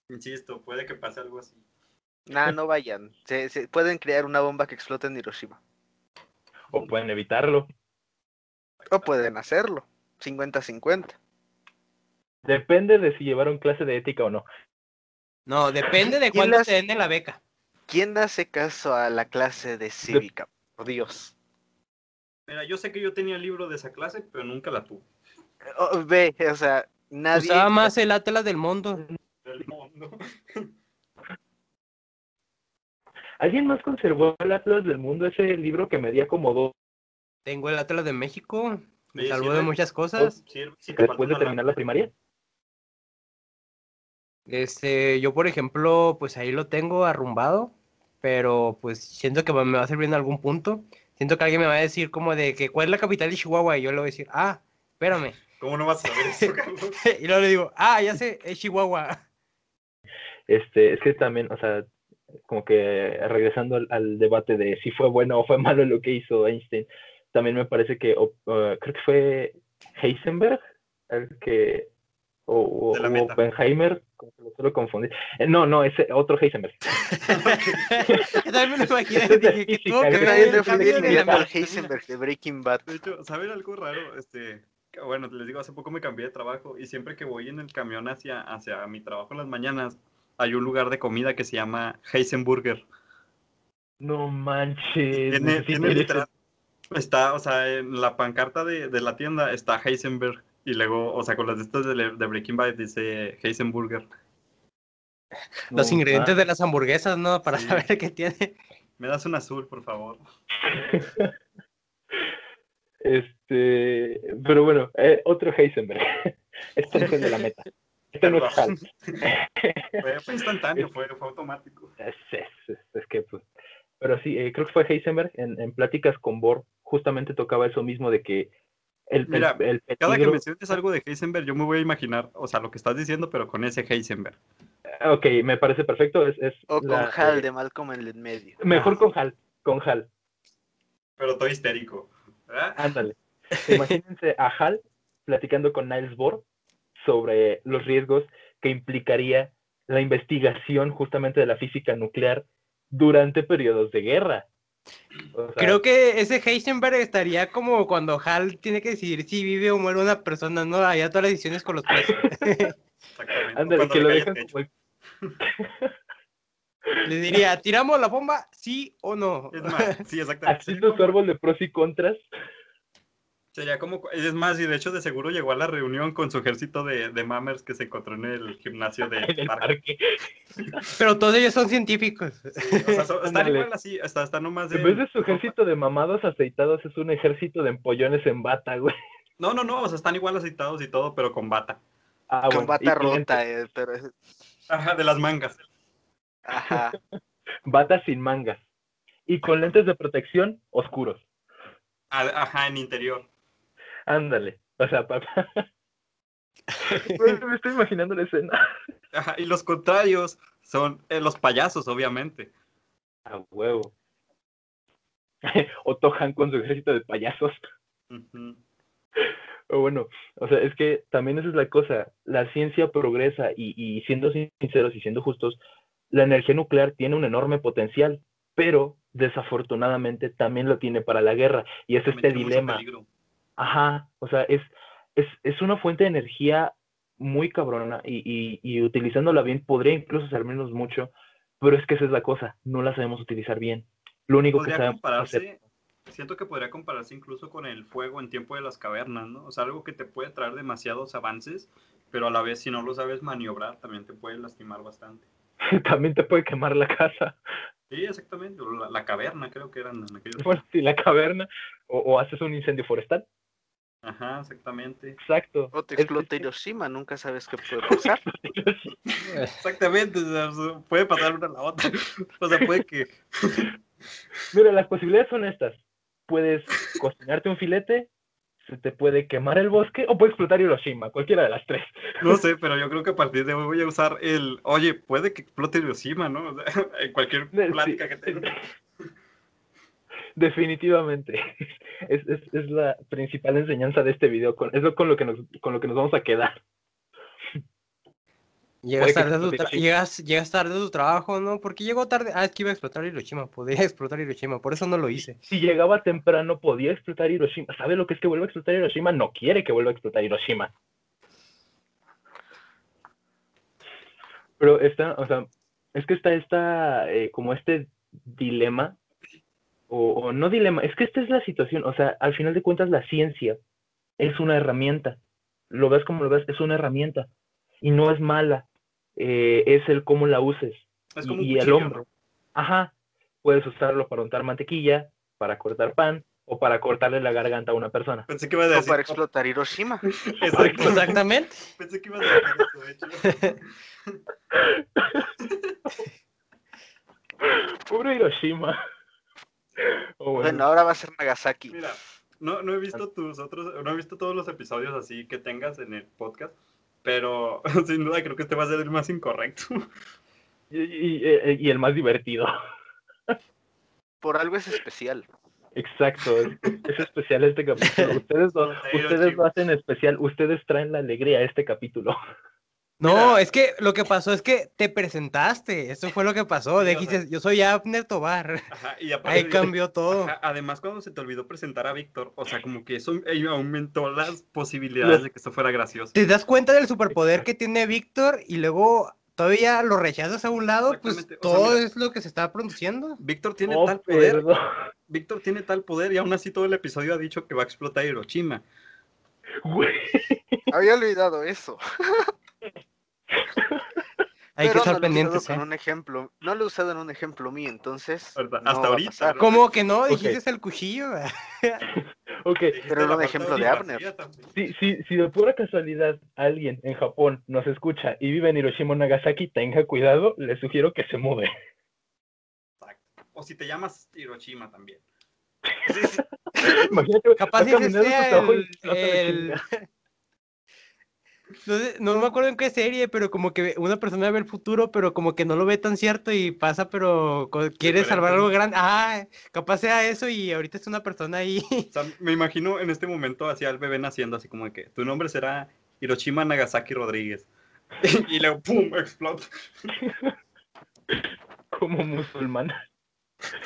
insisto, puede que pase algo así. Nah, no vayan. Se, se pueden crear una bomba que explote en Hiroshima. O pueden evitarlo. O pueden hacerlo. 50-50. Depende de si llevaron clase de ética o no. No, depende de cuándo hace... te den la beca. ¿Quién hace caso a la clase de cívica? Por Dios. Mira, yo sé que yo tenía el libro de esa clase, pero nunca la tuve. Oh, ve, o sea, nadie. Usaba más el Atlas del mundo. Del mundo. ¿Alguien más conservó el Atlas del mundo? Ese libro que medía como dos. Tengo el Atlas de México. Me salvó de muchas cosas. Después de terminar la primaria. Este, yo por ejemplo, pues ahí lo tengo arrumbado, pero pues siento que me va a servir en algún punto. Siento que alguien me va a decir como de que cuál es la capital de Chihuahua y yo le voy a decir, ah, espérame. ¿Cómo no vas a saber eso, Carlos? y luego le digo, ah, ya sé, es Chihuahua. Este, es que también, o sea, como que regresando al, debate de si fue bueno o fue malo lo que hizo Einstein, también me parece que, uh, creo que fue Heisenberg el que o, o Oppenheimer, como que lo suelo confundir. Eh, no, no, ese otro Heisenberg. También me imaginé. Dije, que tuvo que ver Heisenberg de Breaking Bad. De hecho, ¿saben algo raro? Este, bueno, les digo, hace poco me cambié de trabajo y siempre que voy en el camión hacia, hacia mi trabajo en las mañanas, hay un lugar de comida que se llama Heisenburger. No manches. Tiene, tiene literal, está, o sea, en la pancarta de, de la tienda está Heisenberg y luego, o sea, con las de estas de, de Breaking Bad dice Heisenburger. Los ingredientes de las hamburguesas, ¿no? Para saber qué tiene. Me das un azul, por favor. este, pero bueno, eh, otro Heisenberg. Esto es de la meta. Este no es tal. fue, instantáneo, fue, fue automático. Es, es, es, que, pues, pero sí, eh, creo que fue Heisenberg en, en pláticas con Bohr, justamente tocaba eso mismo de que Mira, cada que menciones algo de Heisenberg, yo me voy a imaginar, o sea, lo que estás diciendo, pero con ese Heisenberg. Ok, me parece perfecto. Es, o con Hal de Malcolm en el medio. Mejor con Hal, con Hal. Pero todo histérico. Ándale. Imagínense a Hal platicando con Niles Bohr sobre los riesgos que implicaría la investigación justamente de la física nuclear durante periodos de guerra. Creo que ese Heisenberg estaría como cuando Hal tiene que decidir si vive o muere una persona, ¿no? Allá todas las decisiones con los jueces. Exactamente. que lo dejan Le diría, ¿tiramos la bomba? ¿Sí o no? Es más, sí, exactamente. Así tu árbol de pros y contras. Sería como, es más, y de hecho de seguro llegó a la reunión con su ejército de, de mammers que se encontró en el gimnasio de el parque. Pero todos ellos son científicos. o sea, están igual así, hasta, hasta nomás de... En vez de su ejército de mamados aceitados, es un ejército de empollones en bata, güey. No, no, no, o sea, están igual aceitados y todo, pero con bata. Ah, con bata rota, eh, pero... Ajá, de las mangas. Ajá. bata sin mangas. Y con lentes de protección oscuros. Ajá, en interior. Ándale. O sea, papá. me estoy imaginando la escena. y los contrarios son eh, los payasos, obviamente. A huevo. o Tohan con su ejército de payasos. O bueno, o sea, es que también esa es la cosa. La ciencia progresa y, y siendo sinceros y siendo justos, la energía nuclear tiene un enorme potencial, pero desafortunadamente también lo tiene para la guerra. Y es este dilema. Ajá, o sea, es, es, es una fuente de energía muy cabrona y, y, y, utilizándola bien podría incluso ser menos mucho, pero es que esa es la cosa, no la sabemos utilizar bien. Lo único que sabemos compararse, siento que podría compararse incluso con el fuego en tiempo de las cavernas, ¿no? O sea, algo que te puede traer demasiados avances, pero a la vez si no lo sabes maniobrar también te puede lastimar bastante. también te puede quemar la casa. Sí, exactamente. La, la caverna, creo que eran en aquellos. Bueno, sí, la caverna. O, o haces un incendio forestal. Ajá, exactamente. Exacto. O te explota Hiroshima, nunca sabes qué puede pasar. Exactamente, o sea, puede pasar una a la otra. O sea, puede que. Mira, las posibilidades son estas. Puedes cocinarte un filete, se te puede quemar el bosque o puede explotar Hiroshima, cualquiera de las tres. No sé, pero yo creo que a partir de hoy voy a usar el. Oye, puede que explote Hiroshima, ¿no? O sea, en cualquier Sí. plática que tenga. Definitivamente. Es, es, es la principal enseñanza de este video. Con, es lo con lo que nos, con lo que nos vamos a quedar. Llegas que tarde, tu llegas, llegas tarde a tu trabajo, ¿no? Porque llegó tarde. Ah, es que iba a explotar Hiroshima. Podría explotar Hiroshima. Por eso no lo hice. Si llegaba temprano, podía explotar Hiroshima. ¿Sabe lo que es que vuelva a explotar Hiroshima? No quiere que vuelva a explotar Hiroshima. Pero está, o sea, es que está esta, eh, como este dilema, o, o no dilema, es que esta es la situación, o sea, al final de cuentas la ciencia es una herramienta, lo ves como lo ves, es una herramienta, y no es mala, eh, es el cómo la uses, Es y, como y el hombre. Ajá, puedes usarlo para untar mantequilla, para cortar pan, o para cortarle la garganta a una persona. Pensé que ibas a O decir. para explotar Hiroshima. Exacto. Exactamente. Pensé que ibas a decir eso, de hecho. Pobre Hiroshima. O bueno, Bueno, ahora va a ser Nagasaki. Mira, no, no he visto tus otros, no he visto todos los episodios así que tengas en el podcast, pero sin duda creo que este va a ser el más incorrecto. y, y- y- y el más divertido. Por algo es especial. Exacto, es, es especial este capítulo. Ustedes lo, Puta, ustedes lo hacen especial, ustedes traen la alegría a este capítulo. No, Mira. es que lo que pasó es que te presentaste. Eso fue lo que pasó. Sí, o Dijiste, yo soy Abner Tobar. Ajá, y aparte, Ahí cambió todo. ajá, además cuando se te olvidó presentar a Víctor, o sea, como que eso aumentó las posibilidades de que esto fuera gracioso. Te das cuenta del superpoder que tiene Víctor y luego todavía lo rechazas a un lado, pues Exactamente, o sea, todo mira. es lo que se está produciendo. Víctor tiene Oh, tal poder, perdón. Víctor tiene tal poder y aún así todo el episodio ha dicho que va a explotar Hiroshima. Güey. Había olvidado eso. Hay que estar no lo he usado pendientes, con ¿eh? un ejemplo. No lo he usado en un ejemplo mío, entonces. No Hasta ahorita, pasar. ¿no? ¿Cómo que no? Dijiste el cuchillo. Ok, Pero era la un ejemplo de Abner. si, si, si de pura casualidad alguien en Japón nos escucha y vive en Hiroshima o Nagasaki, tenga cuidado, le sugiero que se mude. Exacto. O si te llamas Hiroshima también. Imagínate, Capaz su sea el, el- chinga. No, sé, no me acuerdo en qué serie, pero como que una persona ve el futuro, pero como que no lo ve tan cierto y pasa, pero quiere salvar algo grande. Ah, capaz sea eso y ahorita es una persona ahí. O sea, me imagino en este momento hacia el bebé naciendo, así como que tu nombre será Hiroshima Nagasaki Rodríguez. y luego, ¡pum! explota. como musulmán.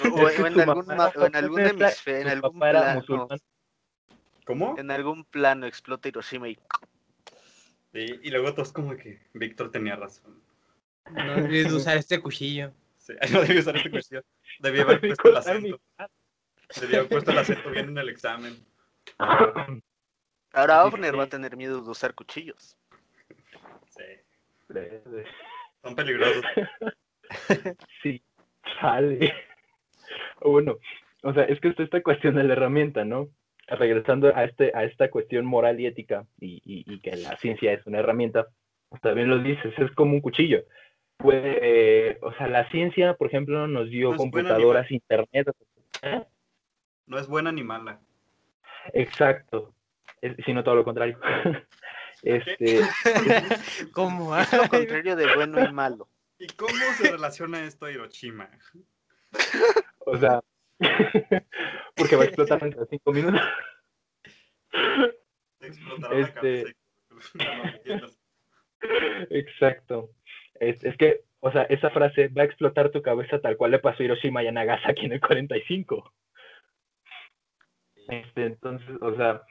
O, en algún, o en algún hemisferio, en algún plano, musulmán. ¿Cómo? en algún plano explota Hiroshima y Sí, y luego todos como que Víctor tenía razón. No debes de usar este cuchillo. Sí, no debía usar esta cuestión. Debía haber Debí puesto el acento. Debía haber puesto el acento bien en el examen. ahora Ovner va a tener miedo de usar cuchillos. Sí, son peligrosos. Sí, sale. Bueno, o sea, es que está esta cuestión de la herramienta, ¿no? Regresando a, este, a esta cuestión moral y ética, y, y- y que la ciencia es una herramienta, pues también lo dices, es como un cuchillo. Puede, eh, o sea, la ciencia, por ejemplo, nos dio No computadoras, internet. ¿eh? No es buena ni mala. Exacto, es- sino todo lo contrario. Este, ¿Cómo? Es lo contrario de bueno y malo. ¿Y cómo se relaciona esto a Hiroshima? o sea, porque va a explotar dentro de cinco minutos. Este-. Exacto. Es, es que, o sea, esa frase va a explotar tu cabeza tal cual le pasó a Hiroshima y a Nagasaki en el 45. Este, entonces, o sea,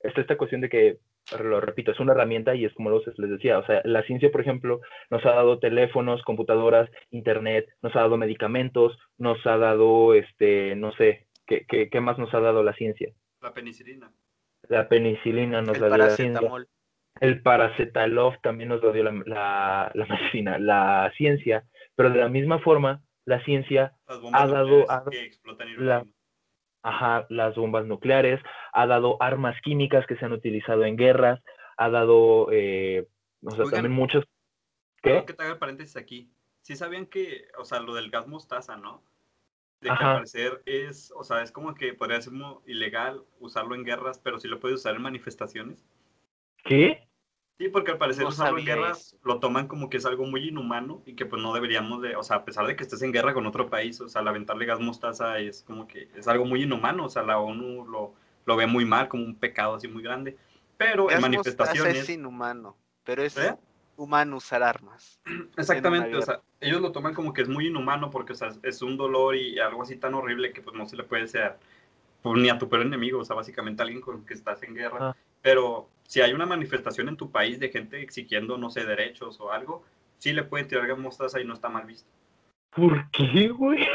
está esta cuestión de que, lo repito, es una herramienta y es como los, les decía, o sea, la ciencia, por ejemplo, nos ha dado teléfonos, computadoras, internet, nos ha dado medicamentos, nos ha dado, este, no sé, ¿qué, qué, qué más nos ha dado la ciencia? La penicilina. La penicilina nos El la dio la ciencia. paracetamol. El paracetalov también nos lo dio la, la, la medicina, la ciencia, Pero de la misma forma, la ciencia Las bombas ha dado- ha que explotan Hiroshima. Ajá, las bombas nucleares, ha dado armas químicas que se han utilizado en guerras, ha dado, eh, o sea, Oigan. también muchos... ¿Qué? que te haga paréntesis aquí. Sí sabían que, o sea, lo del gas mostaza, ¿no? De que al parecer es, o sea, es como que podría ser ilegal usarlo en guerras, pero sí lo puedes usar en manifestaciones. ¿Qué? Sí, porque al parecer No usarlo en guerras eso. lo toman como que es algo muy inhumano y que pues no deberíamos de, o sea, a pesar de que estés en guerra con otro país, o sea, al aventarle gas mostaza es como que es algo muy inhumano, o sea, la ONU lo, lo ve muy mal, como un pecado así muy grande. Pero en Gas mostaza manifestaciones... es inhumano, pero es ¿Eh? humano usar armas. Exactamente, en o sea, ellos lo toman como que es muy inhumano porque, o sea, es un dolor y algo así tan horrible que pues no se le puede ser pues, ni a tu peor enemigo, o sea, básicamente a alguien con el que estás en guerra. Ah. Pero si hay una manifestación en tu país de gente exigiendo, no sé, derechos o algo, sí le pueden tirar mostaza y no está mal visto. ¿Por qué, güey?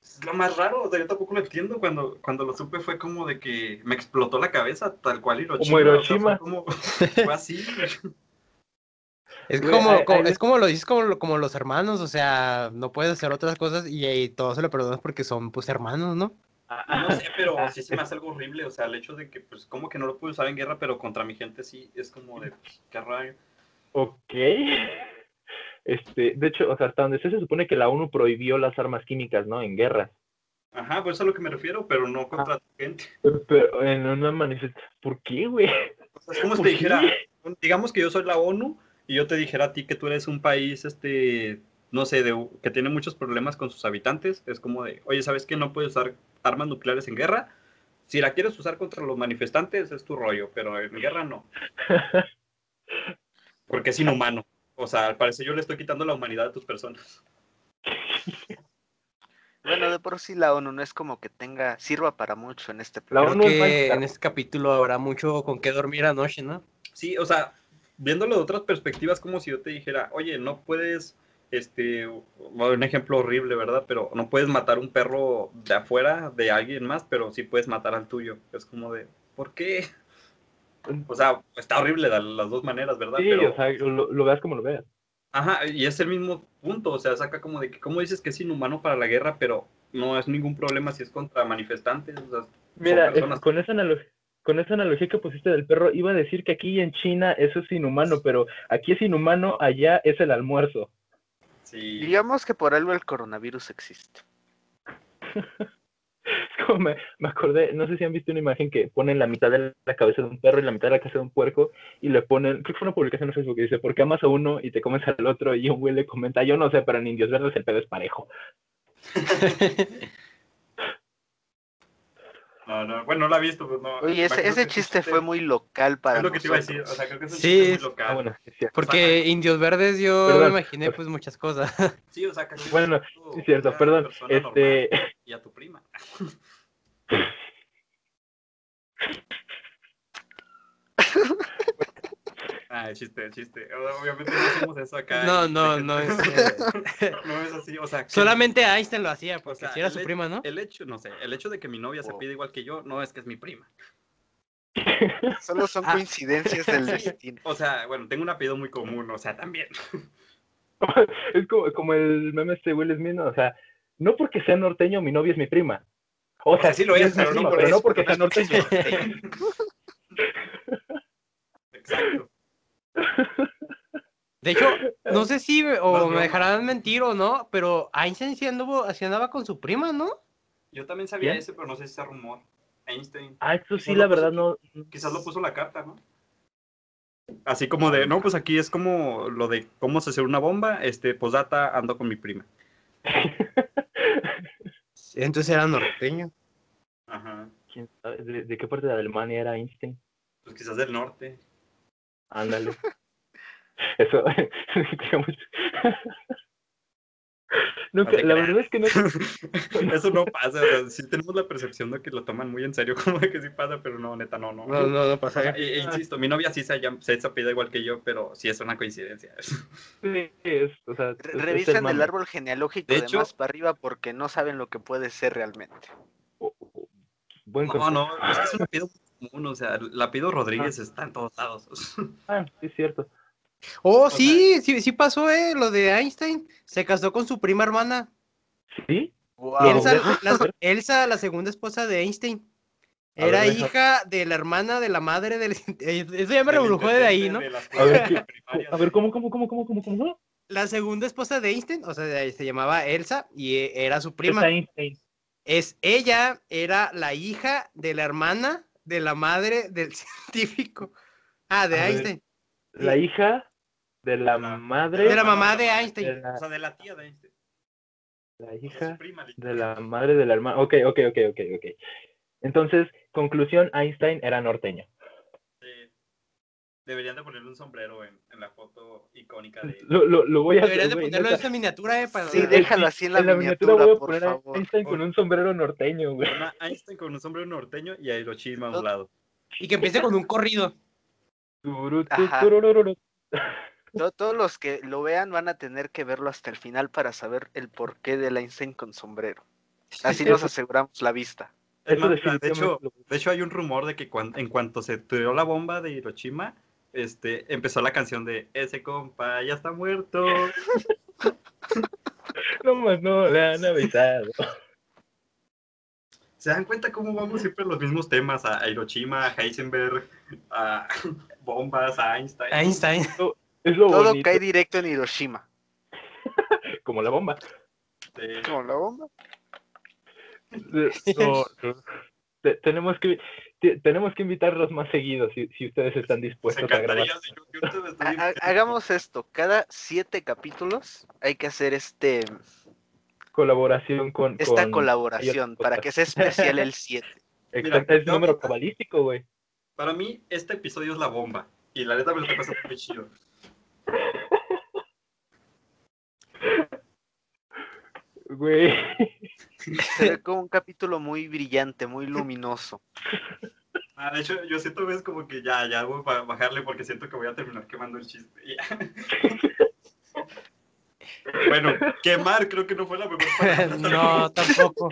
Es lo más raro, o sea, yo tampoco lo entiendo. Cuando, cuando lo supe fue como de que me explotó la cabeza, tal cual Hiroshima. Como o sea, Hiroshima. fue, como, fue así. Es Güey, como, ahí- como- ahí es como lo dices como, como los hermanos, o sea, no puedes hacer otras cosas y, y todo se lo perdonas porque son pues hermanos, ¿no? No sé, pero sí se me hace algo horrible. O sea, el hecho de que, pues, como que no lo puedo usar en guerra, pero contra mi gente sí, es como de, pues, qué raro. Ok. Este, de hecho, o sea, hasta donde se supone que la ONU prohibió las armas químicas, ¿no? En guerras. Ajá, pues eso es a lo que me refiero, pero no contra tu gente. Pero en una manifestación. ¿Por qué, güey? O sea, es como si ¿Por te qué? dijera, digamos que yo soy la ONU y yo te dijera a ti que tú eres un país, este, no sé, de, que tiene muchos problemas con sus habitantes. Es como de, oye, ¿sabes que no puedes usar armas nucleares en guerra? Si la quieres usar contra los manifestantes es tu rollo, pero en guerra no, porque es inhumano. O sea, al parecer yo le estoy quitando la humanidad a tus personas. Bueno, de por sí la ONU no es como que tenga, sirva para mucho en este La Creo planeta. ONU que en este capítulo habrá mucho con qué dormir anoche, ¿no? Sí, o sea, viéndolo de otras perspectivas, como si yo te dijera, oye, no puedes, este, un ejemplo horrible, ¿verdad? Pero no puedes matar un perro de afuera de alguien más, pero sí puedes matar al tuyo. Es como de, ¿por qué? O sea, está horrible de las dos maneras, ¿verdad? Sí, pero, o sea, lo, lo veas como lo veas. ajá, y es el mismo punto, o sea, saca como de que, ¿cómo dices que es inhumano para la guerra, pero no es ningún problema si es contra manifestantes? O sea, Mira, es- con esa analogía. Con esa analogía que pusiste del perro, iba a decir que aquí en China eso es inhumano, pero aquí es inhumano, allá es el almuerzo. Sí. Digamos que por algo el coronavirus existe. Es como me, me acordé, no sé si han visto una imagen que ponen la mitad de la cabeza de un perro y la mitad de la cabeza de un puerco y le ponen, creo que fue una publicación en Facebook que dice, ¿por qué amas a uno y te comes al otro? Y un güey le comenta, yo no sé, pero en Indios Verdes el pedo es parejo. No, no, bueno, no la he visto, pues no. Oye, ese, ese chiste fue muy local para Es lo que te iba a decir, o sea, creo que es un Sí, chiste muy local. Ah, bueno, sí, es cierto. Porque Indios Verdes yo Perdón. me imaginé pues muchas cosas. Sí, o sea, que Bueno, tú, sí, es cierto, perdón. Este, Y a tu prima. Ah, chiste, chiste. Obviamente no hacemos eso acá. No, no, no es. No es así, o sea. que- Solamente Einstein lo hacía, o porque sea, si era el su he- prima, ¿no? El hecho, no sé, el hecho de que mi novia se Oh. pide igual que yo, no es que es mi prima. Solo son Ah. coincidencias del destino. O sea, bueno, tengo un apellido muy común, o sea, también. es como, como el meme este Will Smith, ¿no? o sea, no porque sea norteño mi novia es mi prima. O sea, sí lo es, pero no prima, por pero eso, no porque sea norteño. Exacto. De hecho, no sé si No o me dejarán mentir o no, pero Einstein sí, anduvo, sí andaba con su prima, ¿no? Yo también sabía ese, pero no sé si es rumor. Einstein. Ah, esto sí, la puso verdad no. Quizás lo puso la carta, ¿no? Así como de, no, pues aquí es como lo de cómo se hace una bomba, este, posdata, ando con mi prima. Entonces era norteño. Ajá. ¿Quién sabe? ¿De, de qué parte de Alemania era Einstein? Pues quizás del norte. Ándale. Eso, digamos. Nunca, la verdad es que no. Eso no pasa, o sea, sí tenemos la percepción de que lo toman muy en serio, como de que sí pasa, pero no, neta, no, no. No, no, no O pasa. sea, e- e insisto, mi novia sí se, llama, se apellida igual que yo, pero sí es una coincidencia. Sí, es, o sea, Revisan el árbol genealógico De de, hecho- más para arriba porque no saben lo que puede ser realmente. O- o- Buen No, no, es que es un apellido muy común, o sea, el apellido Rodríguez está en todos lados. Ah, sí, es cierto. Oh, O sí, sí, sí pasó, eh, lo de Einstein. Se casó con su prima hermana. ¿Sí? Wow. Elsa, la, Elsa, la segunda esposa de Einstein. A Era ver, deja- hija de la hermana de la madre del... Eso ya me rebrujó de ahí, ¿no? de A ver, escuelas ¿qué- primarias A ver, de- ¿cómo, cómo, cómo, cómo, cómo, cómo? La segunda esposa de Einstein, o sea, se llamaba Elsa y eh, era su prima. Einstein. Es ella, era la hija de la hermana de la madre del científico. Ah, de A ver. Einstein. La hija de la La- madre. De la mamá de de Einstein. la, O sea, de la tía de Einstein. la hija prima, de la madre de la hermana. Ok, ok, ok, ok, ok. Entonces, conclusión, Einstein era norteño. Deberían de ponerle un sombrero en, en la foto icónica de él. Lo, lo, lo voy a Deberías hacer, de ponerlo en esa miniatura, eh, para... Sí, déjalo así en la voy miniatura, a por poner a. Einstein con un sombrero norteño, güey. Una Einstein con un sombrero norteño y a Hiroshima a No. un lado. Y que empiece con un corrido. Ajá. Todos los que lo vean van a tener que verlo hasta el final para saber el porqué del Einstein con sombrero. Así nos aseguramos la vista. Más, de hecho, lo- de hecho hay un rumor de que cuan- en cuanto se tiró la bomba de Hiroshima, este, empezó la canción de ese compa ya está muerto. No más, no, le han avisado. ¿Se dan cuenta cómo vamos siempre a los mismos temas? A Hiroshima, a Heisenberg, a bombas, a Einstein. Einstein. Es lo Todo bonito, cae directo en Hiroshima. como la bomba. Como la bomba. No, no. Te- tenemos que tenemos que invitarlos más seguidos si, si ustedes están pues dispuestos a grabar. Ha- hagamos esto. Cada siete capítulos hay que hacer este Colaboración con, esta con- colaboración para que sea especial el 7. Exacto, es número cabalístico, güey. Para mí, este episodio es la bomba. Y la neta me lo estoy pasando muy chido. Güey. Se ve como un capítulo muy brillante, muy luminoso. Ah, de hecho, yo siento ves como que ya, ya voy a bajarle porque siento que voy a terminar quemando el chiste. Bueno, quemar creo que no fue la mejor palabra. No, tampoco.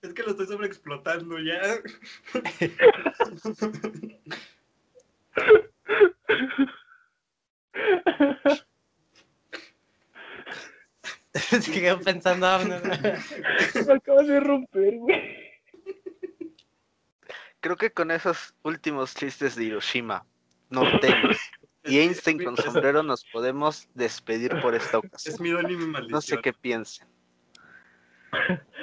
Es que lo estoy sobreexplotando ya. Se quedó pensando. ah. Me acabas de romper, güey. Creo que con esos últimos chistes de Hiroshima, norteños y Einstein con sombrero nos podemos despedir por esta Es ocasión. mi don y mi maldición. No sé qué piensen.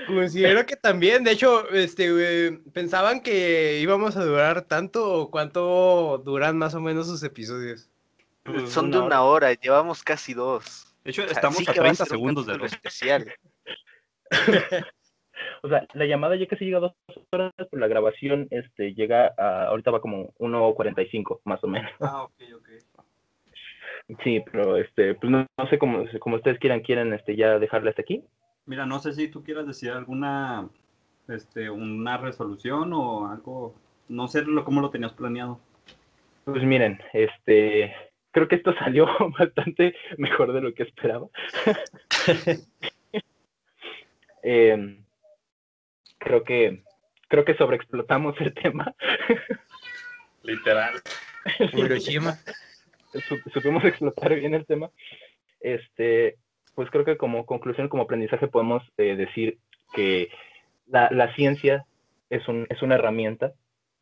Considero que también, de hecho, este, pensaban que íbamos a durar tanto o cuánto duran más o menos sus episodios. Pues Son de una hora, llevamos casi dos. De hecho, Así estamos a que va 30 ser un segundos de especial. O sea, la llamada ya casi llega a dos horas, pero la grabación este, llega a, ahorita va como 1.45, más o menos. Ah, ok, ok. Sí, pero este, pues no, no sé cómo, como ustedes quieran, quieren este, ya dejarle hasta aquí. Mira, no sé si tú quieras decir alguna, este, una resolución o algo, no sé lo, cómo lo tenías planeado. Pues miren, este, creo que esto salió bastante mejor de lo que esperaba. Em, creo que, creo que sobreexplotamos el tema. Literal. Hiroshima. Sup- supimos explotar bien el tema. Este, pues creo que como conclusión, como aprendizaje, podemos eh, decir que la, la ciencia es, un, es una herramienta,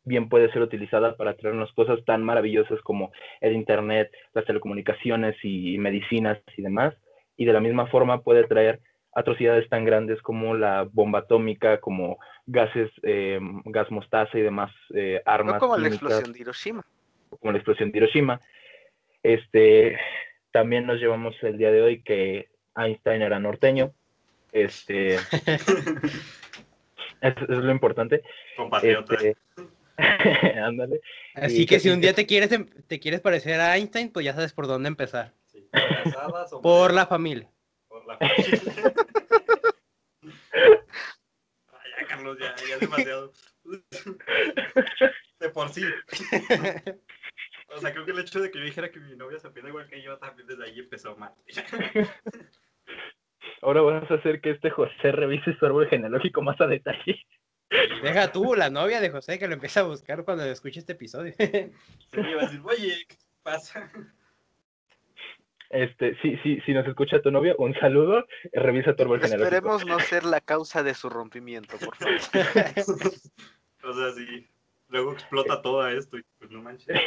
bien puede ser utilizada para traernos cosas tan maravillosas como el Internet, las telecomunicaciones y medicinas y demás, y de la misma forma puede traer atrocidades tan grandes como la bomba atómica, como gases, eh, gas mostaza y demás eh, armas. No como la explosión de Hiroshima. como la explosión de Hiroshima. Este, también nos llevamos el día de hoy que Einstein era norteño. Este, es, es lo importante. Compatriota. Este, ándale. Así que que si un día te quieres, em- te quieres parecer a Einstein, pues ya sabes por dónde empezar. Sí, casadas o Por la familia. Por la Ay, ya, Carlos, ya, ya es demasiado. De por sí. O sea, creo que el hecho de que yo dijera que mi novia se piensa igual que yo también desde ahí empezó mal. Ahora vamos a hacer que este José revise su árbol genealógico más a detalle. Deja tú, la novia de José, que lo empieza a buscar cuando escuche este episodio. Se me iba a decir, oye, ¿qué pasa? Este, si, si, si nos escucha tu novio, un saludo, revisa tu árbol. Esperemos no ser la causa de su rompimiento, por favor. o sea, sí. Luego explota todo esto y pues no manches.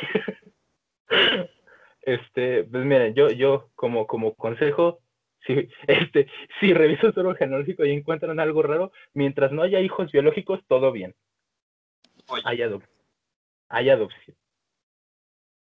Este, pues miren, yo, yo como, como consejo, si, este, si revisan su árbol genealógico y encuentran algo raro, mientras no haya hijos biológicos, todo bien. Oye, Hay, adop hay adopción.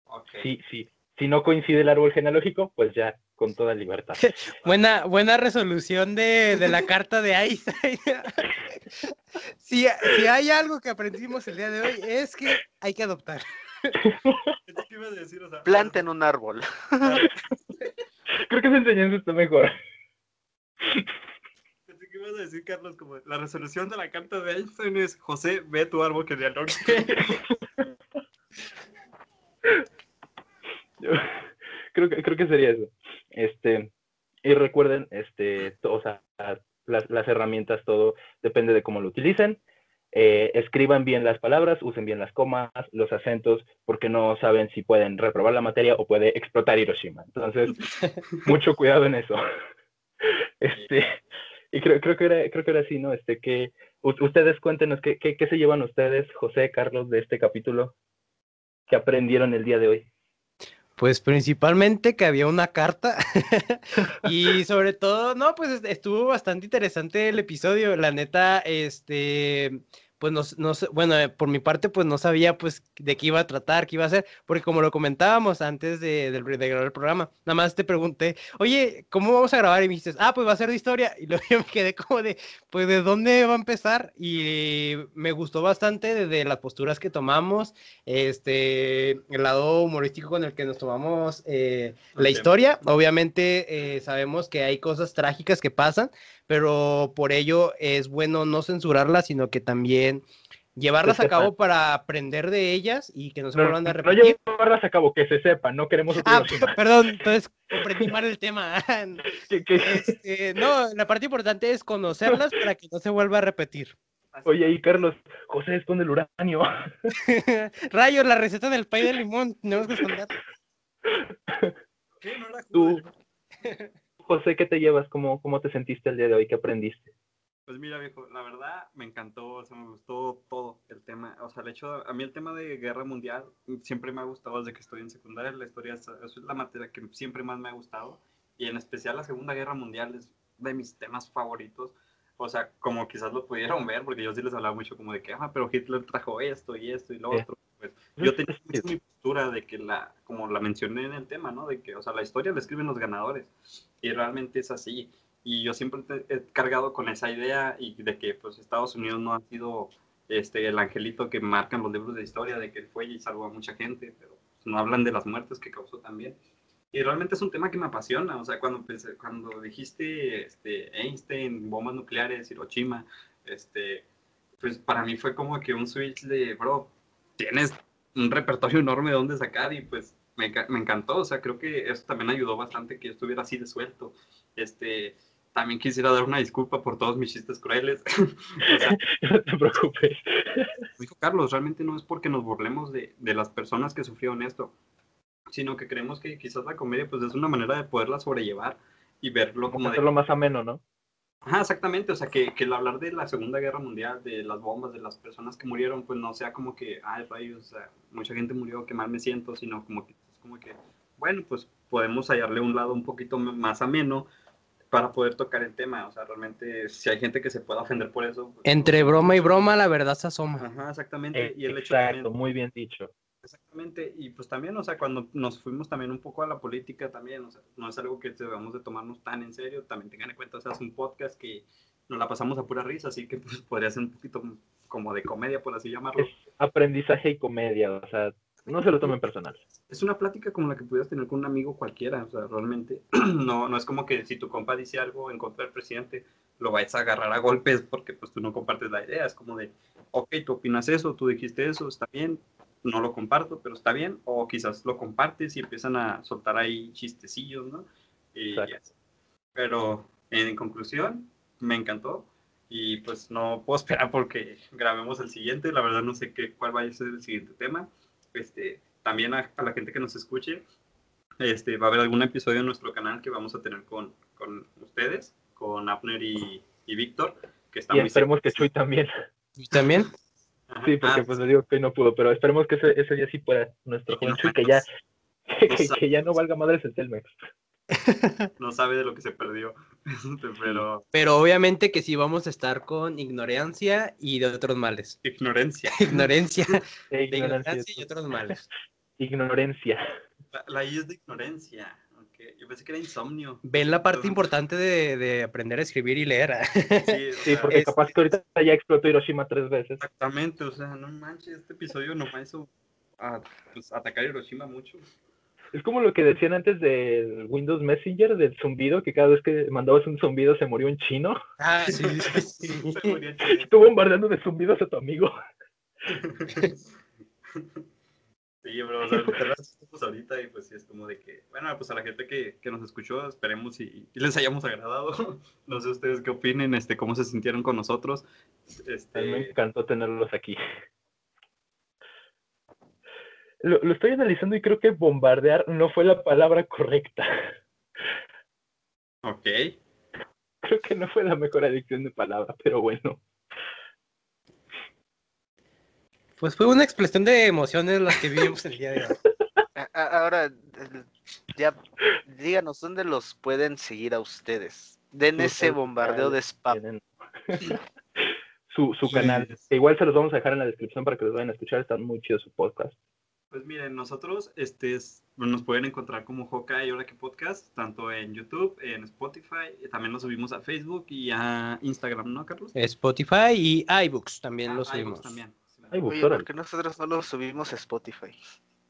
ok. Sí, sí. Si no coincide el árbol genealógico, pues ya, con toda libertad. Buena, buena resolución de, de la carta de Einstein. si, si hay algo que aprendimos el día de hoy es que hay que adoptar. Que ibas a decir, o sea, Planten un árbol. Creo que esa enseñanza está mejor. Que ibas a decir, Carlos, como la resolución de la carta de Einstein es José, ve tu árbol genealógico. Yo creo que creo que sería eso. Este, y recuerden, este, o sea, las, las herramientas, todo depende de cómo lo utilicen. Eh, escriban bien las palabras, usen bien las comas, los acentos, porque no saben si pueden reprobar la materia o puede explotar Hiroshima. Entonces, mucho cuidado en eso. Este, y creo, creo que era, creo que era así, ¿no? Este, que ustedes cuéntenos qué, qué, qué se llevan ustedes, José, Carlos, de este capítulo que aprendieron el día de hoy. Pues principalmente que había una carta y sobre todo, no, pues est- estuvo bastante interesante el episodio, la neta, este, pues no, no bueno, eh, por mi parte, pues no sabía pues de qué iba a tratar, qué iba a hacer, porque como lo comentábamos antes de, grabar el programa, nada más te pregunté, oye, ¿cómo vamos a grabar? Y me dijiste, ah, pues va a ser de historia, y luego yo me quedé como de, pues de dónde va a empezar, y me gustó bastante desde las posturas que tomamos, este, el lado humorístico con el que nos tomamos eh, la historia. Obviamente eh, sabemos que hay cosas trágicas que pasan, pero por ello es bueno no censurarlas, sino que también llevarlas a sepan. cabo para aprender de ellas y que no se No, vuelvan a no repetir. llevarlas a cabo, que se sepa, no queremos Ah, perdón, entonces comprendí mal el tema. Este, no, la parte importante es conocerlas para que no se vuelva a repetir. Oye, ahí Carlos, José esconde el uranio. Rayos, la receta del pay de limón, tenemos que esconder. ¿Qué? ¿No era Tú? José, ¿qué te llevas? ¿Cómo, ¿Cómo te sentiste el día de hoy? ¿Qué aprendiste? Pues mira, viejo, la verdad me encantó, o sea, me gustó todo el tema. O sea, el hecho, a mí el tema de guerra mundial siempre me ha gustado desde que estoy en secundaria. La historia es, es la materia que siempre más me ha gustado. Y en especial la Segunda Guerra Mundial es de mis temas favoritos. O sea, como quizás lo pudieron ver, porque yo sí les hablaba mucho como de que, ah, pero Hitler trajo esto y esto y lo Sí. otro. Pues yo tenía mi postura de que la, como la mencioné en el tema, ¿no? De que, o sea, la historia la escriben los ganadores. Y realmente es así. Y yo siempre he cargado con esa idea y de que pues Estados Unidos no ha sido este, el angelito que marcan los libros de historia, de que él fue y salvó a mucha gente, pero no hablan de las muertes que causó también. Y realmente es un tema que me apasiona, o sea, cuando, pensé- cuando dijiste este, Einstein, bombas nucleares, Hiroshima, este, pues para mí fue como que un switch de, bro, tienes un repertorio enorme de dónde sacar y pues me, me encantó, o sea, creo que eso también ayudó bastante que yo estuviera así de suelto. Este, también quisiera dar una disculpa por todos mis chistes crueles. o sea, No te preocupes. dijo Carlos, realmente no es porque nos burlemos de, de las personas que sufrieron esto, sino que creemos que quizás la comedia pues es una manera de poderla sobrellevar y verlo como Como de... hacerlo más ameno, ¿no? Ajá, exactamente, o sea, que, que el hablar de la Segunda Guerra Mundial, de las bombas, de las personas que murieron, pues no sea como que, ay, rayos, o sea, mucha gente murió, qué mal me siento, sino como que, es como que, bueno, pues podemos hallarle un lado un poquito más ameno para poder tocar el tema, o sea, realmente, si hay gente que se pueda ofender por eso. pues, Entre no- broma y broma, la verdad se asoma. Ajá, exactamente, Eh, y el hecho Exacto, también- muy bien dicho. Exactamente, y pues también, o sea, cuando nos fuimos también un poco a la política también, o sea, no es algo que debamos de tomarnos tan en serio, también tengan en cuenta, o sea, es un podcast que nos la pasamos a pura risa, así que pues, podría ser un poquito como de comedia, por así llamarlo. Es aprendizaje y comedia, o sea, no se lo tomen personal. Es una plática como la que pudieras tener con un amigo cualquiera, o sea, realmente, no, no es como que si tu compa dice algo en contra del presidente, lo vais a agarrar a golpes porque pues tú no compartes la idea, es como de, ok, tú opinas eso, tú dijiste eso, está bien, no lo comparto, pero está bien, o quizás lo compartes y empiezan a soltar ahí chistecillos, ¿no? Y. Pero en conclusión, me encantó y pues no puedo esperar porque grabemos el siguiente, la verdad no sé qué, cuál vaya a ser el siguiente tema. Este, también a, a la gente que nos escuche, este, va a haber algún episodio en nuestro canal que vamos a tener con, con ustedes, con Abner y, y Víctor, que está Y muy esperemos que. Chuy también. ¿Y también? Sí, porque Ah, pues le digo que hoy no pudo, pero esperemos que ese, ese día sí pueda nuestro y que joven no Chuy, sabe- que ya, que, no que- sabe- que ya no valga madres el Telmex. no sabe de lo que se perdió, Este, pero Pero obviamente que sí vamos a estar con ignorancia y de otros males. ignorancia. Ignorancia, de ignorancia, ignorancia y otros males. ignorancia. La, la I es de ignorancia. Yo pensé que era insomnio. Ven la parte importante de, de aprender a escribir y leer. Sí, Sí, sea, porque es- capaz que ahorita ya explotó Hiroshima tres veces. Exactamente, o sea, no manches, este episodio no me hizo a, pues, atacar Hiroshima mucho. Es como lo que decían antes del Windows Messenger, del zumbido, que cada vez que mandabas un zumbido se murió un chino. Ah, sí, sí, sí. Se murió chido. Estuvo bombardeando de zumbidos a tu amigo. Sí, bro, o sea, ahorita y pues sí, es como de que, bueno, pues a la gente que, que nos escuchó, esperemos y, y les hayamos agradado. No sé ustedes qué opinen, este, cómo se sintieron con nosotros. A mí me Este, encantó tenerlos aquí. Lo, lo estoy analizando y creo que bombardear no fue la palabra correcta. ok, Creo que no fue la mejor adicción de palabra, pero bueno. Pues fue una explosión de emociones las que vivimos el día de hoy. Ahora, ya, díganos dónde los pueden seguir a ustedes. Den ese bombardeo de spam. Su, su canal. Igual se los vamos a dejar en la descripción para que los vayan a escuchar. Está muy chido su podcast. pues miren, nosotros este, es- nos pueden encontrar como Hawkeye Ahora que Podcast, tanto en YouTube, en Spotify, y también lo subimos a Facebook y a Instagram, ¿no, Carlos? Spotify y iBooks también Ah, lo subimos. también. Ay, Oye, órale. ¿por qué nosotros no lo subimos a Spotify?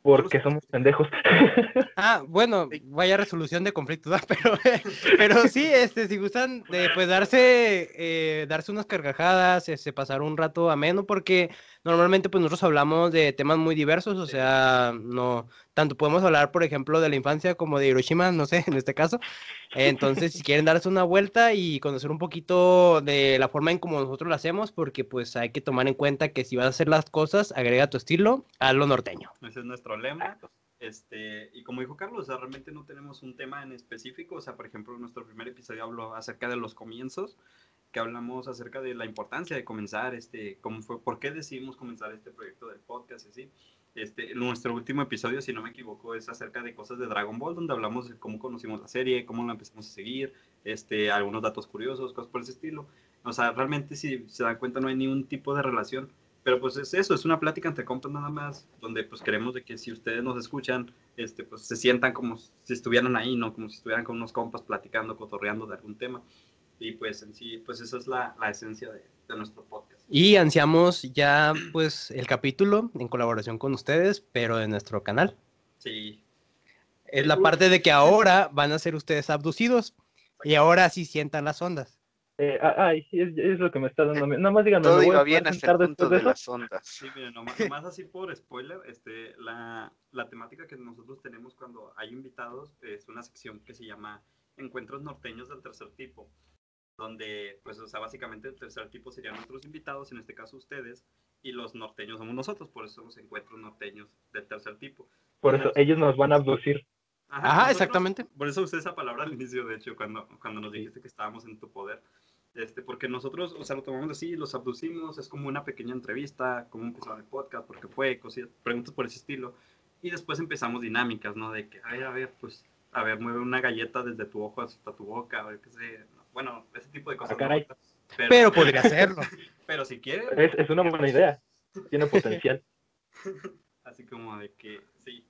Porque somos pendejos. Ah, bueno, vaya resolución de conflictos, ¿verdad? pero, pero sí, este, si gustan de pues darse, eh, darse unas carcajadas, este, pasar un rato ameno, porque normalmente pues nosotros hablamos de temas muy diversos, o sea, no, tanto podemos hablar, por ejemplo, de la infancia como de Hiroshima, no sé, en este caso. Entonces, si quieren darse una vuelta y conocer un poquito de la forma en como nosotros lo hacemos, porque pues hay que tomar en cuenta que si vas a hacer las cosas, agrega tu estilo a lo norteño. Ese es nuestro lema. Este, y como dijo Carlos, o sea, realmente no tenemos un tema en específico. O sea, por ejemplo, nuestro primer episodio habló acerca de los comienzos, que hablamos acerca de la importancia de comenzar, este, cómo fue, por qué decidimos comenzar este proyecto del podcast así. Este, nuestro último episodio, si no me equivoco, es acerca de cosas de Dragon Ball, donde hablamos de cómo conocimos la serie, cómo la empezamos a seguir, este, algunos datos curiosos, cosas por ese estilo. O sea, realmente si se dan cuenta no hay ningún tipo de relación pero pues es eso, es una plática entre compas nada más, donde pues queremos de que si ustedes nos escuchan, este, pues se sientan como si estuvieran ahí, ¿no? Como si estuvieran con unos compas platicando, cotorreando de algún tema. Y pues en sí, pues esa es la, la esencia de, de nuestro podcast. Y ansiamos ya pues el capítulo en colaboración con ustedes, pero en nuestro canal. Sí, Es la parte de que ahora van a ser ustedes abducidos y ahora sí sientan las ondas. Eh, ay, es, es lo que me está dando miedo. Nada más díganme, Todo ¿me voy a iba bien hasta el punto de las ondas. sí, miren, nomás, nomás así por spoiler, este, la, la temática que nosotros tenemos cuando hay invitados es una sección que se llama Encuentros Norteños del Tercer Tipo, donde, pues, o sea, básicamente el tercer tipo serían nuestros invitados, en este caso ustedes, y los norteños somos nosotros, por eso somos Encuentros Norteños del Tercer Tipo. Por eso, ellos nos van a abducir. Ajá, nosotros- exactamente. Por eso usé esa palabra al inicio, de hecho, cuando, cuando nos dijiste que estábamos en tu poder. Este, porque nosotros, o sea, lo tomamos así, los abducimos, es como una pequeña entrevista, cómo empezó el podcast, por qué fue, cosillas, preguntas por ese estilo. Y después empezamos dinámicas, ¿no? De que, ay, a ver, pues, a ver, mueve una galleta desde tu ojo hasta tu boca, a ver qué sé. Bueno, ese tipo de cosas. Ah, caray. ¿no? Pero, Pero podría hacerlo. pero si quieres, Es, es una buena idea. Tiene potencial. Así como de que sí.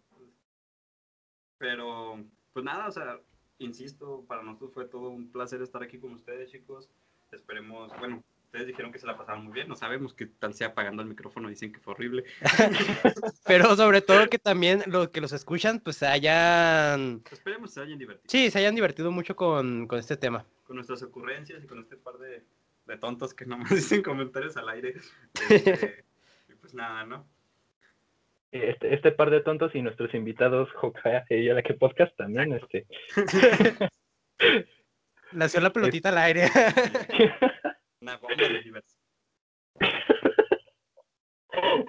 Pero, pues nada, o sea, insisto, para nosotros fue todo un placer estar aquí con ustedes, chicos. Esperemos, bueno, ustedes dijeron que se la pasaron muy bien, no sabemos qué tal sea apagando el micrófono, dicen que fue horrible. Pero sobre todo que también los que los escuchan pues se hayan... Esperemos se hayan divertido Sí, se hayan divertido mucho con, con este tema. con nuestras ocurrencias y con este par de, de tontos que nomás dicen comentarios al aire. Este, y pues nada, ¿no? Este, este par de tontos y nuestros invitados, Hokaya y la que podcast también, este. Nació la pelotita al aire. Una bomba de diversión. Ah,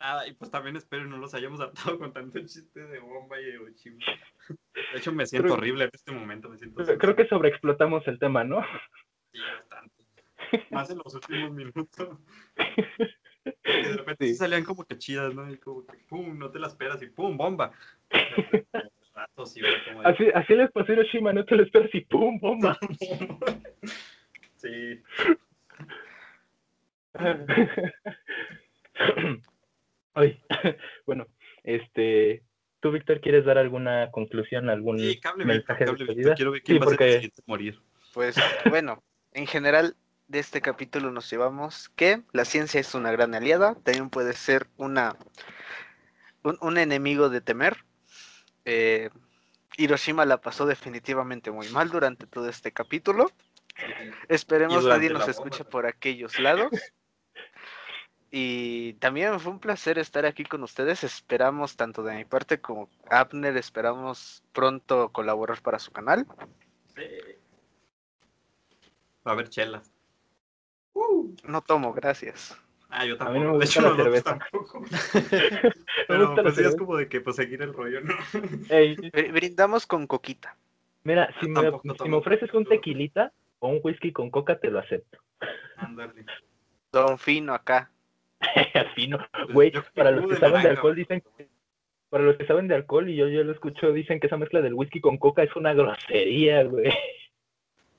nada. Y pues también espero no los hayamos hartado con tanto chiste de bomba y de Oshima. De hecho, me siento horrible en este momento. Me siento creo que sobreexplotamos el tema, ¿no? Sí, bastante. Más en los últimos minutos. Y de repente sí. salían como que chidas, ¿no? Y como que pum, no te las esperas y pum, bomba. así, así les pasó a Hiroshima, no te lo esperas y pum, bomba. sí. Ay, bueno, este, ¿tú, Víctor, quieres dar alguna conclusión, algún sí, cable, mensaje cable, de Quiero ver quién sí, va porque... a ser morir. Pues, bueno, en general, de este capítulo nos llevamos que la ciencia es una gran aliada, también puede ser una un, un enemigo de temer. Eh, Hiroshima la pasó definitivamente muy mal durante todo este capítulo. Esperemos nadie nos escuche por aquellos lados. Y también fue un placer estar aquí con ustedes. Esperamos, tanto de mi parte como Abner, esperamos pronto colaborar para su canal. Sí. Va a haber chelas. Uh, no tomo, gracias. Ah, yo tampoco. A mí no me gusta de hecho, la cerveza. tampoco. Pero pues sí es como de que pues seguir el rollo, ¿no? Ey. Brindamos con coquita. Mira, si, me, si me, ofreces un tequilita o un whisky con coca, te lo acepto. Ándale. Don Fino acá. Fino. Güey, para los que saben de alcohol dicen que para los que saben de alcohol y yo yo lo escucho, dicen que esa mezcla del whisky con coca es una grosería, güey.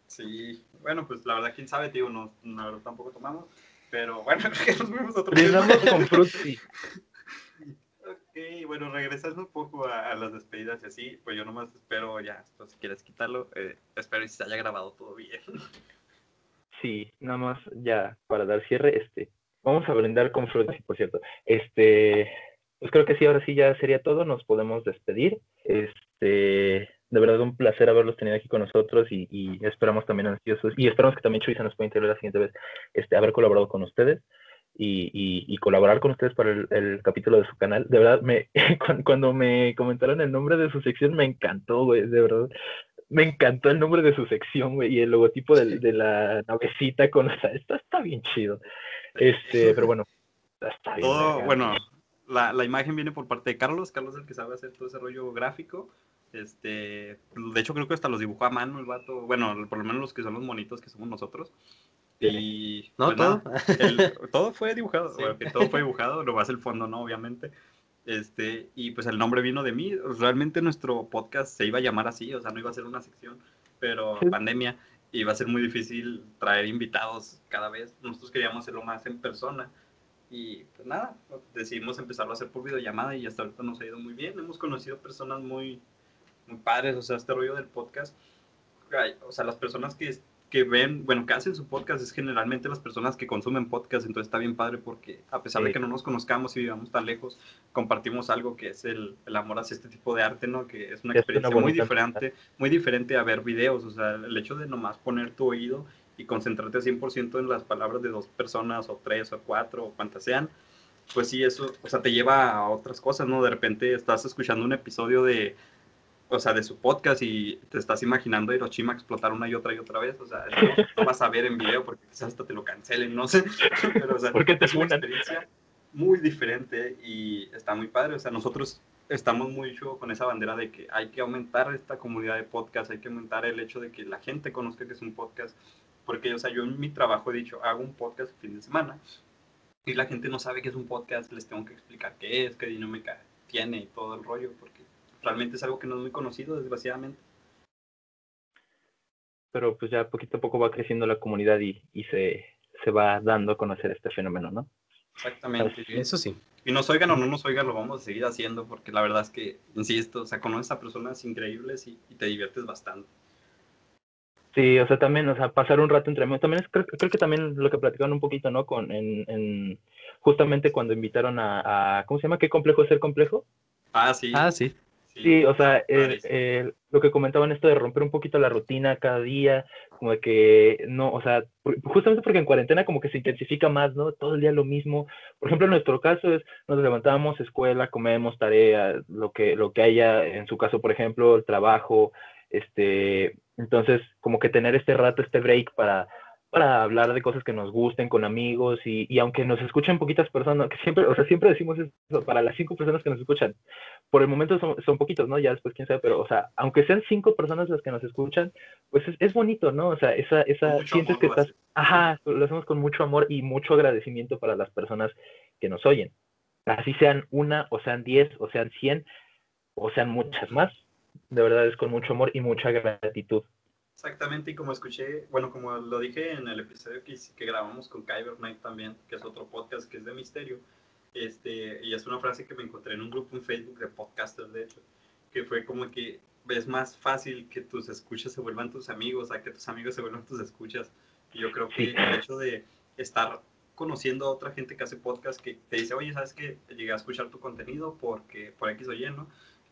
Sí, bueno, pues la verdad, quién sabe, tío, no, no tampoco tomamos, pero bueno, nos vemos otro Brindamos con Fruity. ok, bueno, regresando un poco a, a, las despedidas y así, pues yo nomás espero ya, si quieres quitarlo, eh, espero que se haya grabado todo bien. Sí, nada más ya para dar cierre, este, Vamos a brindar con Fruity, por cierto. Este, pues creo que sí, ahora sí ya sería todo. Nos podemos despedir. Este, de verdad un placer haberlos tenido aquí con nosotros y, y esperamos también ansiosos y esperamos que también Chuisa nos pueda integrar la siguiente vez, este, haber colaborado con ustedes. Y, y, y, colaborar con ustedes para el, el, capítulo de su canal. De verdad, me, cuando me comentaron el nombre de su sección, me encantó, güey, de verdad me encantó el nombre de su sección, güey, y el logotipo de, de la navecita con, o sea, esto está bien chido. Este, pero bueno, está bien. Todo, bueno, la, la, imagen viene por parte de Carlos, Carlos es el que sabe hacer todo ese rollo gráfico. Este, de hecho creo que hasta los dibujó a mano el vato, bueno, por lo menos los que son los monitos que somos nosotros. Y no pues todo, nada, el, todo fue dibujado, sí. bueno, que todo fue dibujado, lo va a hacer el fondo, no, obviamente. Este, y pues el nombre vino de mí. Realmente nuestro podcast se iba a llamar así, o sea, no iba a ser una sección, pero pandemia iba a ser muy difícil traer invitados cada vez. Nosotros queríamos hacerlo más en persona. Y pues nada, decidimos empezarlo a hacer por videollamada y hasta ahorita nos ha ido muy bien. Hemos conocido personas muy padres, o sea, este rollo del podcast. O sea, las personas que que ven, bueno, que hacen su podcast es generalmente las personas que consumen podcast, entonces está bien padre porque a pesar sí. de que no nos conozcamos y vivamos tan lejos, compartimos algo que es el, el amor hacia este tipo de arte, ¿no? Que es una experiencia es una muy diferente, muy diferente a ver videos, o sea, el hecho de nomás poner tu oído y concentrarte 100% en las palabras de dos personas o tres o cuatro o cuantas sean, pues sí, eso, o sea, te lleva a otras cosas, ¿no? De repente estás escuchando un episodio de o sea, de su podcast y te estás imaginando a Hiroshima explotar una y otra y otra vez, o sea, no, no vas a ver en video porque quizás hasta te lo cancelen, no sé, pero o sea, porque te es una experiencia muy diferente y está muy padre, o sea, nosotros estamos mucho con esa bandera de que hay que aumentar esta comunidad de podcast, hay que aumentar el hecho de que la gente conozca que es un podcast, porque, o sea, yo en mi trabajo he dicho, hago un podcast el fin de semana y la gente no sabe que es un podcast, les tengo que explicar qué es, qué dinámica tiene y todo el rollo, porque realmente es algo que no es muy conocido, desgraciadamente. Pero pues ya poquito a poco va creciendo la comunidad y, y se, se va dando a conocer este fenómeno, ¿no? Exactamente. Sí. Eso sí. Y nos oigan o no nos oigan, lo vamos a seguir haciendo porque la verdad es que, insisto, o sea, conoces a personas increíbles y, y te diviertes bastante. Sí, o sea, también, o sea, pasar un rato entre amigos. También es, creo, creo, que también lo que platicaron un poquito, ¿no? Con, en, en justamente cuando invitaron a, a, ¿cómo se llama? ¿Qué complejo es ser complejo? Ah, sí. Ah, sí. Sí, o sea, lo que comentaban esto de romper un poquito la rutina cada día, como de que no, o sea, justamente porque en cuarentena como que se intensifica más, ¿no? Todo el día lo mismo. Por ejemplo, en nuestro caso es, nos levantamos, escuela, comemos, tarea, lo que, lo que haya, en su caso, por ejemplo, el trabajo, este, entonces, como que tener este rato, este break para, para hablar de cosas que nos gusten con amigos y, y, aunque nos escuchen poquitas personas, que siempre, o sea, siempre decimos eso, para las cinco personas que nos escuchan, por el momento son, son poquitos, ¿no? Ya después quién sabe, pero, o sea, aunque sean cinco personas las que nos escuchan, pues es, es bonito, ¿no? O sea, esa, esa, sientes que estás, ajá, lo hacemos con mucho amor y mucho agradecimiento para las personas que nos oyen. Así sean una, o sean diez, o sean cien, o sean muchas más, de verdad es con mucho amor y mucha gratitud. Exactamente, y como escuché, bueno, como lo dije en el episodio que, que grabamos con Kyber Knight también, que es otro podcast que es de misterio, este, y es una frase que me encontré en un grupo en Facebook de podcasters, de hecho, que fue como que es más fácil que tus escuchas se vuelvan tus amigos a que tus amigos se vuelvan tus escuchas. Y yo creo que el hecho de estar conociendo a otra gente que hace podcast que te dice, oye, ¿sabes qué? Llegué a escuchar tu contenido porque por X o Y, ¿no?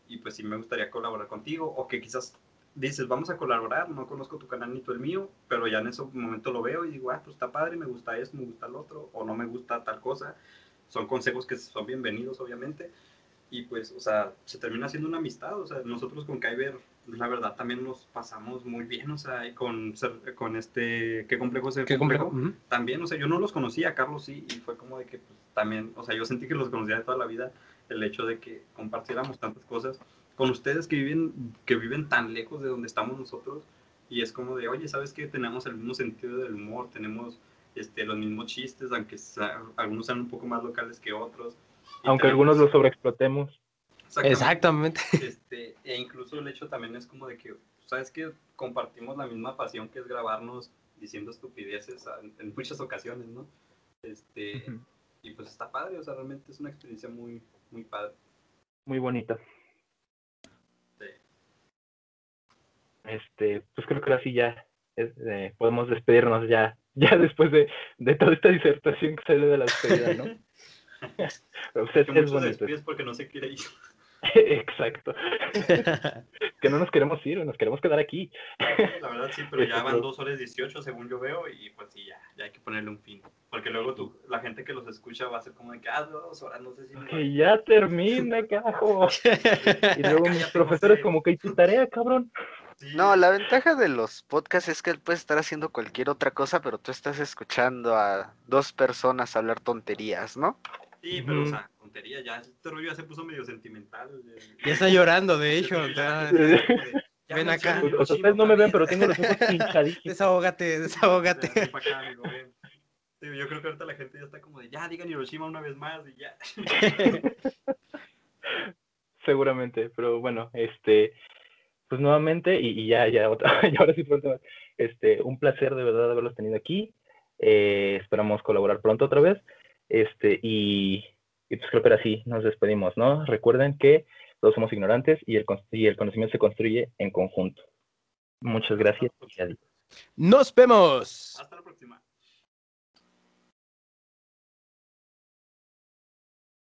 Y pues sí me gustaría colaborar contigo, o que quizás dices, vamos a colaborar, no conozco tu canal ni tú el mío, pero ya en ese momento lo veo y digo, ah, pues está padre, me gusta esto, me gusta el otro, o no me gusta tal cosa. Son consejos que son bienvenidos, obviamente. Y pues, o sea, se termina haciendo una amistad. O sea, nosotros con Kyber, la verdad, también nos pasamos muy bien. O sea, y con, con este, ¿qué complejo es el ¿Qué complejo? También, o sea, yo no los conocía, Carlos sí, y fue como de que pues, también, o sea, yo sentí que los conocía de toda la vida, el hecho de que compartiéramos tantas cosas con ustedes que viven, que viven tan lejos de donde estamos nosotros y es como de, oye, ¿sabes qué? Tenemos el mismo sentido del humor, tenemos este, los mismos chistes, aunque algunos sean un poco más locales que otros. Aunque algunos los sobreexplotemos. Exactamente. Este, e incluso el hecho también es como de que, ¿sabes qué? Compartimos la misma pasión que es grabarnos diciendo estupideces en, muchas ocasiones, ¿no? Este, Y pues está padre, o sea, realmente es una experiencia muy, muy padre. Muy bonita. Este, pues creo que ahora sí ya eh, podemos despedirnos ya, ya después de, de, toda esta disertación que sale de la despedida, ¿no? Usted es bonito. porque no se quiere ir. Exacto. que no nos queremos ir, nos queremos quedar aquí. La verdad sí, pero ya van dos horas 18 según yo veo y pues sí, ya, ya hay que ponerle un fin. Porque luego tú, la gente que los escucha va a ser como de que, ah, dos horas, no sé si... Que ya termina, carajo. y luego mis profesores como que, ¿y tu tarea, cabrón? No, la ventaja de los podcasts es que él puede estar haciendo cualquier otra cosa, pero tú estás escuchando a dos personas hablar tonterías, ¿no? Sí, pero, o sea, tontería, ya este rollo ya se puso medio sentimental. Ya está llorando, de hecho. Ven acá. ustedes no me ven, pero tengo los ojos pinchaditos. Desahógate, desahógate. yo creo que ahorita la gente ya está como de, ya, digan Hiroshima una vez más y ya. Seguramente, pero bueno, este, pues nuevamente, y, ya, ya, y ahora sí pronto, este, un placer de verdad haberlos tenido aquí. Eh, esperamos colaborar pronto otra vez. Este, y, pues creo que ahora sí nos despedimos, ¿no? Recuerden que todos somos ignorantes y el, y el conocimiento se construye en conjunto. Muchas gracias Nos vemos. Hasta la próxima.